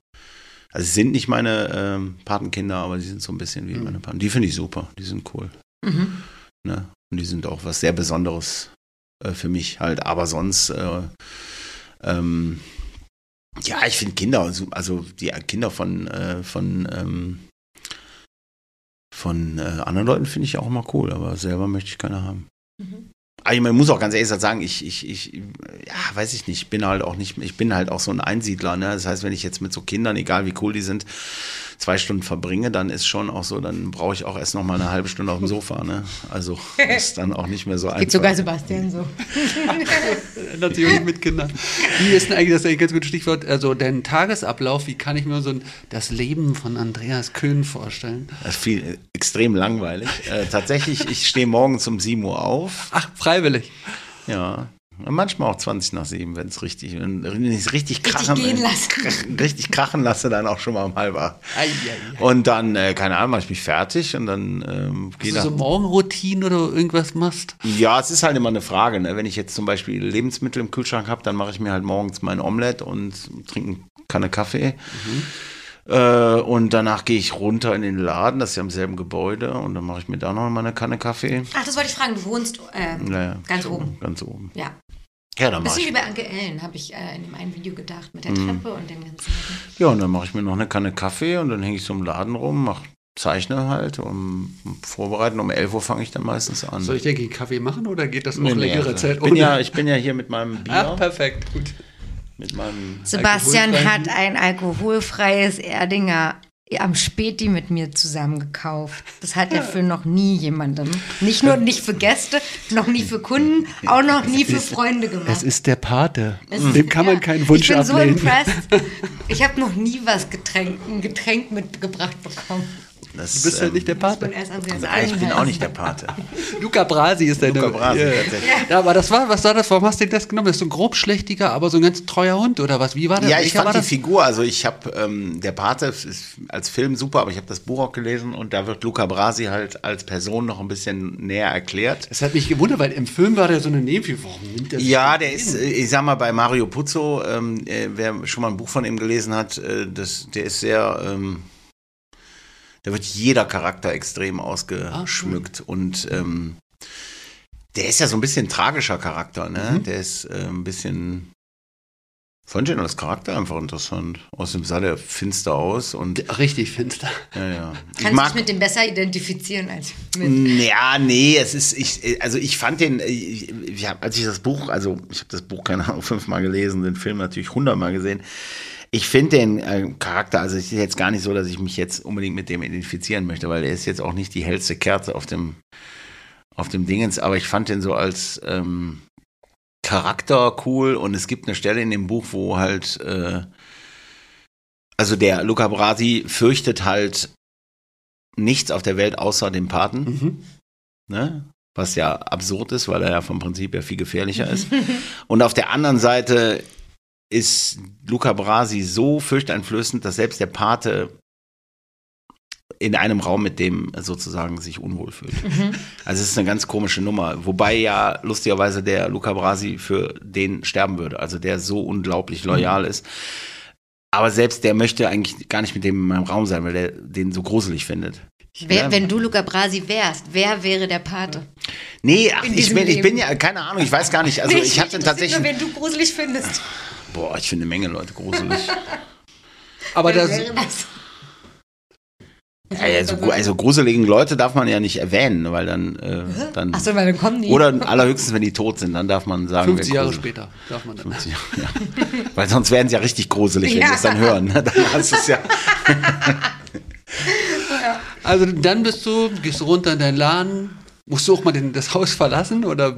Also, sie sind nicht meine ähm, Patenkinder, aber sie sind so ein bisschen wie meine Paten. Die finde ich super, die sind cool. Mhm. Ne? Und die sind auch was sehr Besonderes äh, für mich halt. Aber sonst, äh, ähm, ja, ich finde Kinder, also- also die Kinder von, äh, von, ähm, von äh, anderen Leuten finde ich auch immer cool, aber selber möchte ich keine haben. Aber ich muss auch ganz ehrlich sagen, ich, ich, ich, ja, weiß ich nicht, ich bin halt auch nicht, ich bin halt auch so ein Einsiedler, ne? Das heißt, wenn ich jetzt mit so Kindern, egal wie cool die sind, zwei Stunden verbringe, dann ist schon auch so, dann brauche ich auch erst noch mal eine halbe Stunde auf dem Sofa, ne? Also ist dann auch nicht mehr so einfach. Geht sogar Sebastian so. Ändert sich auch nicht mit Kindern. Wie ist denn eigentlich, das ist eigentlich ein ganz gutes Stichwort, also dein Tagesablauf, wie kann ich mir so ein, das Leben von Andreas Köhn vorstellen? Das ist viel, extrem langweilig. Äh, tatsächlich, ich stehe morgens um 7 Uhr auf. Ach, freiwillig. Ja. Manchmal auch 20 nach 7, wenn es richtig, wenn ich es richtig krachen, krach- richtig krachen lasse, dann auch schon mal um halb acht. Ei, ei, ei. Und dann, äh, keine Ahnung, mache ich mich fertig und dann ähm, gehe Hast du so nach. Morgenroutinen oder irgendwas machst? Ja, es ist halt immer eine Frage. Ne? Wenn ich jetzt zum Beispiel Lebensmittel im Kühlschrank habe, dann mache ich mir halt morgens mein Omelett und trinke eine Kanne Kaffee. Äh, und danach gehe ich runter in den Laden, das ist ja im selben Gebäude, und dann mache ich mir da noch mal eine Kanne Kaffee. Ach, das wollte ich fragen. Du wohnst äh, Naja, ganz oben. Ganz oben. Ja. Ja, dann mache Bisschen wie ich. bei Anke Ellen, habe ich äh, in dem einen Video gedacht, mit der Mhm. Treppe und dem ganzen. Ja, und dann mache ich mir noch eine Kanne Kaffee und dann hänge ich so im Laden rum, mache Zeichne halt, um vorbereiten. Um 11 Uhr fange ich dann meistens an. Soll ich dir einen Kaffee machen oder geht das noch Nee, nee, längere also Zeit? ich, bin ja, ich bin ja hier mit meinem Bier, Ach, perfekt, gut. Mit meinem Sebastian hat ein alkoholfreies Erdinger am Späti mit mir zusammen gekauft. Das hat er für noch nie jemandem. Nicht nur nicht für Gäste, noch nie für Kunden, auch noch nie für Freunde gemacht. Es ist der Pate. Es- Dem kann man ja, keinen Wunsch Ich bin so ablehnen. impressed. Ich habe noch nie was Getränk, ein Getränk mitgebracht bekommen. Das, Du bist ähm, nicht der Und Pate. Nein, ich bin auch nicht der Pate. Luca Brasi ist deine. Luca Brasi, Ja. tatsächlich. Ja, aber das war, was war das? Warum hast du denn das genommen? Das ist so ein grobschlächtiger, aber so ein ganz treuer Hund oder was? Wie war das? Ja, ich war fand die das? Figur, also ich habe, ähm, der Pate ist als Film super, aber ich habe das Buch auch gelesen und da wird Luca Brasi halt als Person noch ein bisschen näher erklärt. Das hat mich gewundert, weil im Film war der so eine Nebenfigur. Warum nimmt der sich Ja, der ist, hin? äh, ich sag mal, bei Mario Puzo, ähm, äh, wer schon mal ein Buch von ihm gelesen hat, äh, das, der ist sehr, ähm, da wird jeder Charakter extrem ausgeschmückt und ähm, der ist ja so ein bisschen ein tragischer Charakter, ne? Mhm. Der ist äh, ein bisschen, fand ich ihn als Charakter einfach interessant. Außerdem sah der finster aus und, Richtig finster. ja, ja. Ich Kannst mag, dich mit dem besser identifizieren als mit. ja, nee, es ist, ich, also ich fand den, ich, ich hab, als ich das Buch, also ich habe das Buch, keine Ahnung, fünfmal gelesen, den Film natürlich hundertmal gesehen. Ich finde den äh, Charakter, also es ist jetzt gar nicht so, dass ich mich jetzt unbedingt mit dem identifizieren möchte, weil er ist jetzt auch nicht die hellste Kerze auf dem, auf dem Dingens, aber ich fand den so als ähm, Charakter cool und es gibt eine Stelle in dem Buch, wo halt, äh, also der Luca Brasi fürchtet halt nichts auf der Welt außer dem Paten, Mhm. ne? was ja absurd ist, weil er ja vom Prinzip ja viel gefährlicher ist. Und auf der anderen Seite ist Luca Brasi so fürchteinflößend, dass selbst der Pate in einem Raum mit dem sozusagen sich unwohl fühlt. Also es ist eine ganz komische Nummer. Wobei ja lustigerweise der Luca Brasi für den sterben würde. Also der so unglaublich loyal ist. Aber selbst der möchte eigentlich gar nicht mit dem in meinem Raum sein, weil der den so gruselig findet. Wer. Wenn du Luca Brasi wärst, wer wäre der Pate? Nee, ach, ich bin, ich bin ja, keine Ahnung, ich weiß gar nicht. Also Nee, ich hatte interessiert tatsächlich. Nur, wen du gruselig findest. Boah, ich finde eine Menge Leute gruselig. Aber das? Ja, ja, so, gru- also gruseligen Leute darf man ja nicht erwähnen, weil dann, äh, dann Achso, weil dann kommen die. oder allerhöchstens, wenn die tot sind, dann darf man sagen, 50 wer Jahre später darf man dann. 50 Jahre, ja. Weil sonst werden sie ja richtig gruselig, wenn Ja. sie es dann hören. ne? Dann hast es ja. Also dann bist du, gehst du runter in deinen Laden, musst du auch mal den, das Haus verlassen oder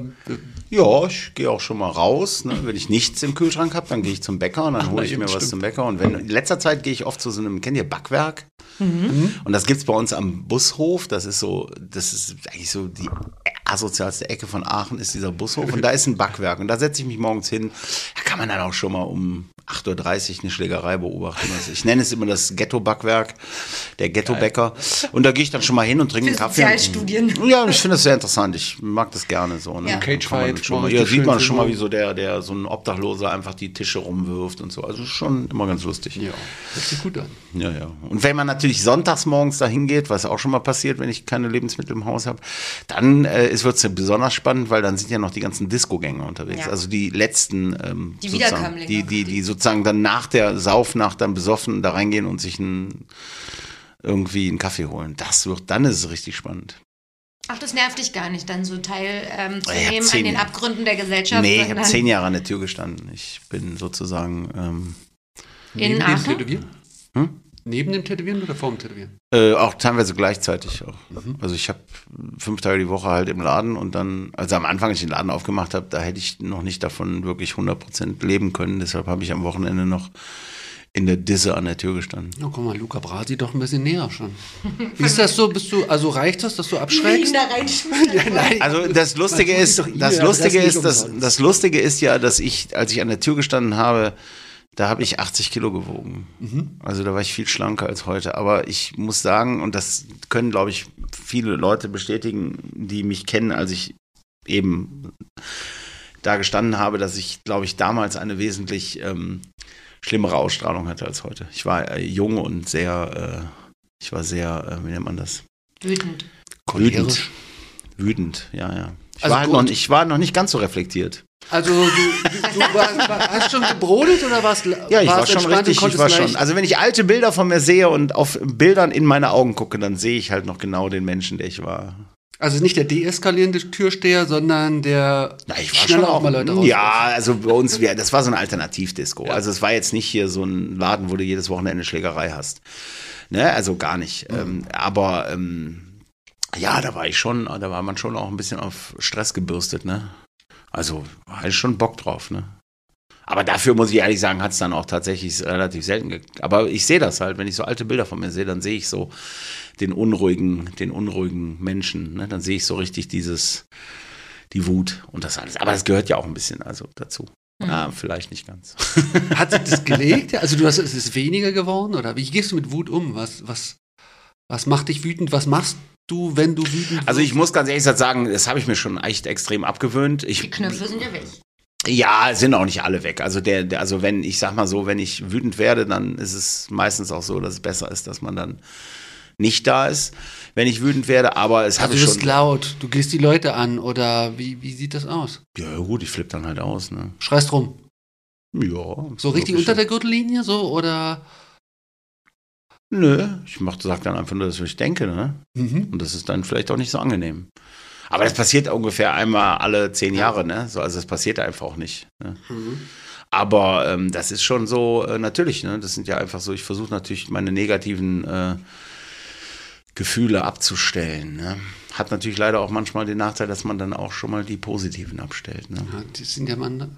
Ja, ich gehe auch schon mal raus. Ne? Wenn ich nichts im Kühlschrank habe, dann gehe ich zum Bäcker und dann hole ich mir was stimmt. zum Bäcker. Und wenn in letzter Zeit gehe ich oft zu so einem, kennt ihr Backwerk? Und das gibt's bei uns am Bushof. Das ist so, das ist eigentlich so die asozialste Ecke von Aachen ist dieser Bushof. Und da ist ein Backwerk. Und da setze ich mich morgens hin. Da kann man dann auch schon mal um 8.30 Uhr eine Schlägerei beobachten. Also ich nenne es immer das Ghetto-Backwerk, der Ghetto-Bäcker. Und da gehe ich dann schon mal hin und trinke einen Kaffee. Sozialstudien. Ja, ich finde das sehr interessant. Ich mag das gerne so. Ne? Ja. Kann man Cagefight, schon mal, richtig sieht man schon mal, wie so der, der so ein Obdachloser einfach die Tische rumwirft und so. Also schon immer ganz lustig. ja, das sieht gut an. Ja, ja. Und wenn man natürlich sonntags morgens dahin geht, was auch schon mal passiert, wenn ich keine Lebensmittel im Haus habe, dann äh, wird es ja besonders spannend, weil dann sind ja noch die ganzen Disco-Gänger unterwegs. Ja. Also die letzten, ähm, Die sozusagen, Wiederkömmlinge. die, die, die sozusagen dann nach der Saufnacht dann besoffen da reingehen und sich ein, irgendwie einen Kaffee holen. Das wird, dann ist es richtig spannend. Ach, das nervt dich gar nicht, dann so teil ähm, zu Ich hab nehmen an den Jahre. Abgründen der Gesellschaft. Nee, ich habe zehn Jahre an der Tür gestanden. Ich bin sozusagen ähm, In Aachen? Hm? Neben dem Tätowieren oder vorm Tätowieren? Äh, auch teilweise gleichzeitig auch. Also ich habe fünf Tage die Woche halt im Laden und dann, also am Anfang, als ich den Laden aufgemacht habe, da hätte ich noch nicht davon wirklich 100% leben können. Deshalb habe ich am Wochenende noch in der Disse an der Tür gestanden. Oh, guck mal, Luca Brasi doch ein bisschen näher schon. Wie ist das so? Bist du, also reicht das, dass du abschreckst? Ja, nein. Also das Lustige ist, doch das Lustige nicht ist, das, das Lustige ist ja, dass ich, als ich an der Tür gestanden habe, da habe ich 80 Kilo gewogen. Also da war ich viel schlanker als heute. Aber ich muss sagen, und das können, glaube ich, viele Leute bestätigen, die mich kennen, als ich eben da gestanden habe, dass ich, glaube ich, damals eine wesentlich ähm, schlimmere Ausstrahlung hatte als heute. Ich war äh, jung und sehr, äh, ich war sehr, äh, wie nennt man das? Wütend. Wütend. Wütend, ja, ja. Ich, Also war gut. noch, ich war noch nicht ganz so reflektiert. Also du, du, warst, war- hast schon gebrodelt oder warst Ja, ich war warst schon entspannt und richtig, ich war schon. Also wenn ich alte Bilder von mir sehe und auf Bildern in meine Augen gucke, dann sehe ich halt noch genau den Menschen, der ich war. Also nicht der deeskalierende Türsteher, sondern der Na, ich war schon auch mal Leute raus. Ja, also bei uns, wir, das war so ein Alternativdisco. Also es war jetzt nicht hier so ein Laden, wo du jedes Wochenende Schlägerei hast. Ne, also gar nicht. Ähm, aber ähm, ja, da war ich schon, da war man schon auch ein bisschen auf Stress gebürstet, ne? Also hatte ich schon Bock drauf, ne? Aber dafür muss ich ehrlich sagen, hat es dann auch tatsächlich relativ selten Aber ich sehe das halt, wenn ich so alte Bilder von mir sehe, dann sehe ich so den unruhigen, den unruhigen Menschen. Ne? Dann sehe ich so richtig dieses, die Wut und das alles. Aber das gehört ja auch ein bisschen also dazu. Ah, vielleicht nicht ganz. Hat sich das gelegt? Also du hast, es ist weniger geworden oder wie gehst du mit Wut um? Was, was, was macht dich wütend? Was machst du, wenn du wütend Also ich muss ganz ehrlich sagen, das habe ich mir schon echt extrem abgewöhnt. Die Ich, Knöpfe sind ja weg. ja, sind auch nicht alle weg. Also der, der, also wenn, ich sag mal so, wenn ich wütend werde, dann ist es meistens auch so, dass es besser ist, dass man dann nicht da ist, wenn ich wütend werde. Aber es Also hatte du bist schon. laut, du gehst die Leute an oder wie, wie sieht das aus? Ja gut, ich flippe dann halt aus. Ne? Schreist rum. Ja. So richtig unter der Gürtellinie so oder? Nö, ich mach, sag dann einfach nur, dass ich denke, ne? Mhm. Und das ist dann vielleicht auch nicht so angenehm. Aber das passiert ungefähr einmal alle zehn Jahre, ne? So, also es passiert einfach auch nicht. Ne? Mhm. aber ähm, das ist schon so, äh, natürlich, ne? das sind ja einfach so, ich versuche natürlich meine negativen äh, Gefühle abzustellen. Ne? Hat natürlich leider auch manchmal den Nachteil, dass man dann auch schon mal die positiven abstellt. Ne? Ja, die sind ja man Ne,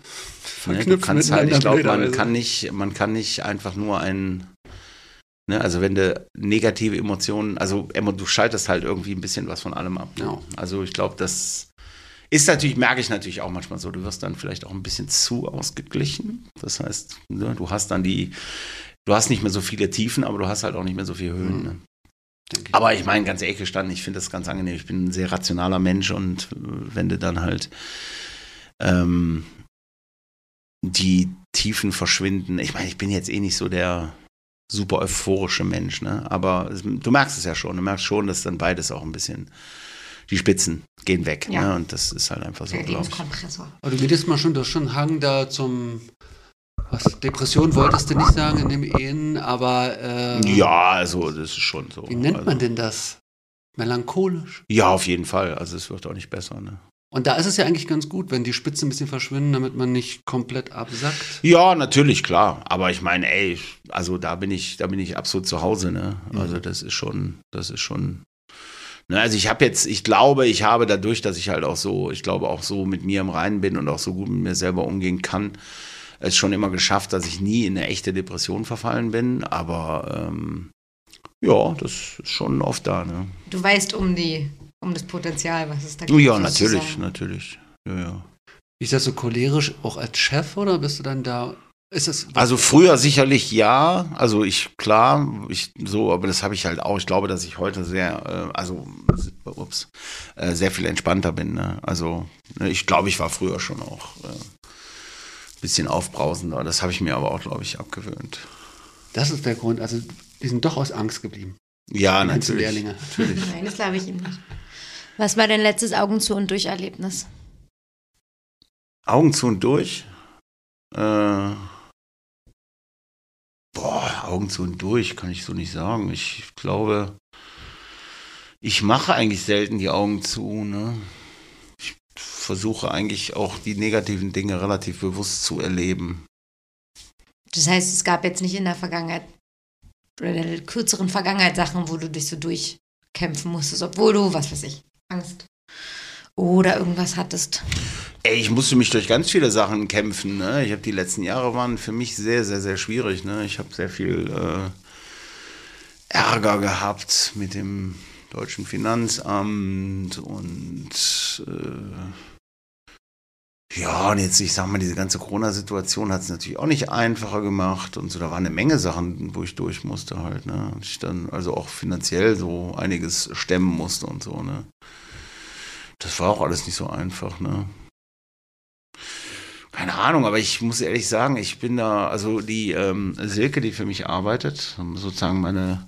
verknüpft du kannst halt, ich glaube, man kann nicht, man kann nicht einfach nur ein, ne, also wenn du negative Emotionen, also du schaltest halt irgendwie ein bisschen was von allem ab. Ne? Also ich glaube, das ist natürlich, merke ich natürlich auch manchmal so, du wirst dann vielleicht auch ein bisschen zu ausgeglichen. Das heißt, ne, du hast dann die, du hast nicht mehr so viele Tiefen, aber du hast halt auch nicht mehr so viele Höhen. Denke ich. Aber ich meine, ganz ehrlich gestanden, ich finde das ganz angenehm. Ich bin ein sehr rationaler Mensch und äh, wenn du dann halt ähm, die Tiefen verschwinden, ich meine, ich bin jetzt eh nicht so der super euphorische Mensch, ne? Aber du merkst es ja schon, du merkst schon, dass dann beides auch ein bisschen die Spitzen gehen weg. Ja. Ne? Und das ist halt einfach so, glaube ich. Aber du meintest mal schon, du hast schon einen Hang da zum. Was, Depression wolltest du nicht sagen in dem Ehen, aber. Äh, Ja, also das ist schon so. Wie nennt also, man denn das? Melancholisch. Ja, auf jeden Fall. Also es wird auch nicht besser, ne? Und da ist es ja eigentlich ganz gut, wenn die Spitzen ein bisschen verschwinden, damit man nicht komplett absackt. Ja, natürlich, klar. Aber ich meine, ey, also da bin ich, da bin ich absolut zu Hause, ne? Mhm. Also das ist schon, das ist schon. Ne, also ich habe jetzt, ich glaube, ich habe dadurch, dass ich halt auch so, ich glaube auch so mit mir im Reinen bin und auch so gut mit mir selber umgehen kann, es schon immer geschafft, dass ich nie in eine echte Depression verfallen bin. Aber ähm, ja, das ist schon oft da, ne? Du weißt um die, um das Potenzial, was es da Ja, sozusagen. natürlich, natürlich. Ja, ja. Ist das so cholerisch auch als Chef oder bist du dann da? Ist das. Also früher sicherlich ja, also ich klar, ich so, aber das habe ich halt auch. Ich glaube, dass ich heute sehr, äh, also ups, äh, sehr viel entspannter bin. Ne? Also ne, ich glaube, ich war früher schon auch äh, ein bisschen aufbrausender. Das habe ich mir aber auch, glaube ich, abgewöhnt. Das ist der Grund. Also, die sind doch aus Angst geblieben. Ja, natürlich. Lehrlinge. natürlich. Nein, das glaube ich ihm nicht. Was war dein letztes Augen zu und durch Erlebnis? Augen zu und durch. Äh, boah, Augen zu und durch, kann ich so nicht sagen. Ich glaube, ich mache eigentlich selten die Augen zu. Ne? Ich versuche eigentlich auch die negativen Dinge relativ bewusst zu erleben. Das heißt, es gab jetzt nicht in der Vergangenheit oder in der kürzeren Vergangenheit Sachen, wo du dich so durchkämpfen musstest, obwohl du, was weiß ich, Angst oder irgendwas hattest. Ey, ich musste mich durch ganz viele Sachen kämpfen. Ne? Ich habe die letzten Jahre waren für mich sehr, sehr, sehr schwierig. Ne? Ich habe sehr viel äh, Ärger gehabt mit dem deutschen Finanzamt und äh, ja, und jetzt, ich sag mal, diese ganze Corona-Situation hat es natürlich auch nicht einfacher gemacht und so. Da waren eine Menge Sachen, wo ich durch musste halt, ne? Und ich dann also auch finanziell so einiges stemmen musste und so, ne? Das war auch alles nicht so einfach, ne? Keine Ahnung, aber ich muss ehrlich sagen, ich bin da, also die ähm, Silke, die für mich arbeitet, sozusagen meine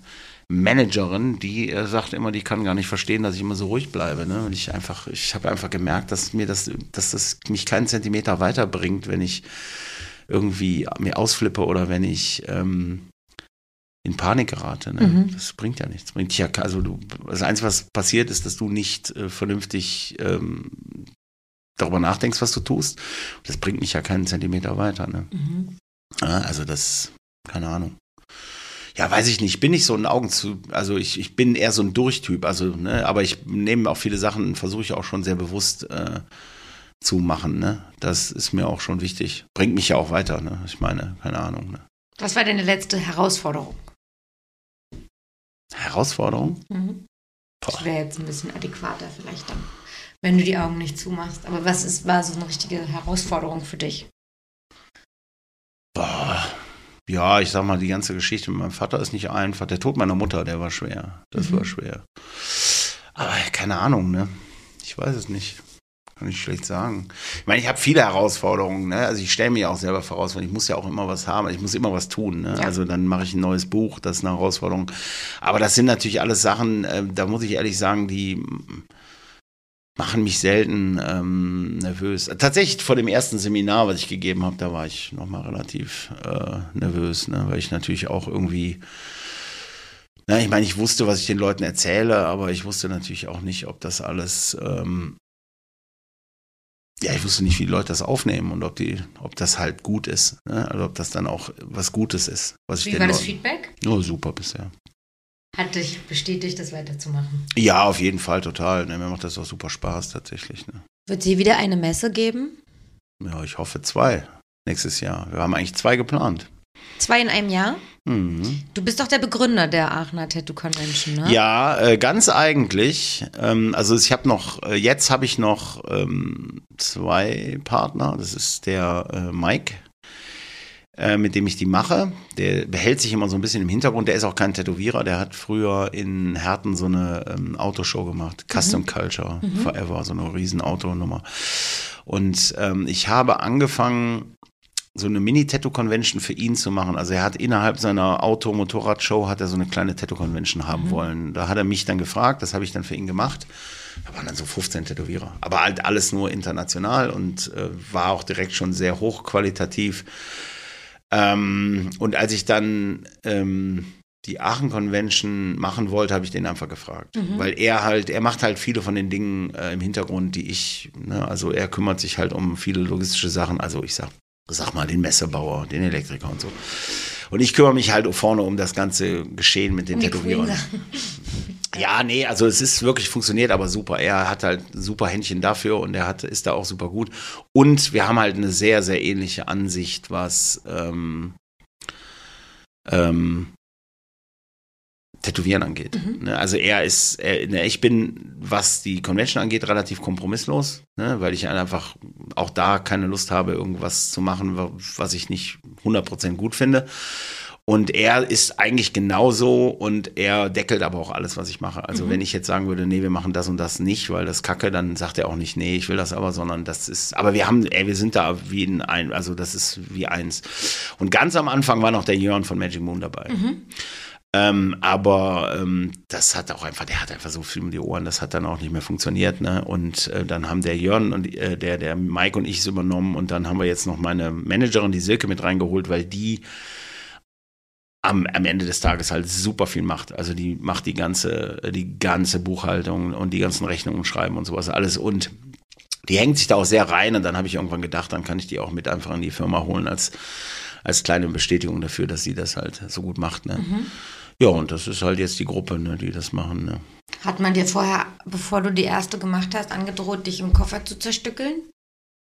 Managerin, die äh, sagt immer, die kann gar nicht verstehen, dass ich immer so ruhig bleibe. Ne? Und ich einfach, ich habe einfach gemerkt, dass mir das, dass das mich keinen Zentimeter weiterbringt, wenn ich irgendwie mir ausflippe oder wenn ich ähm, in Panik gerate. Ne? Mhm. Das bringt ja nichts. Bringt ja, also du, das Einzige, was passiert, ist, dass du nicht äh, vernünftig ähm, darüber nachdenkst, was du tust. Das bringt mich ja keinen Zentimeter weiter. Ne? Ja, also das, keine Ahnung. Ja, weiß ich nicht. Ich bin nicht so ein Augen zu, also ich, ich bin eher so ein Durchtyp, also, ne, aber ich nehme auch viele Sachen, versuche ich auch schon sehr bewusst äh, zu machen, ne. Das ist mir auch schon wichtig. Bringt mich ja auch weiter, ne. Ich meine, keine Ahnung, ne. Was war deine letzte Herausforderung? Herausforderung? Das wäre jetzt ein bisschen adäquater vielleicht dann, wenn du die Augen nicht zumachst. Aber was ist, war so eine richtige Herausforderung für dich? Ja, ich sag mal, die ganze Geschichte mit meinem Vater ist nicht einfach. Der Tod meiner Mutter, der war schwer. Das Mhm. war schwer. Aber keine Ahnung, ne? Ich weiß es nicht. Kann ich schlecht sagen. Ich meine, ich habe viele Herausforderungen, ne? Also ich stelle mir auch selber voraus, weil ich muss ja auch immer was haben. Ich muss immer was tun, ne? Ja. Also dann mache ich ein neues Buch, das ist eine Herausforderung. Aber das sind natürlich alles Sachen, äh, da muss ich ehrlich sagen, die machen mich selten ähm, nervös. Tatsächlich vor dem ersten Seminar, was ich gegeben habe, da war ich nochmal relativ äh, nervös, ne? weil ich natürlich auch irgendwie, na, ich meine, ich wusste, was ich den Leuten erzähle, aber ich wusste natürlich auch nicht, ob das alles, ähm, ja, ich wusste nicht, wie die Leute das aufnehmen und ob die, ob das halt gut ist. Ne? Also ob das dann auch was Gutes ist. Was ich Wie den war das Leuten- Feedback? Oh, super bisher. Hat dich bestätigt, das weiterzumachen. Ja, auf jeden Fall total. Ne? Mir macht das auch super Spaß tatsächlich. Ne? Wird sie wieder eine Messe geben? Ja, ich hoffe zwei nächstes Jahr. Wir haben eigentlich zwei geplant. Zwei in einem Jahr? Mhm. Du bist doch der Begründer der Aachener Tattoo Convention, ne? Ja, äh, ganz eigentlich. Ähm, also ich habe noch, äh, jetzt habe ich noch ähm, zwei Partner. Das ist der äh, Mike, äh, mit dem ich die mache. Der behält sich immer so ein bisschen im Hintergrund. Der ist auch kein Tätowierer. Der hat früher in Herten so eine ähm, Autoshow gemacht. Custom Culture Forever, so eine riesen Autonummer. Und ähm, ich habe angefangen, so eine Mini-Tattoo-Convention für ihn zu machen. Also er hat innerhalb seiner Auto-Motorrad-Show hat er so eine kleine Tattoo-Convention haben wollen. Da hat er mich dann gefragt, das habe ich dann für ihn gemacht. Da waren dann so 15 Tätowierer. Aber halt alles nur international und äh, war auch direkt schon sehr hochqualitativ. Ähm, und als ich dann ähm, die Aachen Convention machen wollte, habe ich den einfach gefragt. Weil er halt, er macht halt viele von den Dingen äh, im Hintergrund, die ich, ne, also er kümmert sich halt um viele logistische Sachen. Also ich sag, sag mal, den Messebauer, den Elektriker und so. Und ich kümmere mich halt vorne um das ganze Geschehen mit den Um Tätowierern. Ja, nee, also es ist wirklich funktioniert, aber super. Er hat halt super Händchen dafür und er hat, ist da auch super gut. Und wir haben halt eine sehr, sehr ähnliche Ansicht, was ähm, ähm, Tätowieren angeht. Ne, Also er ist, er, ne, ich bin, was die Convention angeht, relativ kompromisslos, ne, weil ich einfach auch da keine Lust habe, irgendwas zu machen, wa- was ich nicht 100% gut finde. Und er ist eigentlich genauso und er deckelt aber auch alles, was ich mache. Also wenn ich jetzt sagen würde, nee, wir machen das und das nicht, weil das kacke, dann sagt er auch nicht, nee, ich will das aber, sondern das ist, aber wir haben, ey, wir sind da wie in ein, also das ist wie eins. Und ganz am Anfang war noch der Jörn von Magic Moon dabei. Ähm, aber ähm, das hat auch einfach, der hat einfach so viel um die Ohren, das hat dann auch nicht mehr funktioniert. Ne? Und äh, dann haben der Jörn und äh, der, der Mike und ich es übernommen und dann haben wir jetzt noch meine Managerin, die Silke, mit reingeholt, weil die am, am Ende des Tages halt super viel macht. Also die macht die ganze, die ganze Buchhaltung und die ganzen Rechnungen schreiben und sowas alles. Und die hängt sich da auch sehr rein und dann habe ich irgendwann gedacht, dann kann ich die auch mit einfach in die Firma holen als, als kleine Bestätigung dafür, dass sie das halt so gut macht. Ne? Ja, und das ist halt jetzt die Gruppe, ne, die das machen. Ne? Hat man dir vorher, bevor du die erste gemacht hast, angedroht, dich im Koffer zu zerstückeln?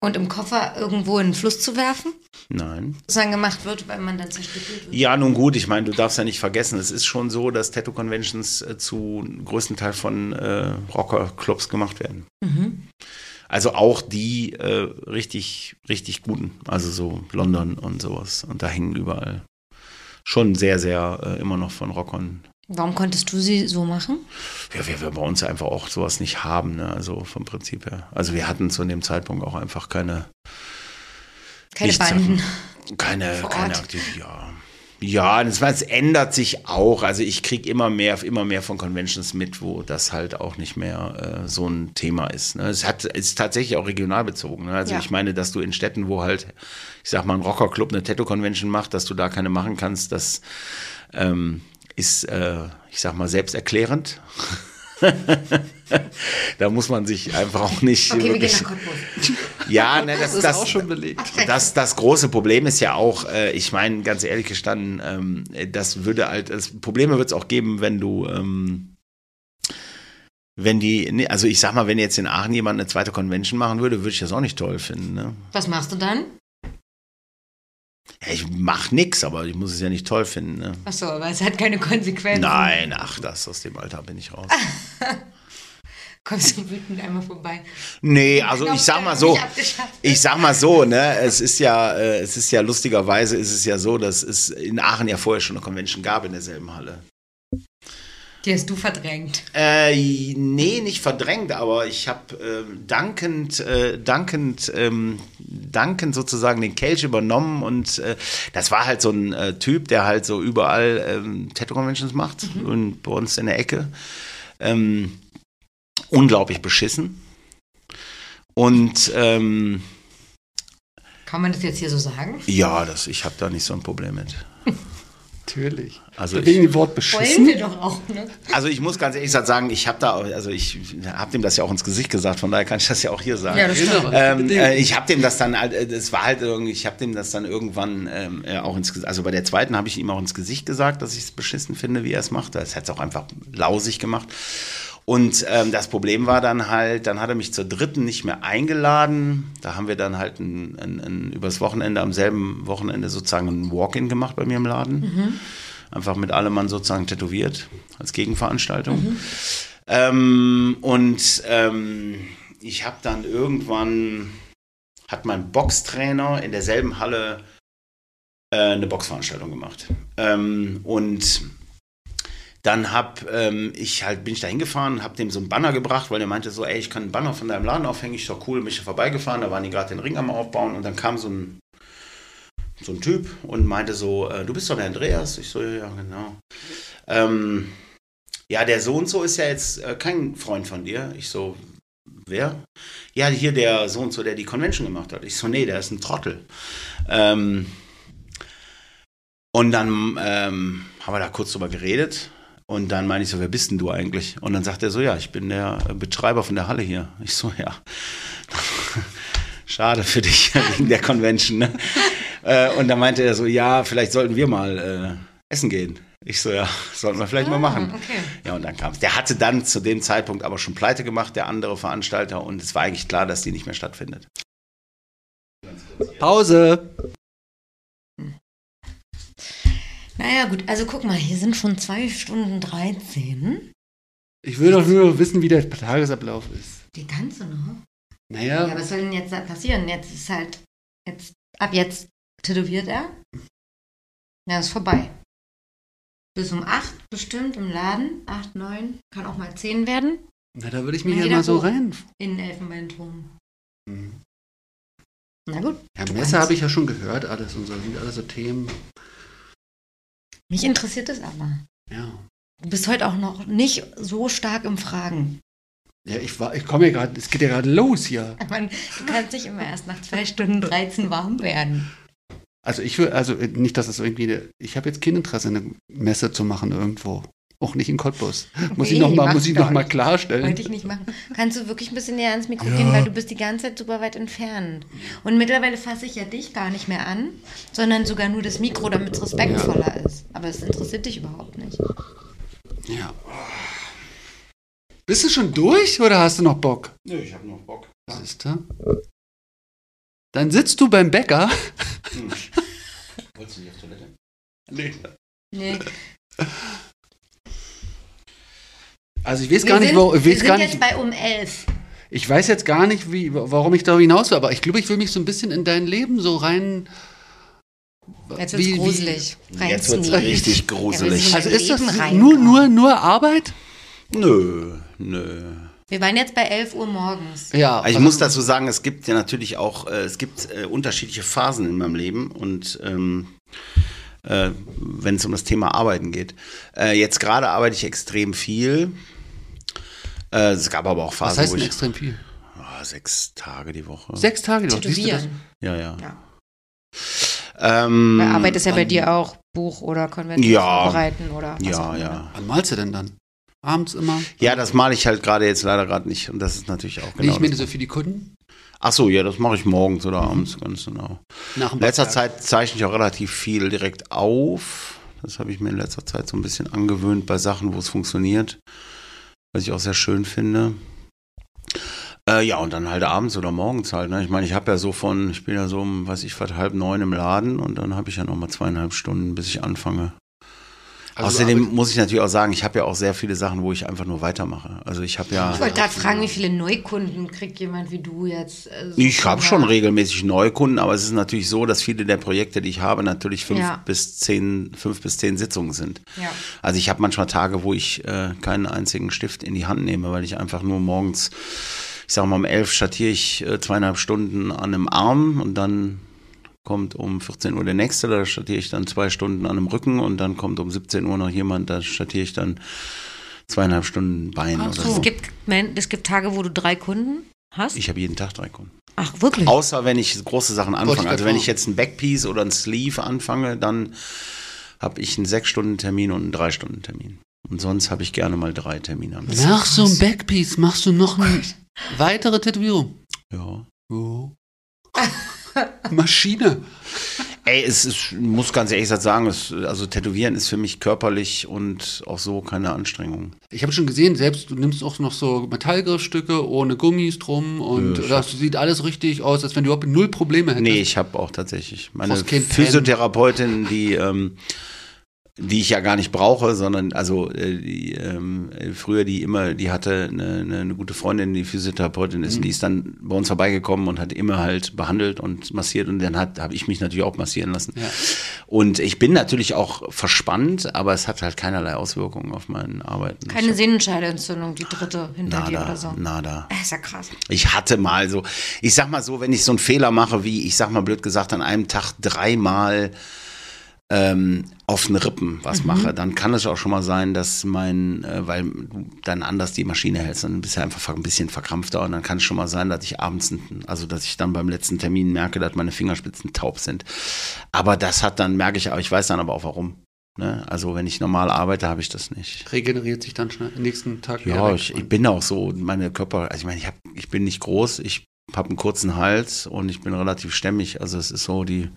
Und im Koffer irgendwo in den Fluss zu werfen? Nein. Was dann gemacht wird, weil man dann zerstückelt wird? Ja, nun gut, ich meine, du darfst ja nicht vergessen, es ist schon so, dass Tattoo-Conventions äh, zu größten Teil von äh, Rocker-Clubs gemacht werden. Also auch die äh, richtig, richtig guten, also so London und sowas. Und da hängen überall schon sehr, sehr äh, immer noch von Rockern. Warum konntest du sie so machen? Ja, wir, wir bei uns einfach auch sowas nicht haben, ne? also vom Prinzip her. Also wir hatten zu dem Zeitpunkt auch einfach keine, Keine Banden. Keine, keine Ort. Aktiv ja. Ja, das, es ändert sich auch. Also ich kriege immer mehr, immer mehr von Conventions mit, wo das halt auch nicht mehr äh, so ein Thema ist. Ne? Es hat, ist tatsächlich auch regional bezogen. Ne? Also Ja. ich meine, dass du in Städten, wo halt, ich sag mal, ein Rockerclub eine Tattoo-Convention macht, dass du da keine machen kannst, das ähm, ist, äh, ich sag mal, selbsterklärend. da muss man sich einfach auch nicht Okay, wir gehen wirklich nach Cottbus. ja, ne, das, Das ist das, auch schon belegt. das, das große Problem ist ja auch, äh, ich meine, ganz ehrlich gestanden, ähm, das würde halt, das Probleme wird es auch geben, wenn du, ähm, wenn die, nee, also ich sag mal, wenn jetzt in Aachen jemand eine zweite Convention machen würde, würde ich das auch nicht toll finden. Ne? Was machst du dann? Ja, ich mach nix, aber ich muss es ja nicht toll finden. Ne? Achso, aber es hat keine Konsequenzen. Nein, ach, das aus dem Alter bin ich raus. Kommst du wütend einmal vorbei? Nee, also ich sag mal so, ich sag mal so, ne, es ist ja, äh, es ist ja lustigerweise ist es ja so, dass es in Aachen ja vorher schon eine Convention gab in derselben Halle. Die hast du verdrängt. Äh, nee, nicht verdrängt, aber ich habe äh, dankend, äh, dankend, ähm, dankend sozusagen den Kelch übernommen und äh, das war halt so ein äh, Typ, der halt so überall ähm, Tattoo-Conventions macht und bei uns in der Ecke. Ähm, unglaublich beschissen. Und ähm, Kann man das jetzt hier so sagen? ja, das, ich habe da nicht so ein Problem mit. Natürlich. Also Wegen ich, dem Wort Wollen beschissen. wir doch auch, ne? also ich muss ganz ehrlich sagen, ich habe da, also ich habe dem das ja auch ins Gesicht gesagt, von daher kann ich das ja auch hier sagen. Ja, das stimmt. Genau. Ähm, äh, ich habe dem das dann, äh, das war halt irgendwie, ich habe dem das dann irgendwann ähm, äh, auch ins Gesicht, also bei der zweiten habe ich ihm auch ins Gesicht gesagt, dass ich es beschissen finde, wie er es macht. Das hat es auch einfach lausig gemacht. Und ähm, das Problem war dann halt, dann hat er mich zur dritten nicht mehr eingeladen. Da haben wir dann halt ein, ein, ein, übers Wochenende, am selben Wochenende sozusagen ein Walk-in gemacht bei mir im Laden. Einfach mit allem Mann sozusagen tätowiert als Gegenveranstaltung. Ähm, und ähm, ich habe dann irgendwann, hat mein Boxtrainer in derselben Halle äh, eine Boxveranstaltung gemacht. Ähm, und dann hab ähm, ich halt bin ich da hingefahren, habe dem so einen Banner gebracht, weil er meinte so, ey, ich kann einen Banner von deinem Laden aufhängen, ich so cool, bin ich vorbeigefahren, da waren die gerade den Ring am aufbauen und dann kam so ein so ein Typ und meinte so, äh, du bist doch der Andreas. Ich so, ja, genau. Ähm, ja, der so und so ist ja jetzt äh, kein Freund von dir. Ich so, wer? Ja, hier der so und so, der die Convention gemacht hat. Ich so, nee, der ist ein Trottel. Ähm, und dann ähm, haben wir da kurz drüber geredet. Und dann meine ich so, wer bist denn du eigentlich? Und dann sagt er so, ja, ich bin der Betreiber von der Halle hier. Ich so, ja. Schade für dich wegen der Convention. Ne? Äh, und dann meinte er so, ja, vielleicht sollten wir mal äh, essen gehen. Ich so, ja, sollten wir vielleicht mal machen. okay. Ja, und dann kam es. Der hatte dann zu dem Zeitpunkt aber schon pleite gemacht, der andere Veranstalter, und es war eigentlich klar, dass die nicht mehr stattfindet. Pause. Naja, gut, also guck mal, hier sind schon zwei Stunden 13. Ich will doch nur wissen, wie der Tagesablauf ist. Die kannst du noch. Naja, Ja, was soll denn jetzt da passieren? Jetzt ist halt, jetzt, ab jetzt tätowiert er. Ja, ist vorbei. Bis um 8 bestimmt im Laden. 8, 9, kann auch mal 10 werden. na, da würde ich mich ja mal so rein. In den Elfenbeinturm. Hm. Na gut. Ja, Messer habe ich ja schon gehört, alles und so. Sind alles so Themen. Mich interessiert es aber. Ja. Du bist heute auch noch nicht so stark im Fragen. Ja, ich war, ich komme ja gerade, es geht ja gerade los hier. Du kannst nicht immer erst nach 2 Stunden 13 warm werden. Also ich will, also nicht, dass es irgendwie, eine, ich habe jetzt kein Interesse, eine Messe zu machen irgendwo. Auch nicht in Cottbus. Muss ich Nee, noch mal, mach muss ich doch noch mal klarstellen. Wollte ich nicht machen. Kannst du wirklich ein bisschen näher ans Mikro Ja. gehen, weil du bist die ganze Zeit super weit entfernt. Und mittlerweile fasse ich ja dich gar nicht mehr an, sondern sogar nur das Mikro, damit es respektvoller ist. Aber es interessiert dich überhaupt nicht. Ja. Bist du schon durch oder hast du noch Bock? Nö, ich habe noch Bock. Siehst du? Dann sitzt du beim Bäcker. Hm. Wolltest du nicht auf Toilette? Nee. Nee. Also ich weiß Wir gar nicht, sind, wo, ich wir weiß sind gar jetzt nicht, bei um 11. ich weiß jetzt gar nicht, wie, warum ich da hinaus will, aber ich glaube, ich will mich so ein bisschen in dein Leben so rein. Jetzt wie- wird's wie- gruselig. Jetzt wird's Reinsneaken. richtig Ja, gruselig. wir Also ist das nur, ja. nur, nur Arbeit? Nö, nö. Wir waren jetzt bei 11 Uhr morgens. Ja. Also ich muss dazu sagen, es gibt ja natürlich auch, äh, es gibt äh, unterschiedliche Phasen in meinem Leben und ähm, äh, wenn es um das Thema Arbeiten geht. Äh, jetzt gerade arbeite ich extrem viel. Äh, es gab aber auch Was Phasen, heißt wo denn ich extrem viel? Ah, sechs Tage die Woche. Sechs Tage die Woche? Tätowieren. Ja, ja. Ja. Ähm, Weil Arbeit ist ja bei dir auch Buch oder Konvention Ja. vorbereiten oder was auch Ja, immer. ja. Wann malst du denn dann? Abends immer? Ja, das male ich halt gerade jetzt leider gerade nicht und das ist natürlich auch nee, genau. ich meine das- so für die Kunden. Ach so, ja, das mache ich morgens oder abends, ganz genau. In letzter. Zeit zeichne ich auch relativ viel direkt auf. Das habe ich mir in letzter Zeit so ein bisschen angewöhnt bei Sachen, wo es funktioniert. Was ich auch sehr schön finde. Äh, ja, und dann halt abends oder morgens halt. Ne? Ich meine, ich habe ja so von, ich bin ja so um, weiß ich, was, halb neun im Laden und dann habe ich ja nochmal zweieinhalb Stunden, bis ich anfange. Also Außerdem muss ich natürlich auch sagen, ich habe ja auch sehr viele Sachen, wo ich einfach nur weitermache. Also ich habe ja. Ich wollte gerade fragen, wie viele Neukunden kriegt jemand wie du jetzt? äh, so Ich habe schon regelmäßig Neukunden, aber es ist natürlich so, dass viele der Projekte, die ich habe, natürlich fünf Ja. bis zehn, fünf bis zehn Sitzungen sind. Ja. Also ich habe manchmal Tage, wo ich äh, keinen einzigen Stift in die Hand nehme, weil ich einfach nur morgens, ich sage mal um elf schattiere ich äh, zweieinhalb Stunden an einem Arm und dann kommt um 14 Uhr der nächste, da schattiere ich dann zwei Stunden an einem Rücken und dann kommt um 17 Uhr noch jemand, da schattiere ich dann zweieinhalb Stunden Bein Ach oder so. Es gibt, es gibt Tage, wo du drei Kunden hast. Ich habe jeden Tag drei Kunden. Ach, wirklich? Außer wenn ich große Sachen anfange. Also wenn ich jetzt ein Backpiece oder ein Sleeve anfange, dann habe ich einen Sechs-Stunden-Termin und einen Drei-Stunden-Termin. Und sonst habe ich gerne mal drei Termine am. Nach so einem Backpiece machst du noch eine weitere Tätowierung. Ja. Oh. Maschine. Ey, es ist, ich muss ganz ehrlich sagen, es, also Tätowieren ist für mich körperlich und auch so keine Anstrengung. Ich habe schon gesehen, selbst du nimmst auch noch so Metallgriffstücke ohne Gummis drum und Ja, das sieht alles richtig aus, als wenn du überhaupt null Probleme hättest. Nee, ich habe auch tatsächlich meine. Physiotherapeutin, die, ähm, die ich ja gar nicht brauche, sondern also äh, die, ähm, äh, früher die immer, die hatte eine, eine, eine gute Freundin, die Physiotherapeutin ist, und die ist dann bei uns vorbeigekommen und hat immer halt behandelt und massiert und dann hat habe ich mich natürlich auch massieren lassen. Ja. Und ich bin natürlich auch verspannt, aber es hat halt keinerlei Auswirkungen auf mein Arbeiten. Keine Sehnenscheidenentzündung, die dritte hinter dir oder Nada, so. nada. Das ist ja krass. Ich hatte mal so, ich sag mal so, wenn ich so einen Fehler mache, wie ich sag mal blöd gesagt, an einem Tag dreimal ähm, auf den Rippen was mache, dann kann es auch schon mal sein, dass mein, äh, weil du dann anders die Maschine hältst, dann bist du einfach ein bisschen verkrampfter und dann kann es schon mal sein, dass ich abends, also dass ich dann beim letzten Termin merke, dass meine Fingerspitzen taub sind. Aber das hat dann, merke ich, aber ich weiß dann aber auch warum. Ne? Also wenn ich normal arbeite, habe ich das nicht. Regeneriert sich dann schnell am nächsten Tag Ja, wieder ich, ich bin auch so, meine Körper, also ich meine, ich, hab, ich bin nicht groß, ich habe einen kurzen Hals und ich bin relativ stämmig. Also es ist so die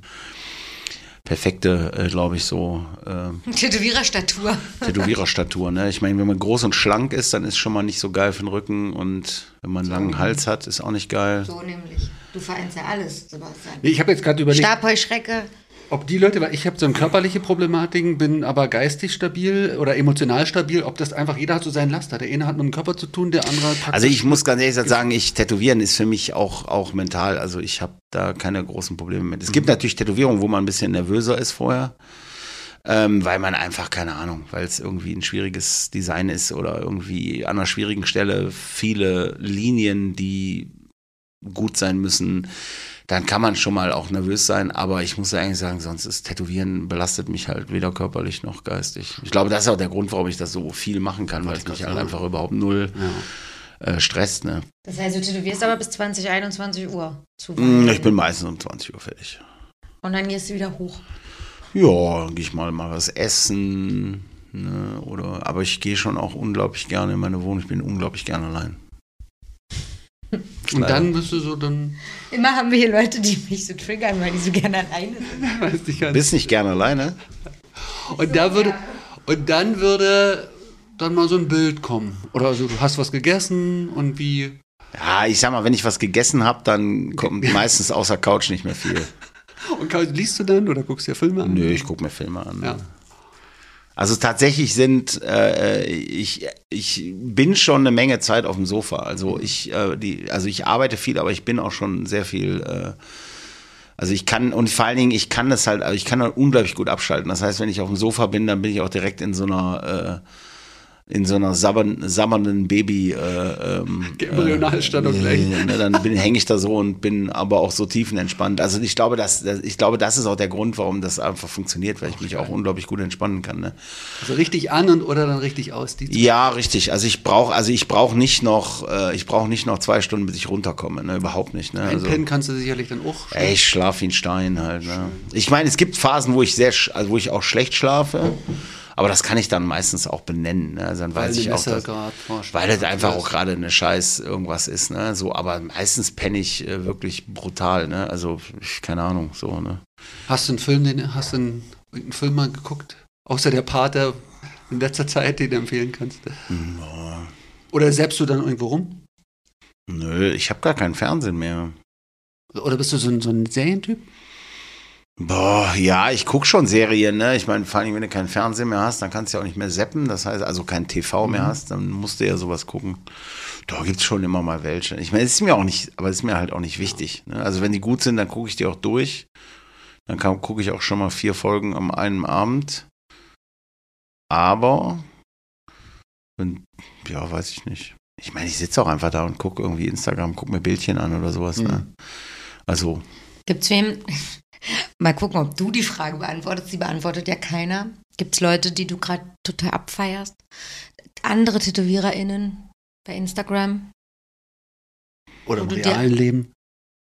perfekte, äh, glaube ich, so äh, Tätowiererstatur. Tätowiererstatur. Ne? Ich meine, wenn man groß und schlank ist, dann ist schon mal nicht so geil für den Rücken und wenn man einen langen Hals hat, ist auch nicht geil. So nämlich. Du vereinst ja alles, Sebastian. Nee, ich habe jetzt gerade überlegt, Stabheuschrecke. Ob die Leute, weil ich habe so eine körperliche Problematiken, bin aber geistig stabil oder emotional stabil, ob das einfach, jeder hat so seinen Laster. Der eine hat mit dem Körper zu tun, der andere hat Also ich muss ganz ehrlich sagen, ich tätowieren ist für mich auch, auch mental. Also ich habe da keine großen Probleme mit. Es gibt natürlich Tätowierungen, wo man ein bisschen nervöser ist vorher. Ähm, weil man einfach, keine Ahnung, weil es irgendwie ein schwieriges Design ist oder irgendwie an einer schwierigen Stelle viele Linien, die gut sein müssen, dann kann man schon mal auch nervös sein, aber ich muss ja eigentlich sagen, sonst ist Tätowieren belastet mich halt weder körperlich noch geistig. Ich glaube, das ist auch der Grund, warum ich das so viel machen kann, weil es mich halt einfach überhaupt null äh, stresst. Ne? Das heißt, du tätowierst aber bis 20, 21 Uhr zu Mm, Ich bin meistens um 20 Uhr fertig. Und dann gehst du wieder hoch. Ja, dann gehe ich mal mal was essen. Ne, oder, aber ich gehe schon auch unglaublich gerne in meine Wohnung. Ich bin unglaublich gerne allein. Und dann bist du so, dann Immer haben wir hier Leute, die mich so triggern, weil die so gerne alleine sind. weiß ich gar nicht. Bist nicht gerne alleine? Und da würde, und dann würde dann mal so ein Bild kommen. Oder also du hast was gegessen und wie. Ja, ich sag mal, wenn ich was gegessen habe, dann kommt meistens außer Couch nicht mehr viel. Und liest du dann oder guckst dir Filme an? Nö, ich gucke mir Filme an. Ja. Also tatsächlich sind, äh, ich, ich bin schon eine Menge Zeit auf dem Sofa. Also ich, äh, die, also ich arbeite viel, aber ich bin auch schon sehr viel, äh, also ich kann, und vor allen Dingen, ich kann das halt, also ich kann halt unglaublich gut abschalten. Das heißt, wenn ich auf dem Sofa bin, dann bin ich auch direkt in so einer, äh, in so einer sabbern, sabbernden Baby äh, ähm, Embryonalstellung gleich. äh, ne, dann hänge ich da so und bin aber auch so tiefenentspannt. Also ich glaube, dass, ich glaube, das ist auch der Grund, warum das einfach funktioniert, weil ich mich auch unglaublich gut entspannen kann. Ne? Also richtig an und oder dann richtig aus. Die Ja, richtig. Also ich brauche, also ich brauche nicht noch, äh, ich brauche nicht noch zwei Stunden, bis ich runterkomme. Ne? Überhaupt nicht. Ne? Also, Einpennen kannst du sicherlich dann auch. ey, ich schlafe wie ein Stein halt. Ne? Ich meine, es gibt Phasen, wo ich sehr, also wo ich auch schlecht schlafe. Aber das kann ich dann meistens auch benennen. Ne? Also dann Weil weiß ich auch, dass, weil das einfach auch gerade eine Scheiß irgendwas ist. Ne? So, aber meistens penne ich äh, wirklich brutal. Ne? Also ich, keine Ahnung, so. Ne? Hast du einen Film, den hast du einen, irgendeinen Film mal geguckt? Außer der Pater in letzter Zeit, den du empfehlen kannst. Oder selbst du dann irgendwo rum? Nö, ich habe gar keinen Fernsehen mehr. Oder bist du so ein, so ein Serientyp? Boah, ja, ich guck schon Serien, ne? Ich meine, vor allem, wenn du keinen Fernseher mehr hast, dann kannst du ja auch nicht mehr zappen. Das heißt, also kein TV mehr hast, dann musst du ja sowas gucken. Da gibt's schon immer mal welche. Ich meine, es ist mir auch nicht, aber es ist mir halt auch nicht wichtig. Ne? Also wenn die gut sind, dann gucke ich die auch durch. Dann gucke ich auch schon mal vier Folgen am einen Abend. Aber, wenn, ja, weiß ich nicht. Ich meine, ich sitze auch einfach da und gucke irgendwie Instagram, gucke mir Bildchen an oder sowas. Ne? Also, Gibt's wem? Mal gucken, ob du die Frage beantwortest. Die beantwortet ja keiner. Gibt's Leute, die du gerade total abfeierst? Andere TätowiererInnen bei Instagram? Oder im realen Leben?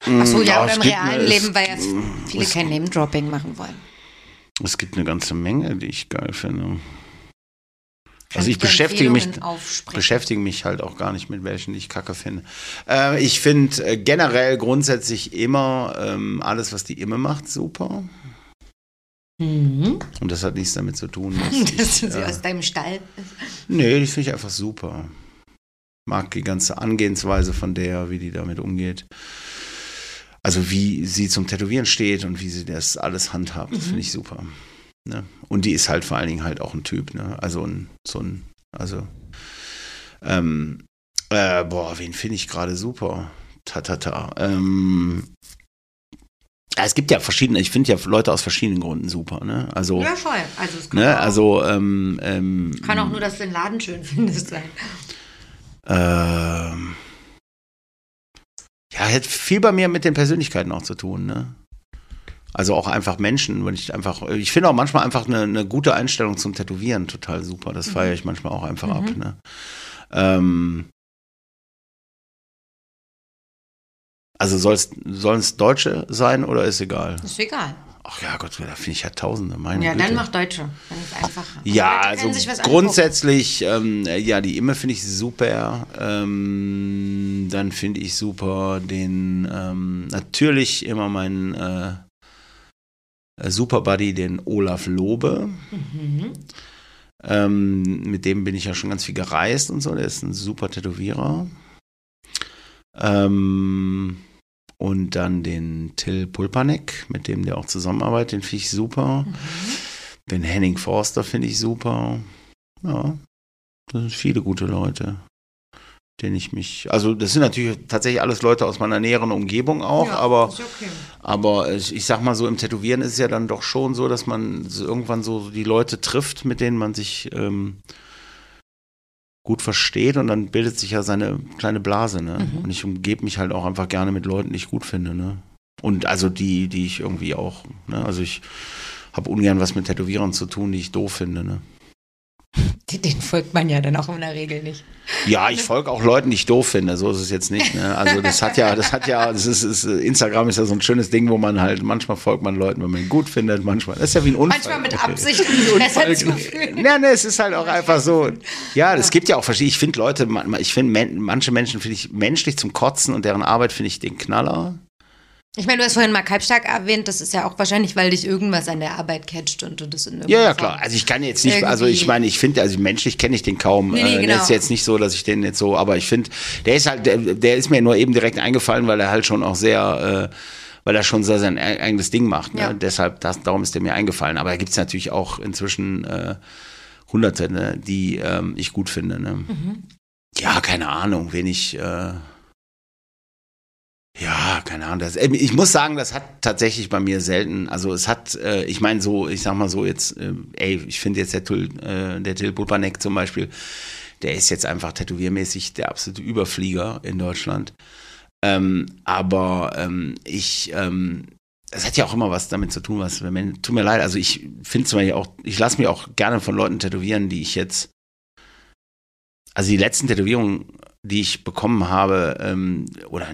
Achso, ja, Ja, oder im realen Leben, weil jetzt viele kein Name-Dropping machen wollen. Es gibt eine ganze Menge, die ich geil finde. Also ich beschäftige mich, beschäftige mich halt auch gar nicht mit welchen, die ich kacke finde. Äh, ich finde äh, generell grundsätzlich immer ähm, alles, was die Imme macht, super. Mhm. Und das hat nichts damit zu tun. Dass Dass ich, sie äh, aus deinem Stall nee, die finde ich einfach super. Mag die ganze Angehensweise von der, wie die damit umgeht. Also wie sie zum Tätowieren steht und wie sie das alles handhabt, das finde ich super. Ne? Und die ist halt vor allen Dingen halt auch ein Typ, ne? Also ein, so ein, also ähm, äh, boah, wen finde ich gerade super? Ta ta ta. Ähm, es gibt ja verschiedene, ich finde ja Leute aus verschiedenen Gründen super, ne? Also, Ja, voll. Also es kann, ne, auch, also ähm, ähm, kann auch nur, dass du den Laden schön findest sein. Ähm, ja, hat viel bei mir mit den Persönlichkeiten auch zu tun, ne? Also auch einfach Menschen, wenn ich einfach, ich finde auch manchmal einfach eine, eine gute Einstellung zum Tätowieren total super. Das feiere ich manchmal auch einfach ab, ne? Ähm, also sollen es Deutsche sein oder ist egal? Ist egal. Ach ja, Gott, da finde ich ja Tausende, meine Ja, Güte. dann mach Deutsche. Dann ist einfacher. Ja, also grundsätzlich, ähm, ja, die Imme finde ich super. Ähm, dann finde ich super den, ähm, natürlich immer meinen äh, äh, Super Buddy, den Olaf Lobe. Mhm. Ähm, mit dem bin ich ja schon ganz viel gereist und so. Der ist ein super Tätowierer. Ähm, und dann den Till Pulpanek, mit dem der auch zusammenarbeitet, den finde ich super. Mhm. Den Henning Forster finde ich super. Ja, das sind viele gute Leute, denen ich mich. Also, das sind natürlich tatsächlich alles Leute aus meiner näheren Umgebung auch, Ja, aber, okay. aber ich, ich sag mal so, im Tätowieren ist es ja dann doch schon so, dass man irgendwann so die Leute trifft, mit denen man sich ähm, gut versteht und dann bildet sich ja seine kleine Blase, ne? Mhm. Und ich umgebe mich halt auch einfach gerne mit Leuten, die ich gut finde, ne? Und also die, die ich irgendwie auch, ne? Also ich habe ungern was mit Tätowierern zu tun, die ich doof finde, ne? Den, folgt man ja dann auch in der Regel nicht. Ja, ich folge auch Leuten, die ich doof finde. So ist es jetzt nicht. Ne? Also das hat ja, das hat ja, das ist, ist, Instagram ist ja so ein schönes Ding, wo man halt manchmal folgt man Leuten, wenn man ihn gut findet, manchmal. Das ist ja wie ein Unfall. Manchmal mit Absicht, um besser zu fühlen. Ja, ne, es ist halt auch einfach so. Ja, es gibt ja auch verschiedene. Ich finde Leute, ich finde manche Menschen finde ich menschlich zum Kotzen und deren Arbeit finde ich den Knaller. Ich meine, du hast vorhin mal Kalbstark erwähnt, das ist ja auch wahrscheinlich, weil dich irgendwas an der Arbeit catcht und du das in Ja, ja, klar. Also ich kann jetzt nicht, also ich meine, ich finde, also menschlich kenne ich den kaum. Nee, nee, äh, genau. Ist jetzt nicht so, dass ich den jetzt so, aber ich finde, der ist halt, der, der ist mir nur eben direkt eingefallen, weil er halt schon auch sehr, äh, weil er schon so sein eigenes Ding macht. Ne? Ja. Deshalb, das, darum ist der mir eingefallen. Aber da gibt es natürlich auch inzwischen äh, Hunderte, ne, die ähm, ich gut finde. Ne? Mhm. Ja, keine Ahnung, wen ich. Äh, ja, keine Ahnung. Das, äh, ich muss sagen, das hat tatsächlich bei mir selten. Also es hat, äh, ich meine so, ich sag mal so jetzt, äh, ey, ich finde jetzt der Till, äh, der Till Pupanek zum Beispiel, der ist jetzt einfach tätowiermäßig der absolute Überflieger in Deutschland. Ähm, aber ähm, ich, ähm, das hat ja auch immer was damit zu tun, was, wenn man, tut mir leid, also ich finde zum Beispiel auch, ich lasse mich auch gerne von Leuten tätowieren, die ich jetzt, also die letzten Tätowierungen, die ich bekommen habe, ähm, oder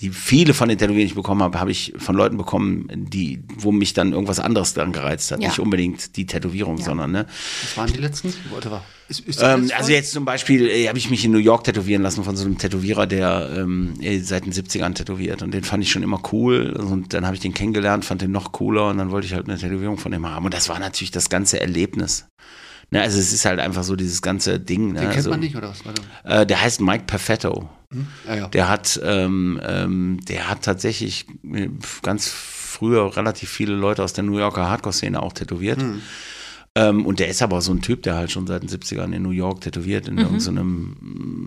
die viele von den Tätowierungen, die ich bekommen habe, habe ich von Leuten bekommen, die, wo mich dann irgendwas anderes dann gereizt hat. Ja. Nicht unbedingt die Tätowierung, Ja. sondern, ne? Was waren die letzten? Wollte war. Ist, ist Ähm, also jetzt zum Beispiel äh, habe ich mich in New York tätowieren lassen von so einem Tätowierer, der ähm, äh, seit den 70ern tätowiert und den fand ich schon immer cool und dann habe ich den kennengelernt, fand den noch cooler und dann wollte ich halt eine Tätowierung von dem haben und das war natürlich das ganze Erlebnis. Ne, also es ist halt einfach so dieses ganze Ding. Ne? Den kennt also, man nicht, oder was? Äh, der heißt Mike Perfetto. Hm? Ja, ja. Der hat, ähm, ähm, der hat tatsächlich äh, ganz früher relativ viele Leute aus der New Yorker Hardcore-Szene auch tätowiert. Hm. Ähm, und der ist aber so ein Typ, der halt schon seit den 70ern in New York tätowiert, in irgendeinem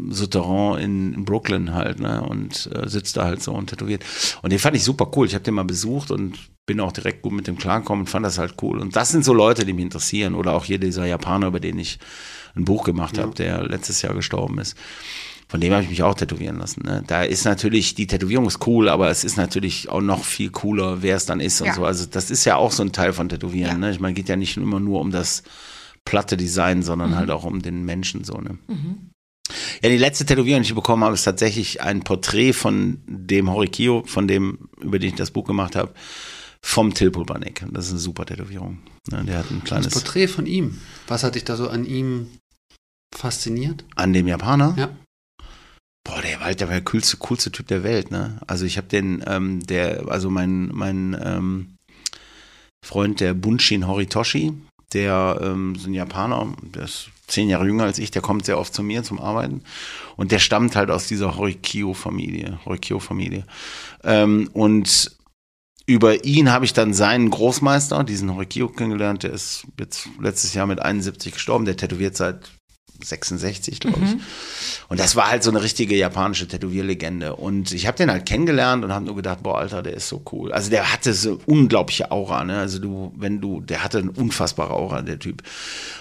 mm, Souterrain in, in Brooklyn halt, ne? Und äh, sitzt da halt so und tätowiert. Und den fand ich super cool. Ich habe den mal besucht und bin auch direkt gut mit dem klargekommen und fand das halt cool. Und das sind so Leute, die mich interessieren. Oder auch hier dieser Japaner, über den ich ein Buch gemacht habe, der letztes Jahr gestorben ist. Von dem habe ich mich auch tätowieren lassen. Ne? Da ist natürlich, die Tätowierung ist cool, aber es ist natürlich auch noch viel cooler, wer es dann ist und Ja. so. Also das ist ja auch so ein Teil von Tätowieren. Ja. Ne? Ich meine, geht ja nicht immer nur um das platte Design, sondern halt auch um den Menschen so. Ne? Ja, die letzte Tätowierung, die ich bekommen habe, ist tatsächlich ein Porträt von dem Horikio, von dem, über den ich das Buch gemacht habe. Vom Tilpulbanek. Das ist eine super Tätowierung. Ne, der hat ein Das kleines Porträt von ihm. Was hat dich da so an ihm fasziniert? an dem Japaner. Ja. Boah, der war halt der, war der coolste, coolste Typ der Welt, ne? Also ich habe den, ähm, der, also mein, mein ähm, Freund, der Bunshin Horitoshi, der ähm, ist ein Japaner, der ist zehn Jahre jünger als ich, der kommt sehr oft zu mir zum Arbeiten und der stammt halt aus dieser Horikyo-Familie, Horikyo-Familie. Ähm, und über ihn habe ich dann seinen Großmeister, diesen Horikyo, kennengelernt. Der ist jetzt letztes Jahr mit 71 gestorben. Der tätowiert seit 66, glaube ich. Und das war halt so eine richtige japanische Tätowierlegende. Und ich habe den halt kennengelernt und habe nur gedacht, boah, Alter, der ist so cool. Also der hatte so unglaubliche Aura, ne? Also du, wenn du, der hatte eine unfassbare Aura, der Typ.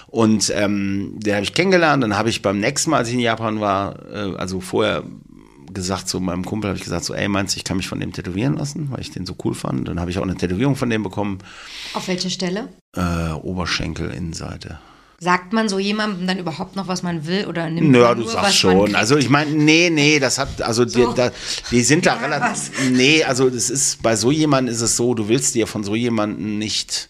Und ähm, den habe ich kennengelernt. Dann habe ich beim nächsten Mal, als ich in Japan war, äh, also vorher gesagt zu meinem Kumpel, habe ich gesagt, so, ey, meinst du, ich kann mich von dem tätowieren lassen, weil ich den so cool fand. Dann habe ich auch eine Tätowierung von dem bekommen. Auf welche Stelle? Äh, Oberschenkel, Innenseite. Sagt man so jemandem dann überhaupt noch, was man will oder nimmt Naja, man du nur, sagst schon. Also ich meine, nee, nee, das hat, also die, So. da, die sind da Ja, relativ. was? Nee, also das ist, bei so jemandem ist es so, du willst dir von so jemandem nicht.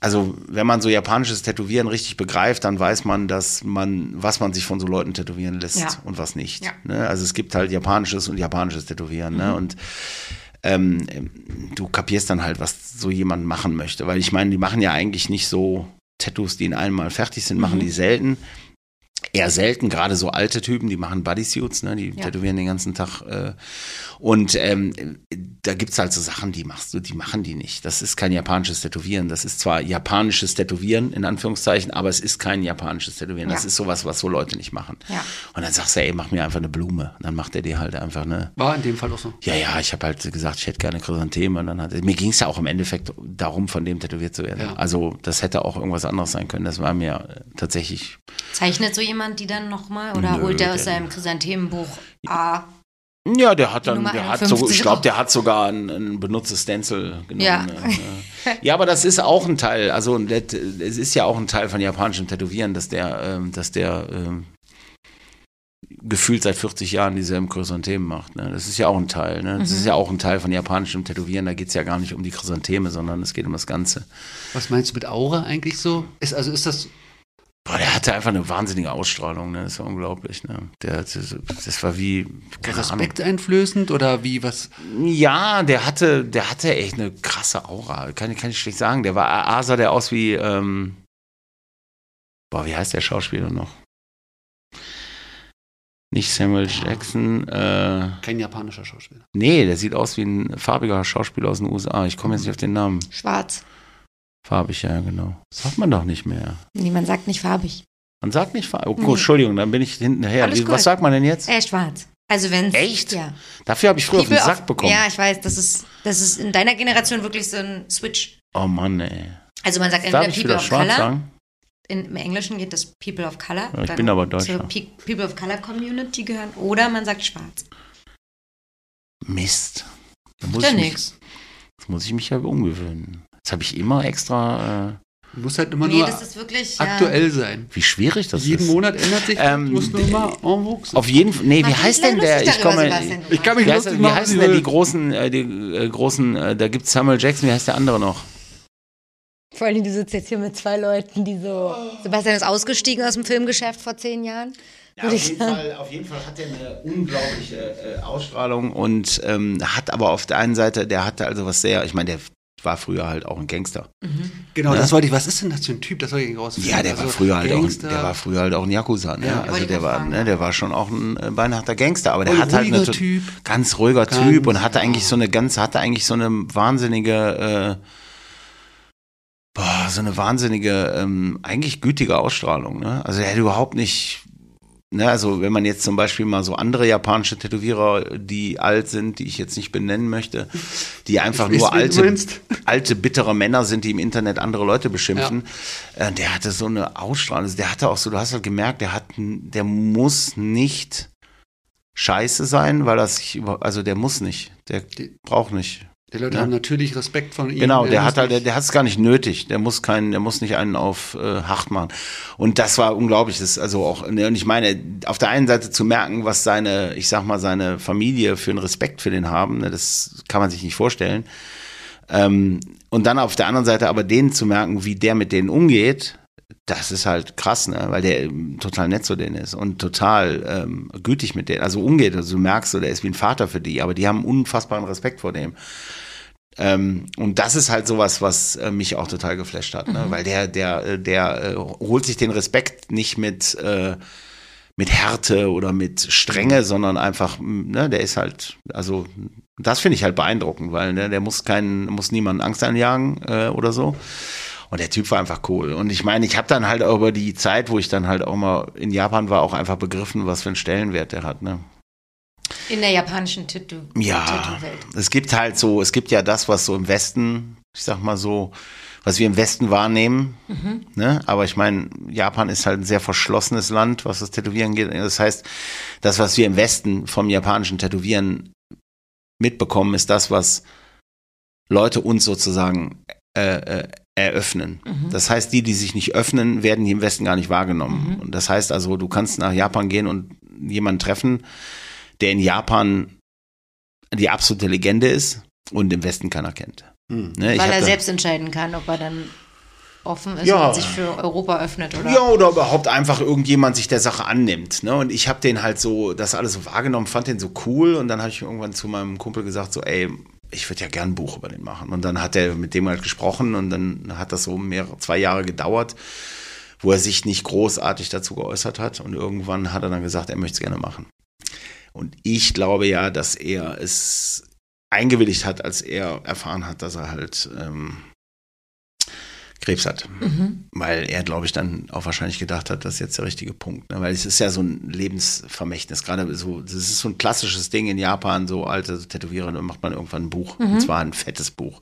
Also, wenn man so japanisches Tätowieren richtig begreift, dann weiß man, dass man, was man sich von so Leuten tätowieren lässt Ja. und was nicht. Ja. Ne? Also es gibt halt japanisches und japanisches Tätowieren, Mhm. ne? Und ähm, du kapierst dann halt, was so jemand machen möchte. Weil ich meine, die machen ja eigentlich nicht so Tattoos, die in einem Mal fertig sind, Mhm. machen die selten. Eher selten, gerade so alte Typen, die machen Bodysuits, ne? die Ja. tätowieren den ganzen Tag. Äh, und ähm, da gibt's halt so Sachen, die machst du, die machen die nicht. Das ist kein japanisches Tätowieren. Das ist zwar japanisches Tätowieren, in Anführungszeichen, aber es ist kein japanisches Tätowieren. Das Ja. ist sowas, was so Leute nicht machen. Ja. Und dann sagst du, ey, mach mir einfach eine Blume. Und dann macht er dir halt einfach eine, War in dem Fall auch so. ja, ja, ich habe halt gesagt, ich hätte gerne Chrysantheme. Und dann hat, mir ging es ja auch im Endeffekt darum, von dem tätowiert zu werden. Ja. Also das hätte auch irgendwas anderes sein können. Das war mir äh, tatsächlich. Zeichnet so jemand die dann nochmal oder Nö, holt er aus seinem Chrysanthemenbuch A? Ja, der hat dann, der hat so, 51 ich glaube, der hat sogar ein, ein benutztes Stencil genommen. Ja. ne? Ja. ja, aber das ist auch ein Teil. Also es ist ja auch ein Teil von japanischem Tätowieren, dass der, ähm, dass der ähm, gefühlt seit 40 Jahren dieselben Chrysanthemen macht. Ne? Das ist ja auch ein Teil. Ne? Das ist ja auch ein Teil von japanischem Tätowieren. Da geht es ja gar nicht um die Chrysantheme, sondern es geht um das Ganze. Was meinst du mit Aura eigentlich so? Ist, also ist das, Boah, der hatte einfach eine wahnsinnige Ausstrahlung, ne? Das war unglaublich, ne? Der, das, das war wie keine Ahnung. respekteinflößend oder wie was? Ja, der hatte, der hatte echt eine krasse Aura. Kann, ich- kann ich schlecht sagen. Der war A sah der aus wie, ähm, boah, wie heißt der Schauspieler noch? Nicht Samuel Jackson, äh, Kein japanischer Schauspieler. nee, der sieht aus wie ein farbiger Schauspieler aus den USA. Ich komme jetzt nicht auf den Namen. Schwarz. Farbig, ja, genau. Sagt man doch nicht mehr. Niemand sagt nicht farbig. Man sagt nicht farbig. Oh, Nee. Entschuldigung, dann bin ich hintenher. Alles Wie, was sagt man denn jetzt? Äh, schwarz. Also wenn Echt? Ja. Dafür habe ich früher auf den Sack bekommen. Ja, ich weiß, das ist, das ist in deiner Generation wirklich so ein Switch. Oh Mann, ey. Also man sagt Darf entweder ich People of schwarz Color. sagen? In, Im Englischen geht das People of Color. Ja, ich bin aber Deutscher. Zur Pe People of Color Community gehören. Oder man sagt schwarz. Mist. Da muss, Ja, ich mich, nix. das muss ich mich ja umgewöhnen. Jetzt habe ich immer extra. Äh, Muss halt immer Nee, nur das ist wirklich. ja, aktuell sein. wie schwierig das Jeden ist. Monat ändert sich, Ähm, muss nur immer en vogue sein. Auf jeden Fall. Nee, wie heißt denn der? Ich komme. Du Ich kann mich Wie, heißt, lustig wie machen, heißen wie denn die großen, äh, die äh, großen, äh, da gibt Samuel Jackson, wie heißt der andere noch? Vor allem, du sitzt jetzt hier mit zwei Leuten, die so. Sebastian ist ausgestiegen aus dem Filmgeschäft vor zehn Jahren. Ja, auf, jeden Fall, auf jeden Fall hat er eine unglaubliche äh, Ausstrahlung und ähm, hat aber auf der einen Seite, der hatte also was sehr, ich meine, der war früher halt auch ein Gangster. Genau, Ja. das wollte ich. Was ist denn das für ein Typ? Das wollte ich rausfinden. Ja, der war Also, früher halt auch, Gangster, der war früher halt auch ein Yakuza, ne? Ja, also der war, ne, der war schon auch ein äh, beinharter Gangster, aber der Und hat halt ruhiger eine, Typ. ganz ruhiger Ganz, Typ und hatte eigentlich so eine ganz, hatte eigentlich so eine wahnsinnige, äh, boah, so eine wahnsinnige, ähm, eigentlich gütige Ausstrahlung, ne? Also er hätte überhaupt nicht, ne, also wenn man jetzt zum Beispiel mal so andere japanische Tätowierer, die alt sind, die ich jetzt nicht benennen möchte, die einfach Ich nur alte, alte, bittere Männer sind, die im Internet andere Leute beschimpfen, äh, der hatte so eine Ausstrahlung, also der hatte auch so, du hast halt gemerkt, der hat, der muss nicht scheiße sein, weil er über, also der muss nicht, der braucht nicht. Die Leute Ja. haben natürlich Respekt von ihm. Genau, Er der hat halt, der, der hat es gar nicht nötig. Der muss keinen, der muss nicht einen auf äh, hart machen. Und das war unglaublich. Das ist also auch, ne, und ich meine, auf der einen Seite zu merken, was seine, ich sag mal, seine Familie für einen Respekt für den haben, ne, das kann man sich nicht vorstellen. Ähm, und dann auf der anderen Seite aber denen zu merken, wie der mit denen umgeht, das ist halt krass, ne? weil der ähm, total nett zu denen ist und total ähm, gütig mit denen, also umgeht. Also du merkst, so, der ist wie ein Vater für die, aber die haben unfassbaren Respekt vor dem. Ähm, und das ist halt sowas, was äh, mich auch total geflasht hat, ne? weil der, der, äh, der äh, holt sich den Respekt nicht mit, äh, mit Härte oder mit Strenge, sondern einfach, ne, der ist halt, also das finde ich halt beeindruckend, weil ne, der muss keinen, muss niemanden Angst einjagen äh, oder so. Und der Typ war einfach cool. Und ich meine, ich habe dann halt auch über die Zeit, wo ich dann halt auch mal in Japan war, auch einfach begriffen, was für einen Stellenwert der hat. Ne? In der japanischen Tattoo Ja, Tattoo-Welt. es gibt halt so, es gibt ja das, was so im Westen, ich sag mal so, was wir im Westen wahrnehmen. Ne? Aber ich meine, Japan ist halt ein sehr verschlossenes Land, was das Tätowieren geht. Das heißt, das, was wir im Westen vom japanischen Tätowieren mitbekommen, ist das, was Leute uns sozusagen äh, äh, eröffnen. Das heißt, die, die sich nicht öffnen, werden hier im Westen gar nicht wahrgenommen. Und das heißt also, du kannst nach Japan gehen und jemanden treffen, der in Japan die absolute Legende ist und im Westen keiner kennt. Ne, ich Weil er selbst entscheiden kann, ob er dann offen ist Ja. und sich für Europa öffnet oder. Ja, oder überhaupt einfach irgendjemand sich der Sache annimmt. Ne? Und ich habe den halt so, das alles so wahrgenommen, fand den so cool. Und dann habe ich irgendwann zu meinem Kumpel gesagt, so, ey, ich würde ja gern ein Buch über den machen. Und dann hat er mit dem halt gesprochen und dann hat das so mehrere, zwei Jahre gedauert, wo er sich nicht großartig dazu geäußert hat. Und irgendwann hat er dann gesagt, er möchte es gerne machen. Und ich glaube ja, dass er es eingewilligt hat, als er erfahren hat, dass er halt ähm, Krebs hat. Weil er, glaube ich, dann auch wahrscheinlich gedacht hat, das ist jetzt der richtige Punkt. Ne? Weil es ist ja so ein Lebensvermächtnis. Gerade so, das ist so ein klassisches Ding in Japan, so alte Tätowierer, dann macht man irgendwann ein Buch. Und zwar ein fettes Buch.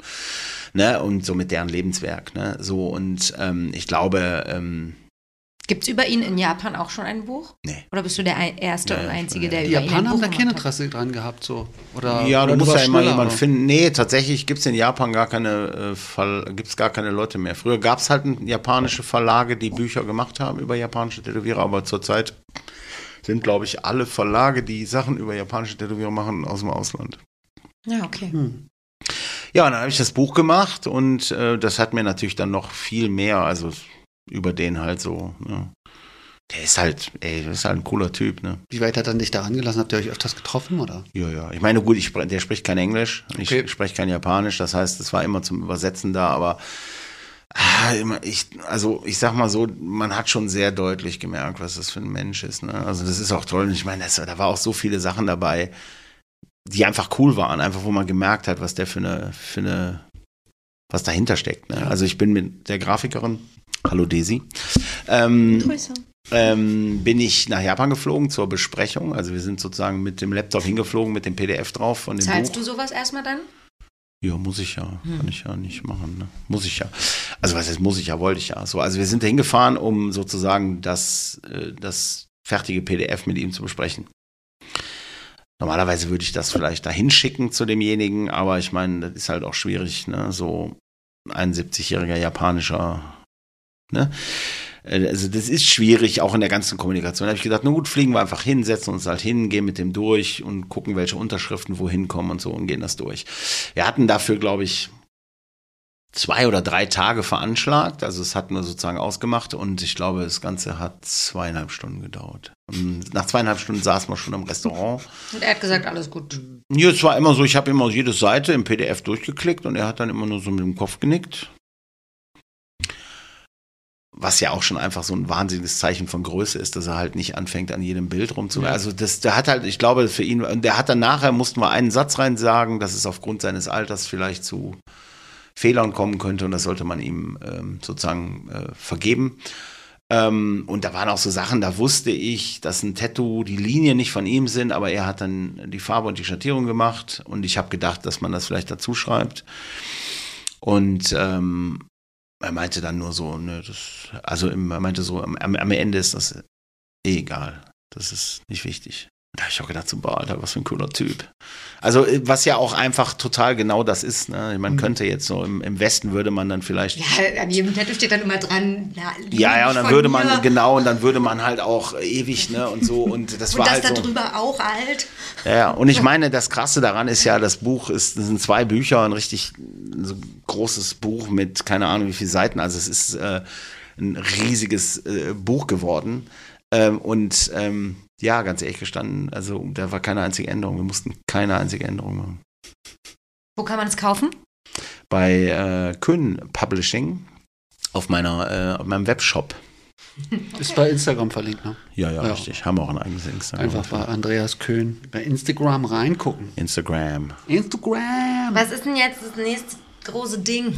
Ne? Und so mit deren Lebenswerk. Ne? So, und ähm, ich glaube, ähm, Gibt es über ihn in Japan auch schon ein Buch? nee. Oder bist du der ein- Erste Ja, und Einzige, der Die über ihn ein Japaner Buch haben da kein hat? Interesse dran gehabt, so. Oder, Ja, oder du musst ja immer jemanden finden. Nee, tatsächlich gibt's in Japan gar keine äh, gibt's gar keine Leute mehr. Früher gab's halt japanische Verlage, die Bücher gemacht haben über japanische Tätowierer, aber zurzeit sind, glaube ich, alle Verlage, die Sachen über japanische Tätowierer machen, aus dem Ausland. Ja, okay. Hm. Ja, und dann habe ich das Buch gemacht und äh, das hat mir natürlich dann noch viel mehr, also über den halt so. Ja. Der ist halt, ey, ist halt ein cooler Typ, ne? Wie weit hat er dich da angelassen? Habt ihr euch öfters getroffen, oder? Ja, ja. Ich meine, gut, ich, der spricht kein Englisch, und ich Okay. spreche kein Japanisch, das heißt, es war immer zum Übersetzen da, aber ah, ich, also ich sag mal so, man hat schon sehr deutlich gemerkt, was das für ein Mensch ist. Ne? Also das ist auch toll. Und ich meine, das, da war auch so viele Sachen dabei, die einfach cool waren, einfach wo man gemerkt hat, was der für eine, für eine, was dahinter steckt. Ne? Also ich bin mit der Grafikerin, hallo Desi, ähm, Grüße. ähm, bin ich nach Japan geflogen zur Besprechung. Also wir sind sozusagen mit dem Laptop hingeflogen, mit dem PDF drauf von dem Zahlst Buch. du sowas erstmal dann? Ja, muss ich ja. Kann ich ja nicht machen. Ne? Muss ich ja. Also was heißt muss ich ja, wollte ich ja. So, also wir sind da hingefahren, um sozusagen das, äh, das fertige PDF mit ihm zu besprechen. Normalerweise würde ich das vielleicht dahin schicken zu demjenigen, aber ich meine, das ist halt auch schwierig, ne? So ein 70-jähriger japanischer, ne? Äh, Also das ist schwierig, auch in der ganzen Kommunikation. Da habe ich gedacht, na gut, fliegen wir einfach hin, setzen uns halt hin, gehen mit dem durch und gucken, welche Unterschriften wohin kommen und so und gehen das durch. Wir hatten dafür, glaube ich, zwei oder drei Tage veranschlagt. Also es hatten wir sozusagen ausgemacht und ich glaube, das Ganze hat zweieinhalb Stunden gedauert. Und nach zweieinhalb Stunden saßen wir schon im Restaurant. Und er hat gesagt, alles gut. Ja, es war immer so, ich habe immer jede Seite im PDF durchgeklickt und er hat dann immer nur so mit dem Kopf genickt. Was ja auch schon einfach so ein wahnsinniges Zeichen von Größe ist, dass er halt nicht anfängt, an jedem Bild rumzu. Also das, der hat halt, ich glaube, für ihn, und der hat dann nachher, mussten wir einen Satz rein sagen, dass es aufgrund seines Alters vielleicht zu Fehlern kommen könnte und das sollte man ihm ähm, sozusagen äh, vergeben. Ähm, und da waren auch so Sachen, da wusste ich, dass ein Tattoo die Linien nicht von ihm sind, aber er hat dann die Farbe und die Schattierung gemacht und ich habe gedacht, dass man das vielleicht dazu schreibt. Und ähm, er meinte dann nur so, ne, das, also im, er meinte so, am, am Ende ist das eh egal. Das ist nicht wichtig. Da habe ich auch gedacht, so, boah, Alter, was für ein cooler Typ. Also, äh, was ja auch einfach total genau das ist. Ne? Man könnte jetzt so im, im Westen würde man dann vielleicht. Ja, an jedem Tattoo steht dann immer dran. Na, Ja, ja, und dann würde mir. man, genau, und dann würde man halt auch ewig, ne, und so, und das Und war das halt da so. auch alt. Ja, ja, und ich meine, das Krasse daran ist ja, das Buch ist, das sind zwei Bücher, ein richtig so großes Buch mit keine Ahnung wie viele Seiten, also es ist äh, ein riesiges äh, Buch geworden, ähm, und ähm, ja, ganz ehrlich gestanden, also da war keine einzige Änderung, wir mussten keine einzige Änderung machen. Wo kann man es kaufen? Bei äh, Köhn Publishing auf meiner, äh, auf meinem Webshop. Ist bei Instagram verlinkt, ne? Ja, ja, Ja. richtig. Haben wir auch ein eigenes Instagram. Einfach bei Andreas Köhn bei Instagram reingucken. Instagram. Instagram! Was ist denn jetzt das nächste große Ding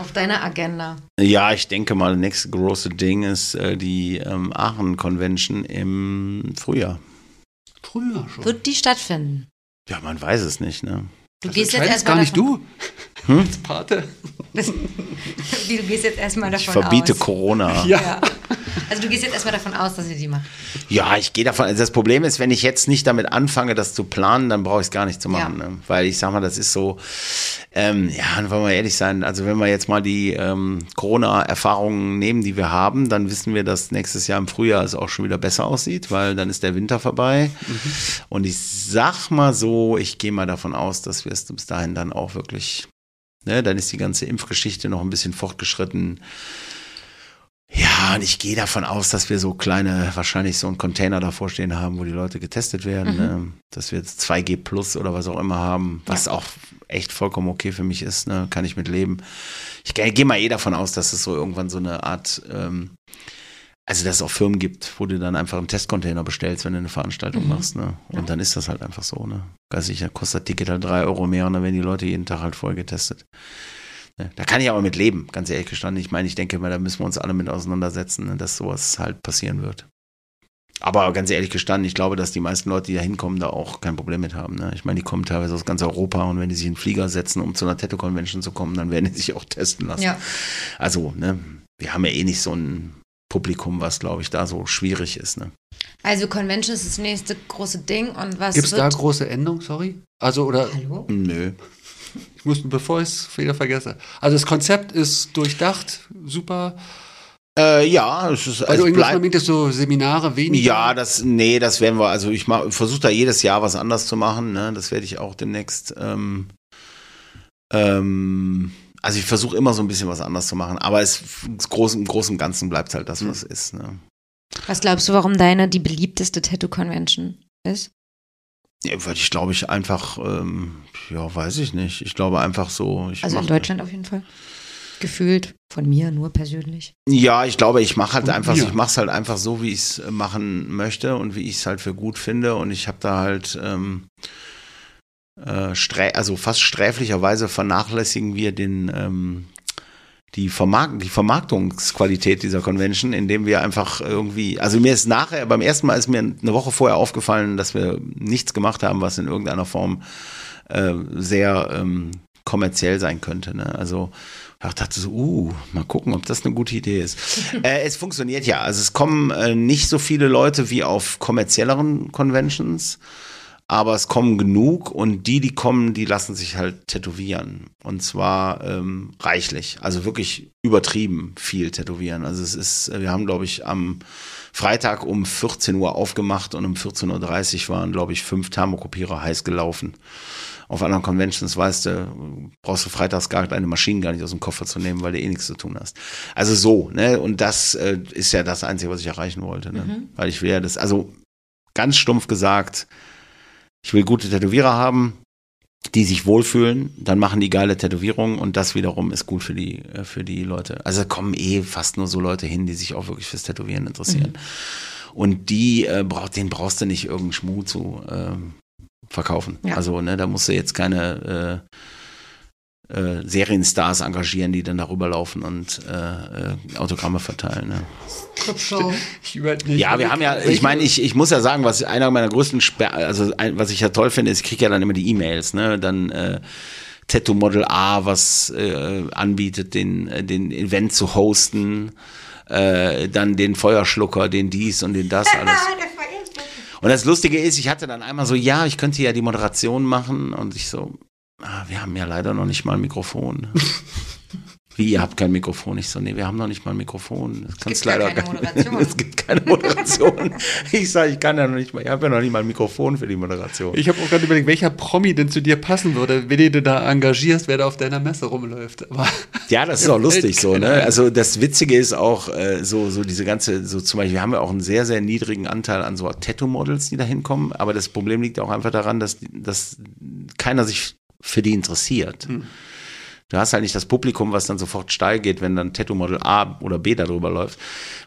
auf deiner Agenda? Ja, ich denke mal, das nächste große Ding ist äh, die ähm, Aachen Convention im Frühjahr. Früher schon. Wird die stattfinden? Ja, man weiß es nicht, ne? Du Das gehst jetzt erstmal gar nicht davon, du. Als Pate. Wie, du gehst jetzt erstmal davon Ich verbiete aus. Corona. Ja. Also du gehst jetzt erstmal davon aus, dass ihr die macht. Ja, ich gehe davon. Also das Problem ist, wenn ich jetzt nicht damit anfange, das zu planen, dann brauche ich es gar nicht zu machen. Ja. Ne? Weil ich sag mal, das ist so, ähm, ja, wollen wir ehrlich sein, also wenn wir jetzt mal die ähm, Corona-Erfahrungen nehmen, die wir haben, dann wissen wir, dass nächstes Jahr im Frühjahr es auch schon wieder besser aussieht, weil dann ist der Winter vorbei. Und ich sag mal so, ich gehe mal davon aus, dass wir es bis dahin dann auch wirklich, ne, dann ist die ganze Impfgeschichte noch ein bisschen fortgeschritten. Ja, und ich gehe davon aus, dass wir so kleine, wahrscheinlich so einen Container davor stehen haben, wo die Leute getestet werden. Ne? Dass wir jetzt 2G Plus oder was auch immer haben, was auch echt vollkommen okay für mich ist, ne? kann ich mit leben. Ich gehe geh mal eh davon aus, dass es so irgendwann so eine Art, ähm, also dass es auch Firmen gibt, wo du dann einfach einen Testcontainer bestellst, wenn du eine Veranstaltung machst. Ne? Und dann ist das halt einfach so. Ne? Ganz sicher, kostet das Ticket halt drei Euro mehr und dann werden die Leute jeden Tag halt voll getestet. Da kann ich aber mit leben, ganz ehrlich gestanden. Ich meine, ich denke mal, da müssen wir uns alle mit auseinandersetzen, ne, dass sowas halt passieren wird. Aber ganz ehrlich gestanden, ich glaube, dass die meisten Leute, die da hinkommen, da auch kein Problem mit haben. Ne? Ich meine, die kommen teilweise aus ganz Europa und wenn die sich in den Flieger setzen, um zu einer Tattoo-Convention zu kommen, dann werden die sich auch testen lassen. Ja. Also, ne, wir haben ja eh nicht so ein Publikum, was, glaube ich, da so schwierig ist. Ne? Also Convention ist das nächste große Ding und was Gibt es da große Änderungen, sorry? Also, oder Hallo? Nö. Ich muss, bevor ich es wieder vergesse. Also, das Konzept ist durchdacht, super. Äh, ja, es ist du irgendwas bleibt- so Seminare weniger. Ja, das, nee, das werden wir, also ich versuche da jedes Jahr was anders zu machen, ne? Das werde ich auch demnächst, ähm, ähm, also ich versuche immer so ein bisschen was anders zu machen, aber es, es groß, im Großen und Ganzen bleibt halt das, was ist, ne? Was glaubst du, warum deine die beliebteste Tattoo-Convention ist? Ja, weil ich glaube ich einfach, ähm, ja, weiß ich nicht. Ich glaube einfach so. Ich Also in Deutschland auf jeden Fall. Gefühlt von mir nur persönlich. Ja, ich glaube, ich mache halt Und einfach, mir. ich mache es halt einfach so, wie ich es machen möchte und wie ich es halt für gut finde. Und ich habe da halt, ähm, äh, strä also fast sträflicherweise vernachlässigen wir den, ähm, die, Vermark die Vermarktungsqualität dieser Convention, indem wir einfach irgendwie, also mir ist nachher, beim ersten Mal ist mir eine Woche vorher aufgefallen, dass wir nichts gemacht haben, was in irgendeiner Form äh, sehr ähm, kommerziell sein könnte. Ne? Also ich dachte so, uh, mal gucken, ob das eine gute Idee ist. äh, es funktioniert ja. Also es kommen äh, nicht so viele Leute wie auf kommerzielleren Conventions, aber es kommen genug und die, die kommen, die lassen sich halt tätowieren. Und zwar ähm, reichlich. Also wirklich übertrieben viel tätowieren. Also es ist, äh, wir haben, glaube ich, am Freitag um 14 Uhr aufgemacht und um 14.30 Uhr waren, glaube ich, fünf Thermokopierer heiß gelaufen. Auf anderen Conventions weißt du, brauchst du freitags gar deine Maschinen gar nicht aus dem Koffer zu nehmen, weil du eh nichts zu tun hast. Also so, ne? Und das äh, ist ja das Einzige, was ich erreichen wollte. Ne? Weil ich will ja das, also ganz stumpf gesagt, ich will gute Tätowierer haben, die sich wohlfühlen, dann machen die geile Tätowierungen und das wiederum ist gut für die, äh, für die Leute. Also kommen eh fast nur so Leute hin, die sich auch wirklich fürs Tätowieren interessieren. Und die äh, braucht, den brauchst du nicht irgendeinen Schmuh zu ähm, verkaufen. Ja. Also, ne, da musst du jetzt keine äh, äh, Serienstars engagieren, die dann darüber laufen und äh, äh, Autogramme verteilen. Ne? Ich nicht. Ja, wir haben ja, ich meine, ich, ich muss ja sagen, was einer meiner größten Sper also ein, was ich ja toll finde, ist, ich kriege ja dann immer die E-Mails, ne? Dann äh, Tattoo Model A, was äh, anbietet, den, äh, den Event zu hosten, äh, dann den Feuerschlucker, den dies und den das alles. Und das Lustige ist, ich hatte dann einmal so, ja, ich könnte ja die Moderation machen und ich so, ah, wir haben ja leider noch nicht mal ein Mikrofon. Wie, ihr habt kein Mikrofon? Ich so, nee, wir haben noch nicht mal ein Mikrofon. Das kannst leider keine gar nicht- Moderation. Es gibt keine Moderation. ich sage, ich kann ja noch nicht mal, ich habe ja noch nicht mal ein Mikrofon für die Moderation. Ich habe auch gerade überlegt, welcher Promi denn zu dir passen würde, wenn du da engagierst, wer da auf deiner Messe rumläuft. Aber Ja, das ist auch lustig so, ne? Also das Witzige ist auch äh, so, so diese ganze, so zum Beispiel, wir haben ja auch einen sehr, sehr niedrigen Anteil an so Tattoo-Models, die da hinkommen, aber das Problem liegt auch einfach daran, dass, dass keiner sich für die interessiert. Du hast halt nicht das Publikum, was dann sofort steil geht, wenn dann Tattoo-Model A oder B darüber läuft,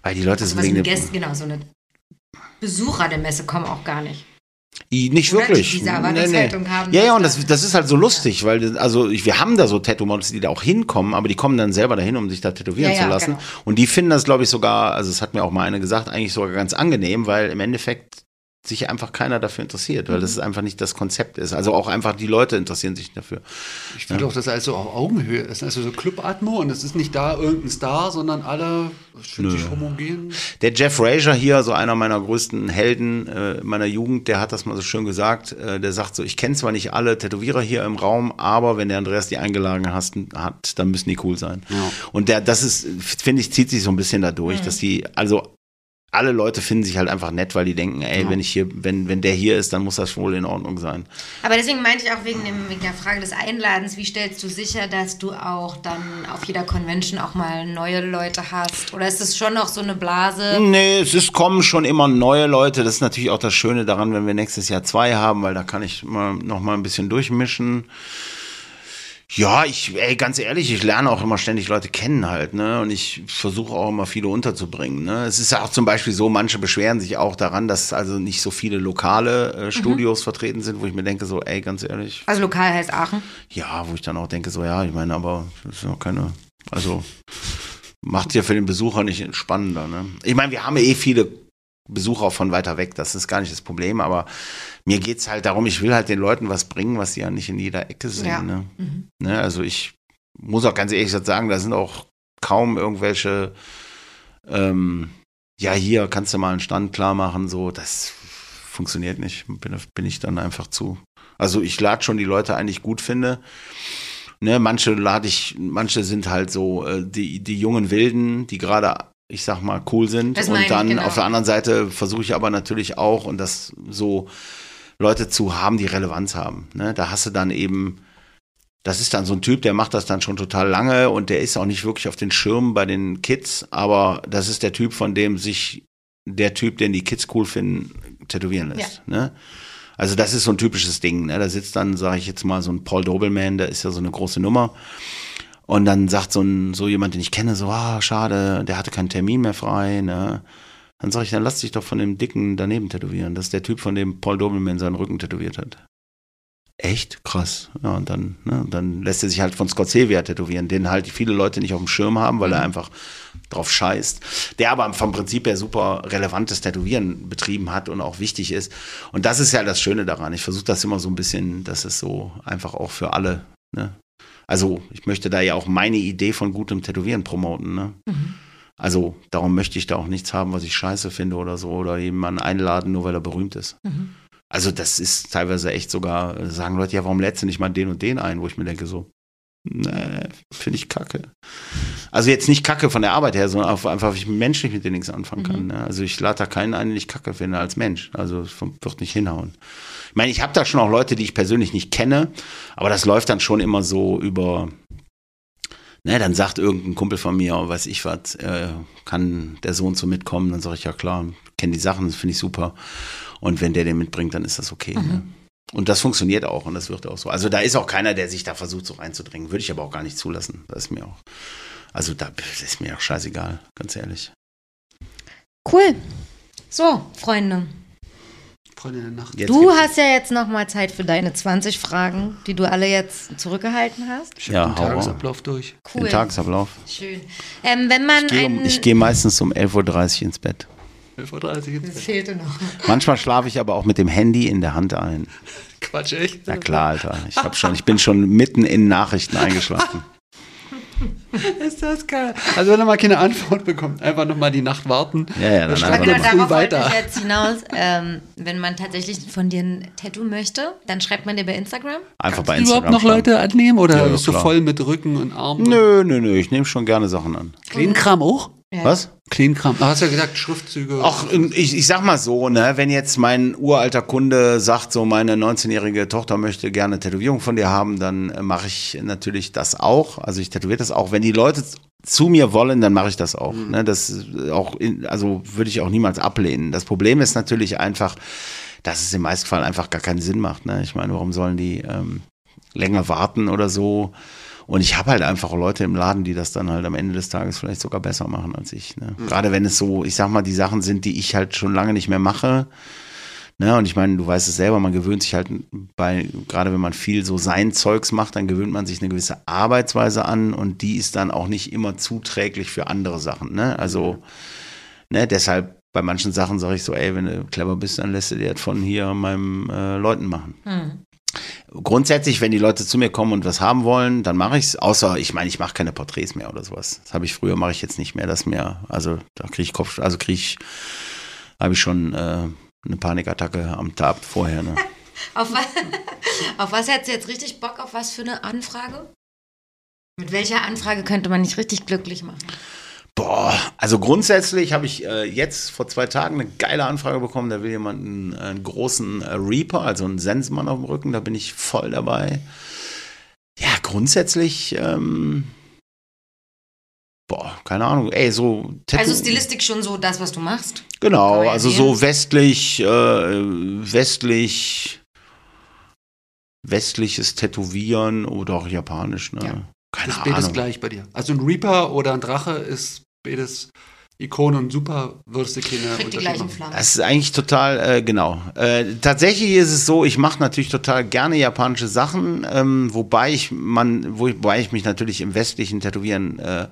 weil die Leute Also sind wegen Gästen, genau, so eine Besucher der Messe kommen auch gar nicht. Nicht Oder wirklich. die diese Erwartungshaltung haben, Ja, ja, und da- das, das ist halt so lustig, weil das- also wir haben da so Tattoo-Models, die da auch hinkommen, aber die kommen dann selber dahin, um sich da tätowieren Ja, zu ja, lassen. genau. Und die finden das, glaube ich, sogar, also es hat mir auch mal eine gesagt, eigentlich sogar ganz angenehm, weil im Endeffekt sich einfach keiner dafür interessiert, weil das Mhm. einfach nicht das Konzept ist. Also auch einfach die Leute interessieren sich dafür. ich finde auch, dass alles so auf Augenhöhe ist. Also so Club-Atmo und es ist nicht da irgendein Star, sondern alle sind sich homogen. Der Jeff Frazier hier, so einer meiner größten Helden äh, meiner Jugend, der hat das mal so schön gesagt. Äh, der sagt so, ich kenne zwar nicht alle Tätowierer hier im Raum, aber wenn der Andreas die eingeladen hast, hat, dann müssen die cool sein. Ja. Und der, das ist, finde ich, zieht sich so ein bisschen dadurch, Mhm. dass die, also alle Leute finden sich halt einfach nett, weil die denken, ey, wenn ich hier, wenn, wenn der hier ist, dann muss das wohl in Ordnung sein. Aber deswegen meinte ich auch wegen, dem, wegen der Frage des Einladens, wie stellst du sicher, dass du auch dann auf jeder Convention auch mal neue Leute hast? Oder ist es schon noch so eine Blase? Nee, es ist, kommen schon immer neue Leute. Das ist natürlich auch das Schöne daran, wenn wir nächstes Jahr zwei haben, weil da kann ich mal, noch mal ein bisschen durchmischen. Ja, ich, ey, ganz ehrlich, ich lerne auch immer ständig Leute kennen halt, ne? Und ich versuche auch immer viele unterzubringen, ne? Es ist ja auch zum Beispiel so, manche beschweren sich auch daran, dass also nicht so viele lokale äh, Studios vertreten sind, wo ich mir denke, so, ey, ganz ehrlich, Also lokal heißt Aachen. ja, wo ich dann auch denke, so, ja, ich meine, aber das ist ja keine, also macht ja für den Besucher nicht spannender, ne? Ich meine, wir haben ja eh viele Besucher von weiter weg, das ist gar nicht das Problem, aber mir geht's halt darum, ich will halt den Leuten was bringen, was sie ja nicht in jeder Ecke sehen, Ja. ne? ne? Also ich muss auch ganz ehrlich sagen, da sind auch kaum irgendwelche, ähm, ja, hier kannst du mal einen Stand klar machen, so, das funktioniert nicht, bin, bin ich dann einfach zu. Also ich lade schon die Leute ein, die ich gut finde. Ne, manche lade ich, manche sind halt so äh, die, die jungen Wilden, die gerade, ich sag mal, cool sind. Das und ich, dann genau. auf der anderen Seite versuche ich aber natürlich auch, und das so Leute zu haben, die Relevanz haben. Ne? Da hast du dann eben, das ist dann so ein Typ, der macht das dann schon total lange und der ist auch nicht wirklich auf den Schirmen bei den Kids, aber das ist der Typ, von dem sich der Typ, den die Kids cool finden, tätowieren lässt. Ne? Also das ist so ein typisches Ding. Ne? Da sitzt dann, sage ich jetzt mal, so ein Paul Dobelman, der ist ja so eine große Nummer. Und dann sagt so, ein, so jemand, den ich kenne, so, ah, schade, der hatte keinen Termin mehr frei. Ne? Dann sage ich, dann lass dich doch von dem Dicken daneben tätowieren. Das ist der Typ, von dem Paul Dobelman seinen Rücken tätowiert hat. Echt? Krass. Ja, und dann, ne, dann lässt er sich halt von Scott Sevia tätowieren, den halt viele Leute nicht auf dem Schirm haben, weil er einfach drauf scheißt. Der aber vom Prinzip her super relevantes Tätowieren betrieben hat und auch wichtig ist. Und das ist ja das Schöne daran. Ich versuche das immer so ein bisschen, dass es so einfach auch für alle, ne? Also, ich möchte da ja auch meine Idee von gutem Tätowieren promoten, ne? Also, darum möchte ich da auch nichts haben, was ich scheiße finde oder so, oder jemanden einladen, nur weil er berühmt ist. Also, das ist teilweise echt sogar, sagen Leute, ja, warum lädst du nicht mal den und den ein, wo ich mir denke, so, nee, finde ich kacke. Also, jetzt nicht kacke von der Arbeit her, sondern auf- einfach, weil ich menschlich mit denen nichts anfangen kann. Ne? Also, ich lade da keinen ein, den ich kacke finde als Mensch. Also, es wird nicht hinhauen. Ich meine, ich habe da schon auch Leute, die ich persönlich nicht kenne, aber das läuft dann schon immer so über, ne, dann sagt irgendein Kumpel von mir, weiß ich was, äh, kann der Sohn so mitkommen, dann sage ich, ja klar, kenne die Sachen, das finde ich super. Und wenn der den mitbringt, dann ist das okay. Ne? Und das funktioniert auch und das wird auch so. Also da ist auch keiner, der sich da versucht, so reinzudringen. Würde ich aber auch gar nicht zulassen. Das ist mir auch, also da das ist mir auch scheißegal, ganz ehrlich. Cool. So, Freunde. Freunde der Nacht. Jetzt Du hast ja jetzt noch mal Zeit für deine 20 Fragen, die du alle jetzt zurückgehalten hast. Ich Ja, den Tagesablauf durch. Cool. den Tagesablauf. Schön. Ähm, wenn man Ich gehe um, einen- ich gehe meistens um 11.30 Uhr ins Bett. 11.30 Uhr Das ins Bett. fehlte noch. Manchmal schlafe ich aber auch mit dem Handy in der Hand ein. Quatsch, echt? Na klar, Alter. Ich, hab schon, ich bin schon mitten in Nachrichten eingeschlafen. Ist das geil. Also wenn er mal keine Antwort bekommt, einfach nochmal die Nacht warten. Ja, ja, dann schreibt einfach Genau, er darauf weiter. ich jetzt hinaus. Ähm, wenn man tatsächlich von dir ein Tattoo möchte, dann schreibt man dir bei Instagram. Einfach bei Kannst du Instagram. überhaupt noch schreiben. Leute annehmen oder Ja, ja, bist du klar. voll mit Rücken und Armen? Nö, nö, nö, ich nehme schon gerne Sachen an. Kleinkram auch? Ja. Was? Kleinkram. Du hast ja gesagt, Schriftzüge. Ach, ich, ich sag mal so, ne, wenn jetzt mein uralter Kunde sagt, so meine 19-jährige Tochter möchte gerne Tätowierung von dir haben, dann äh, mache ich natürlich das auch. Also ich tätowiere das auch. Wenn die Leute zu mir wollen, dann mache ich das auch. Ne, das ist auch, in, also würde ich auch niemals ablehnen. Das Problem ist natürlich einfach, dass es im meisten Fall einfach gar keinen Sinn macht. Ne? Ich meine, warum sollen die ähm, länger warten oder so? Und ich habe halt einfach Leute im Laden, die das dann halt am Ende des Tages vielleicht sogar besser machen als ich. Ne? Gerade wenn es so, ich sag mal, die Sachen sind, die ich halt schon lange nicht mehr mache. Ne? Und ich meine, du weißt es selber, man gewöhnt sich halt bei, gerade wenn man viel so sein Zeugs macht, dann gewöhnt man sich eine gewisse Arbeitsweise an und die ist dann auch nicht immer zuträglich für andere Sachen. Ne? Also, ne, deshalb bei manchen Sachen sage ich so, ey, wenn du clever bist, dann lässt du dir das von hier meinem äh, Leuten machen. Hm. Grundsätzlich, wenn die Leute zu mir kommen und was haben wollen, dann mache ich es. Außer, ich meine, ich mache keine Porträts mehr oder sowas. Das habe ich früher, mache ich jetzt nicht mehr. Das mehr, also da kriege ich Kopf, also kriege ich, habe ich schon äh, eine Panikattacke am Tag vorher. Ne? Auf, was, auf was hättest du jetzt richtig Bock? Auf was für eine Anfrage? Mit welcher Anfrage könnte man dich richtig glücklich machen? Boah, also grundsätzlich habe ich äh, jetzt vor zwei Tagen eine geile Anfrage bekommen. Da will jemand einen, einen großen äh, Reaper, also einen Sensenmann auf dem Rücken. Da bin ich voll dabei. Ja, grundsätzlich, ähm, boah, keine Ahnung. Ey, so Tattoo- Also Stilistik schon so das, was du machst? Genau, also so westlich, äh, westlich, westliches Tätowieren oder auch japanisch, ne? Ja. Keine ist beides Ahnung. gleich bei dir. Also ein Reaper oder ein Drache ist beides Ikone und super, keine Kriegt die Unterschied gleichen machen. Flammen. Das ist eigentlich total, äh, genau. Äh, tatsächlich ist es so, ich mache natürlich total gerne japanische Sachen, ähm, wobei ich man, wo- wobei ich mich natürlich im westlichen Tätowieren äh,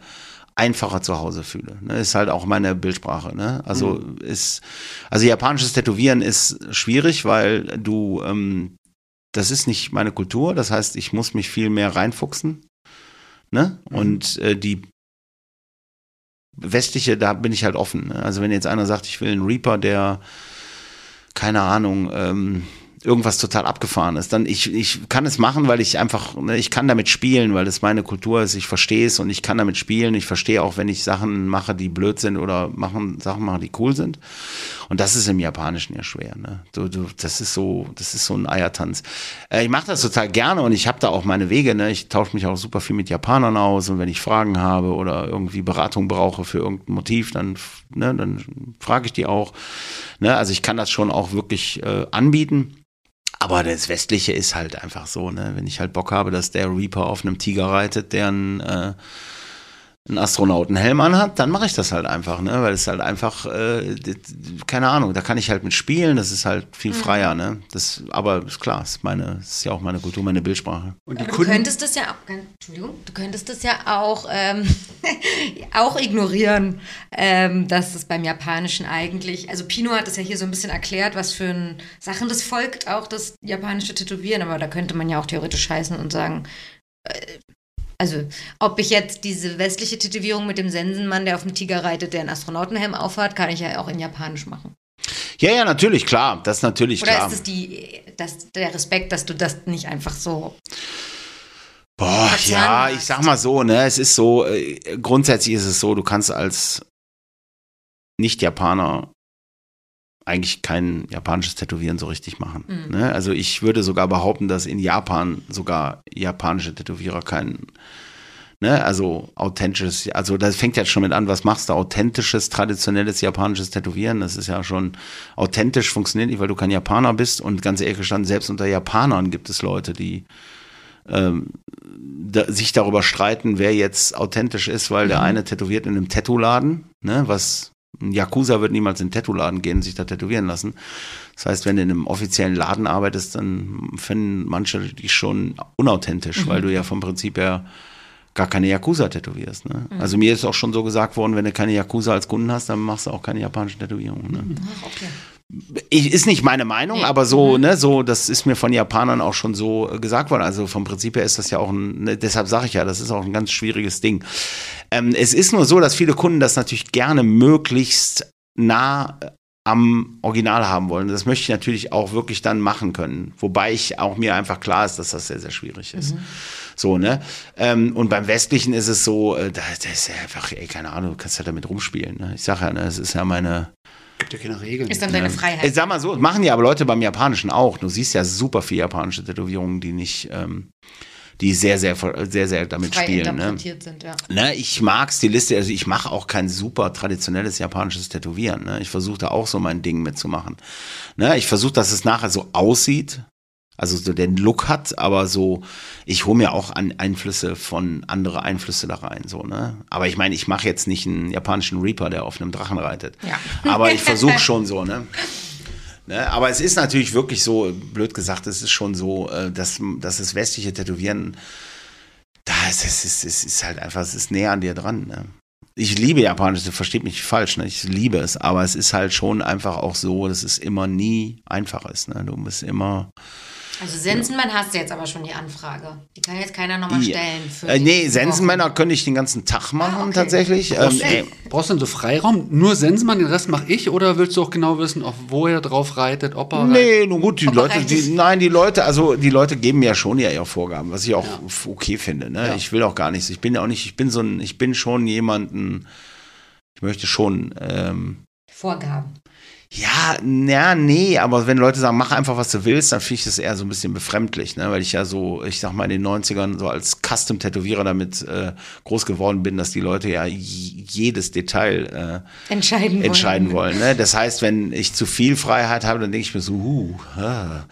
einfacher zu Hause fühle. Ne? Ist halt auch meine Bildsprache. Ne? Also ist, also japanisches Tätowieren ist schwierig, weil du, ähm, das ist nicht meine Kultur. Das heißt, ich muss mich viel mehr reinfuchsen. Ne? Und äh, die westliche, da bin ich halt offen. Ne? Also wenn jetzt einer sagt, ich will einen Reaper, der keine Ahnung, ähm, irgendwas total abgefahren ist, dann ich, ich kann es machen, weil ich einfach, ne, ich kann damit spielen, weil das meine Kultur ist, ich verstehe es und ich kann damit spielen. Ich verstehe auch, wenn ich Sachen mache, die blöd sind oder machen, Sachen mache, die cool sind. Und das ist im Japanischen ja schwer. Ne? Du, du, das ist so, das ist so ein Eiertanz. Äh, ich mache das total gerne und ich habe da auch meine Wege. Ne? Ich tausche mich auch super viel mit Japanern aus und wenn ich Fragen habe oder irgendwie Beratung brauche für irgendein Motiv, dann, ne, dann frage ich die auch. Ne? Also ich kann das schon auch wirklich äh, anbieten. Aber das Westliche ist halt einfach so, ne? Wenn ich halt Bock habe, dass der Reaper auf einem Tiger reitet, der einen, äh, einen Astronautenhelm anhat, dann mache ich das halt einfach, ne? Weil es halt einfach, äh, keine Ahnung, da kann ich halt mit spielen, das ist halt viel freier, ne? Das, aber ist klar, ist meine, ist ja auch meine Kultur, meine Bildsprache. Und die Aber du Kunden, könntest das ja auch, Entschuldigung, du könntest das ja auch, ähm, auch ignorieren, ähm, dass es beim Japanischen eigentlich, also Pino hat es ja hier so ein bisschen erklärt, was für ein Sachen das folgt, auch das japanische Tätowieren, aber da könnte man ja auch theoretisch scheißen und sagen, äh, also ob ich jetzt diese westliche Tätowierung mit dem Sensenmann, der auf dem Tiger reitet, der einen Astronautenhelm aufhat, kann ich ja auch in Japanisch machen. Ja, ja, natürlich, klar, das ist natürlich Oder klar. ist es die, das, der Respekt, dass du das nicht einfach so Boah, ja, hast. ich sag mal so, ne, es ist so, äh, grundsätzlich ist es so, du kannst als Nicht-Japaner eigentlich kein japanisches Tätowieren so richtig machen. Mhm. Ne? Also ich würde sogar behaupten, dass in Japan sogar japanische Tätowierer kein, ne, also authentisches, also das fängt ja schon mit an, was machst du? Authentisches, traditionelles japanisches Tätowieren, das ist ja schon authentisch, funktioniert nicht, weil du kein Japaner bist und ganz ehrlich gestanden, selbst unter Japanern gibt es Leute, die ähm, da, sich darüber streiten, wer jetzt authentisch ist, weil der eine tätowiert in einem Tattoo-Laden, ne, was ein Yakuza wird niemals in einen Tattoo-Laden gehen und sich da tätowieren lassen. Das heißt, wenn du in einem offiziellen Laden arbeitest, dann finden manche dich schon unauthentisch, weil du ja vom Prinzip her gar keine Yakuza tätowierst. Ne? Also mir ist auch schon so gesagt worden, wenn du keine Yakuza als Kunden hast, dann machst du auch keine japanischen Tätowierungen. Ne? Ach, okay. Ich, ist nicht meine Meinung, Nee. aber so, ne, so, das ist mir von Japanern auch schon so gesagt worden. Also vom Prinzip her ist das ja auch ein, ne, deshalb sage ich ja, das ist auch ein ganz schwieriges Ding. Ähm, es ist nur so, dass viele Kunden das natürlich gerne möglichst nah äh, am Original haben wollen. Das möchte ich natürlich auch wirklich dann machen können. Wobei ich auch mir einfach klar ist, dass das sehr, sehr schwierig ist. So, ne? Ähm, und beim Westlichen ist es so, äh, da, das ist ja einfach, ey, keine Ahnung, du kannst ja damit rumspielen. Ne? Ich sage ja, ne, es ist ja meine, Gibt ja keine Regeln. Ist dann deine ich Freiheit. sag mal so, machen ja aber Leute beim Japanischen auch. Du siehst ja super viele japanische Tätowierungen, die nicht, ähm, die sehr, sehr, sehr, sehr damit Frei spielen. Ne? sind, ja. Ne, ich mag Stilistisch, also ich mache auch kein super traditionelles japanisches Tätowieren. Ne? Ich versuche da auch so mein Ding mitzumachen. Ne? Ich versuche, dass es nachher so aussieht, also so den Look hat, aber so, ich hole mir auch an Einflüsse von andere Einflüsse da rein. So, ne? Aber ich meine, ich mache jetzt nicht einen japanischen Reaper, der auf einem Drachen reitet. Ja. Aber ich versuche schon so, ne? Ne, aber es ist natürlich wirklich so, blöd gesagt, es ist schon so, äh, dass, dass das westliche Tätowieren, da ist es ist, es ist halt einfach, es ist näher an dir dran. Ne? Ich liebe Japanisch, versteht mich falsch, ne? ich liebe es, aber es ist halt schon einfach auch so, dass es immer nie einfach ist. Ne? Du bist immer. Also Sensenmann hast du jetzt aber schon die Anfrage. Die kann jetzt keiner nochmal Ja. stellen. Für Äh, nee. Sensenmänner könnte ich den ganzen Tag machen, Ah, okay. tatsächlich. Ähm, ey, Brauchst du denn so Freiraum? Nur Sensenmann, den Rest mache ich? Oder willst du auch genau wissen, auf wo er drauf reitet, ob er reitet? Nee, nun gut, die Leute, die, nein, die Leute, also die Leute geben mir ja schon ja ihre Vorgaben, was ich auch f- okay finde. Ne? Ja. Ich will auch gar nichts. Ich bin ja auch nicht, ich bin so ein, ich bin schon jemanden, ich möchte schon, ähm, Vorgaben. Ja, na, nee, aber wenn Leute sagen, mach einfach, was du willst, dann finde ich das eher so ein bisschen befremdlich, ne? weil ich ja so, ich sag mal, in den 90ern so als Custom-Tätowierer damit äh, groß geworden bin, dass die Leute ja jedes Detail äh, Entscheiden wollen. entscheiden wollen. Ne? Das heißt, wenn ich zu viel Freiheit habe, dann denke ich mir so, uh, ah.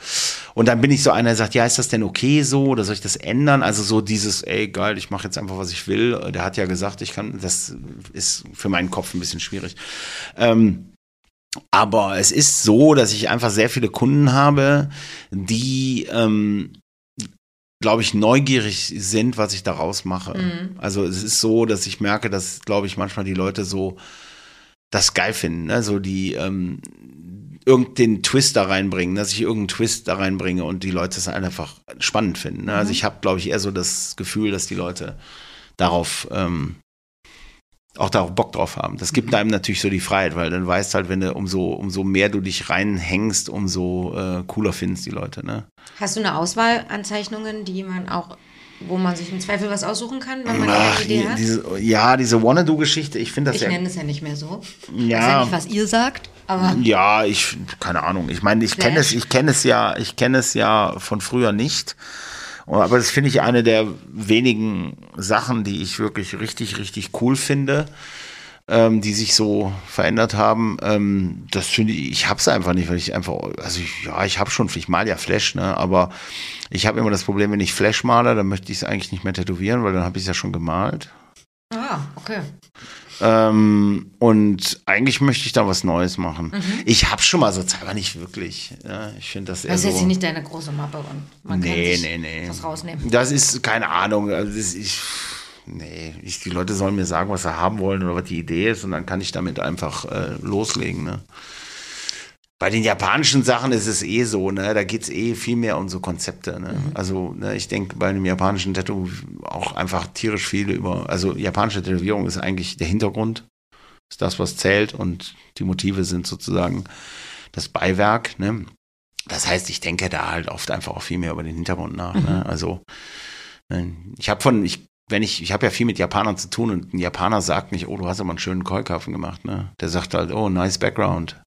und dann bin ich so einer, der sagt, ja, ist das denn okay so oder soll ich das ändern? Also so dieses, ey, geil, ich mache jetzt einfach, was ich will. Der hat ja gesagt, ich kann, das ist für meinen Kopf ein bisschen schwierig. Ähm, aber es ist so, dass ich einfach sehr viele Kunden habe, die, ähm, glaube ich, neugierig sind, was ich daraus mache. Mhm. Also es ist so, dass ich merke, dass, glaube ich, manchmal die Leute so das geil finden, ne? so die ähm, irgendeinen Twist da reinbringen, dass ich irgendeinen Twist da reinbringe und die Leute es einfach spannend finden. Ne? Also ich habe, glaube ich, eher so das Gefühl, dass die Leute darauf ähm, auch darauf Bock drauf haben. Das gibt einem natürlich so die Freiheit, weil dann weißt halt, wenn du umso, umso mehr du dich reinhängst, umso äh, cooler findest die Leute, ne? Hast du eine Auswahl an Zeichnungen, die man auch, wo man sich im Zweifel was aussuchen kann, wenn man eine Ach, Idee die, hat? diese, ja, diese Wanna-Do-Geschichte, ich finde das ich ja. nenne es ja nicht mehr so. Ich weiß ja Ja, nicht, was ihr sagt, aber ja, ich, keine Ahnung. Ich meine, ich kenne es, ich kenne es ja, ich kenne es ja von früher nicht. Aber das finde ich eine der wenigen Sachen, die ich wirklich richtig, richtig cool finde, ähm, die sich so verändert haben. Ähm, das finde ich, ich habe es einfach nicht, weil ich einfach, also ich, ja, ich habe schon, ich mal ja Flash, ne, aber ich habe immer das Problem, wenn ich Flash male, dann möchte ich es eigentlich nicht mehr tätowieren, weil dann habe ich es ja schon gemalt. ah, okay. Ähm, und eigentlich möchte ich da was Neues machen. Mhm. Ich habe schon mal so Zeit, aber nicht wirklich. Ja, ich finde das eher Das ist so. jetzt nicht deine große Mappe und man kann nee, sich nee, nee. was rausnehmen. Das ist keine Ahnung. Also das, ich, nee, ich, die Leute sollen mir sagen, was sie haben wollen oder was die Idee ist und dann kann ich damit einfach äh, loslegen. Ne? Bei den japanischen Sachen ist es eh so, ne? Da geht es eh viel mehr um so Konzepte. Ne? Also, ne, ich denke bei einem japanischen Tattoo auch einfach tierisch viel über. Also japanische Tätowierung ist eigentlich der Hintergrund, ist das, was zählt, und die Motive sind sozusagen das Beiwerk. Ne? Das heißt, ich denke da halt oft einfach auch viel mehr über den Hintergrund nach. Ne? Also, ne, ich habe von, ich, wenn ich, ich habe ja viel mit Japanern zu tun und ein Japaner sagt nicht, oh, du hast aber einen schönen Keukarpfen gemacht, ne? Der sagt halt, oh, nice background.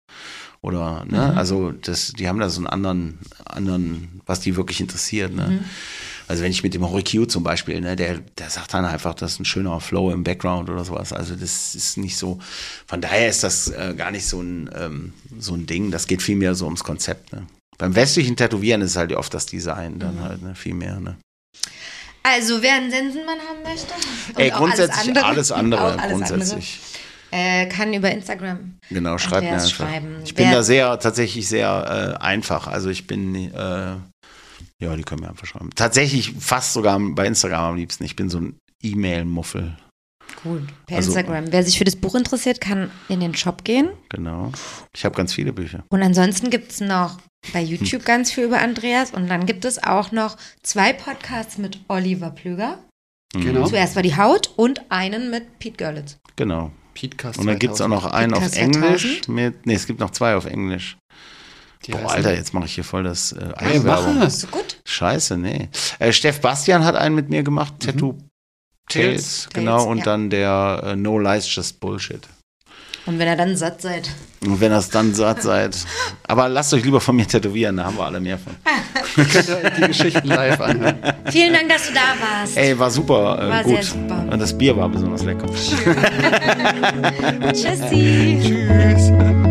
Oder, ne, also das, die haben da so einen anderen, anderen, was die wirklich interessiert, ne? Also wenn ich mit dem Horikyu zum Beispiel, ne, der, der sagt dann einfach, das ist ein schöner Flow im Background oder sowas. Also das ist nicht so, von daher ist das äh, gar nicht so ein, ähm, so ein Ding. Das geht viel mehr so ums Konzept, ne? Beim westlichen Tätowieren ist halt oft das Design dann halt, ne, viel mehr, ne? Also, wer einen Sensenmann haben möchte, und Ey, grundsätzlich alles andere, alles grundsätzlich. andere, äh, kann über Instagram Genau, schreibt mir einfach. schreiben. Ich bin Wer- da sehr, tatsächlich sehr äh, einfach. Also ich bin, äh, ja, die können mir einfach schreiben. Tatsächlich fast sogar bei Instagram am liebsten. Ich bin so ein E-Mail-Muffel. Gut, per Also- Instagram. Wer sich für das Buch interessiert, kann in den Shop gehen. Genau. Ich habe ganz viele Bücher. Und ansonsten gibt es noch bei YouTube ganz viel über Andreas. Und dann gibt es auch noch zwei Podcasts mit Oliver Plüger. Genau. Zuerst war die Haut und einen mit Pete Görlitz. Genau. Podcast Und dann gibt es auch 2000. noch einen auf Podcast Englisch 2000? mit. Nee, es gibt noch zwei auf Englisch. Die Boah, Alter, jetzt mache ich hier voll das äh, Hey, mach. So gut. Scheiße, nee. Äh, Steff Bastian hat einen mit mir gemacht, Tattoo Tales, Tales. genau, Tales, und ja. dann der äh, No Lies Just Bullshit. Und wenn ihr dann satt seid. Und wenn ihr es dann satt seid. Aber lasst euch lieber von mir tätowieren, da haben wir alle mehr von. Könnt ihr die Geschichten live anhören. Vielen Dank, dass du da warst. Ey, war super äh, War gut. sehr super. Und das Bier war besonders lecker. Tschüssi. Tschüss.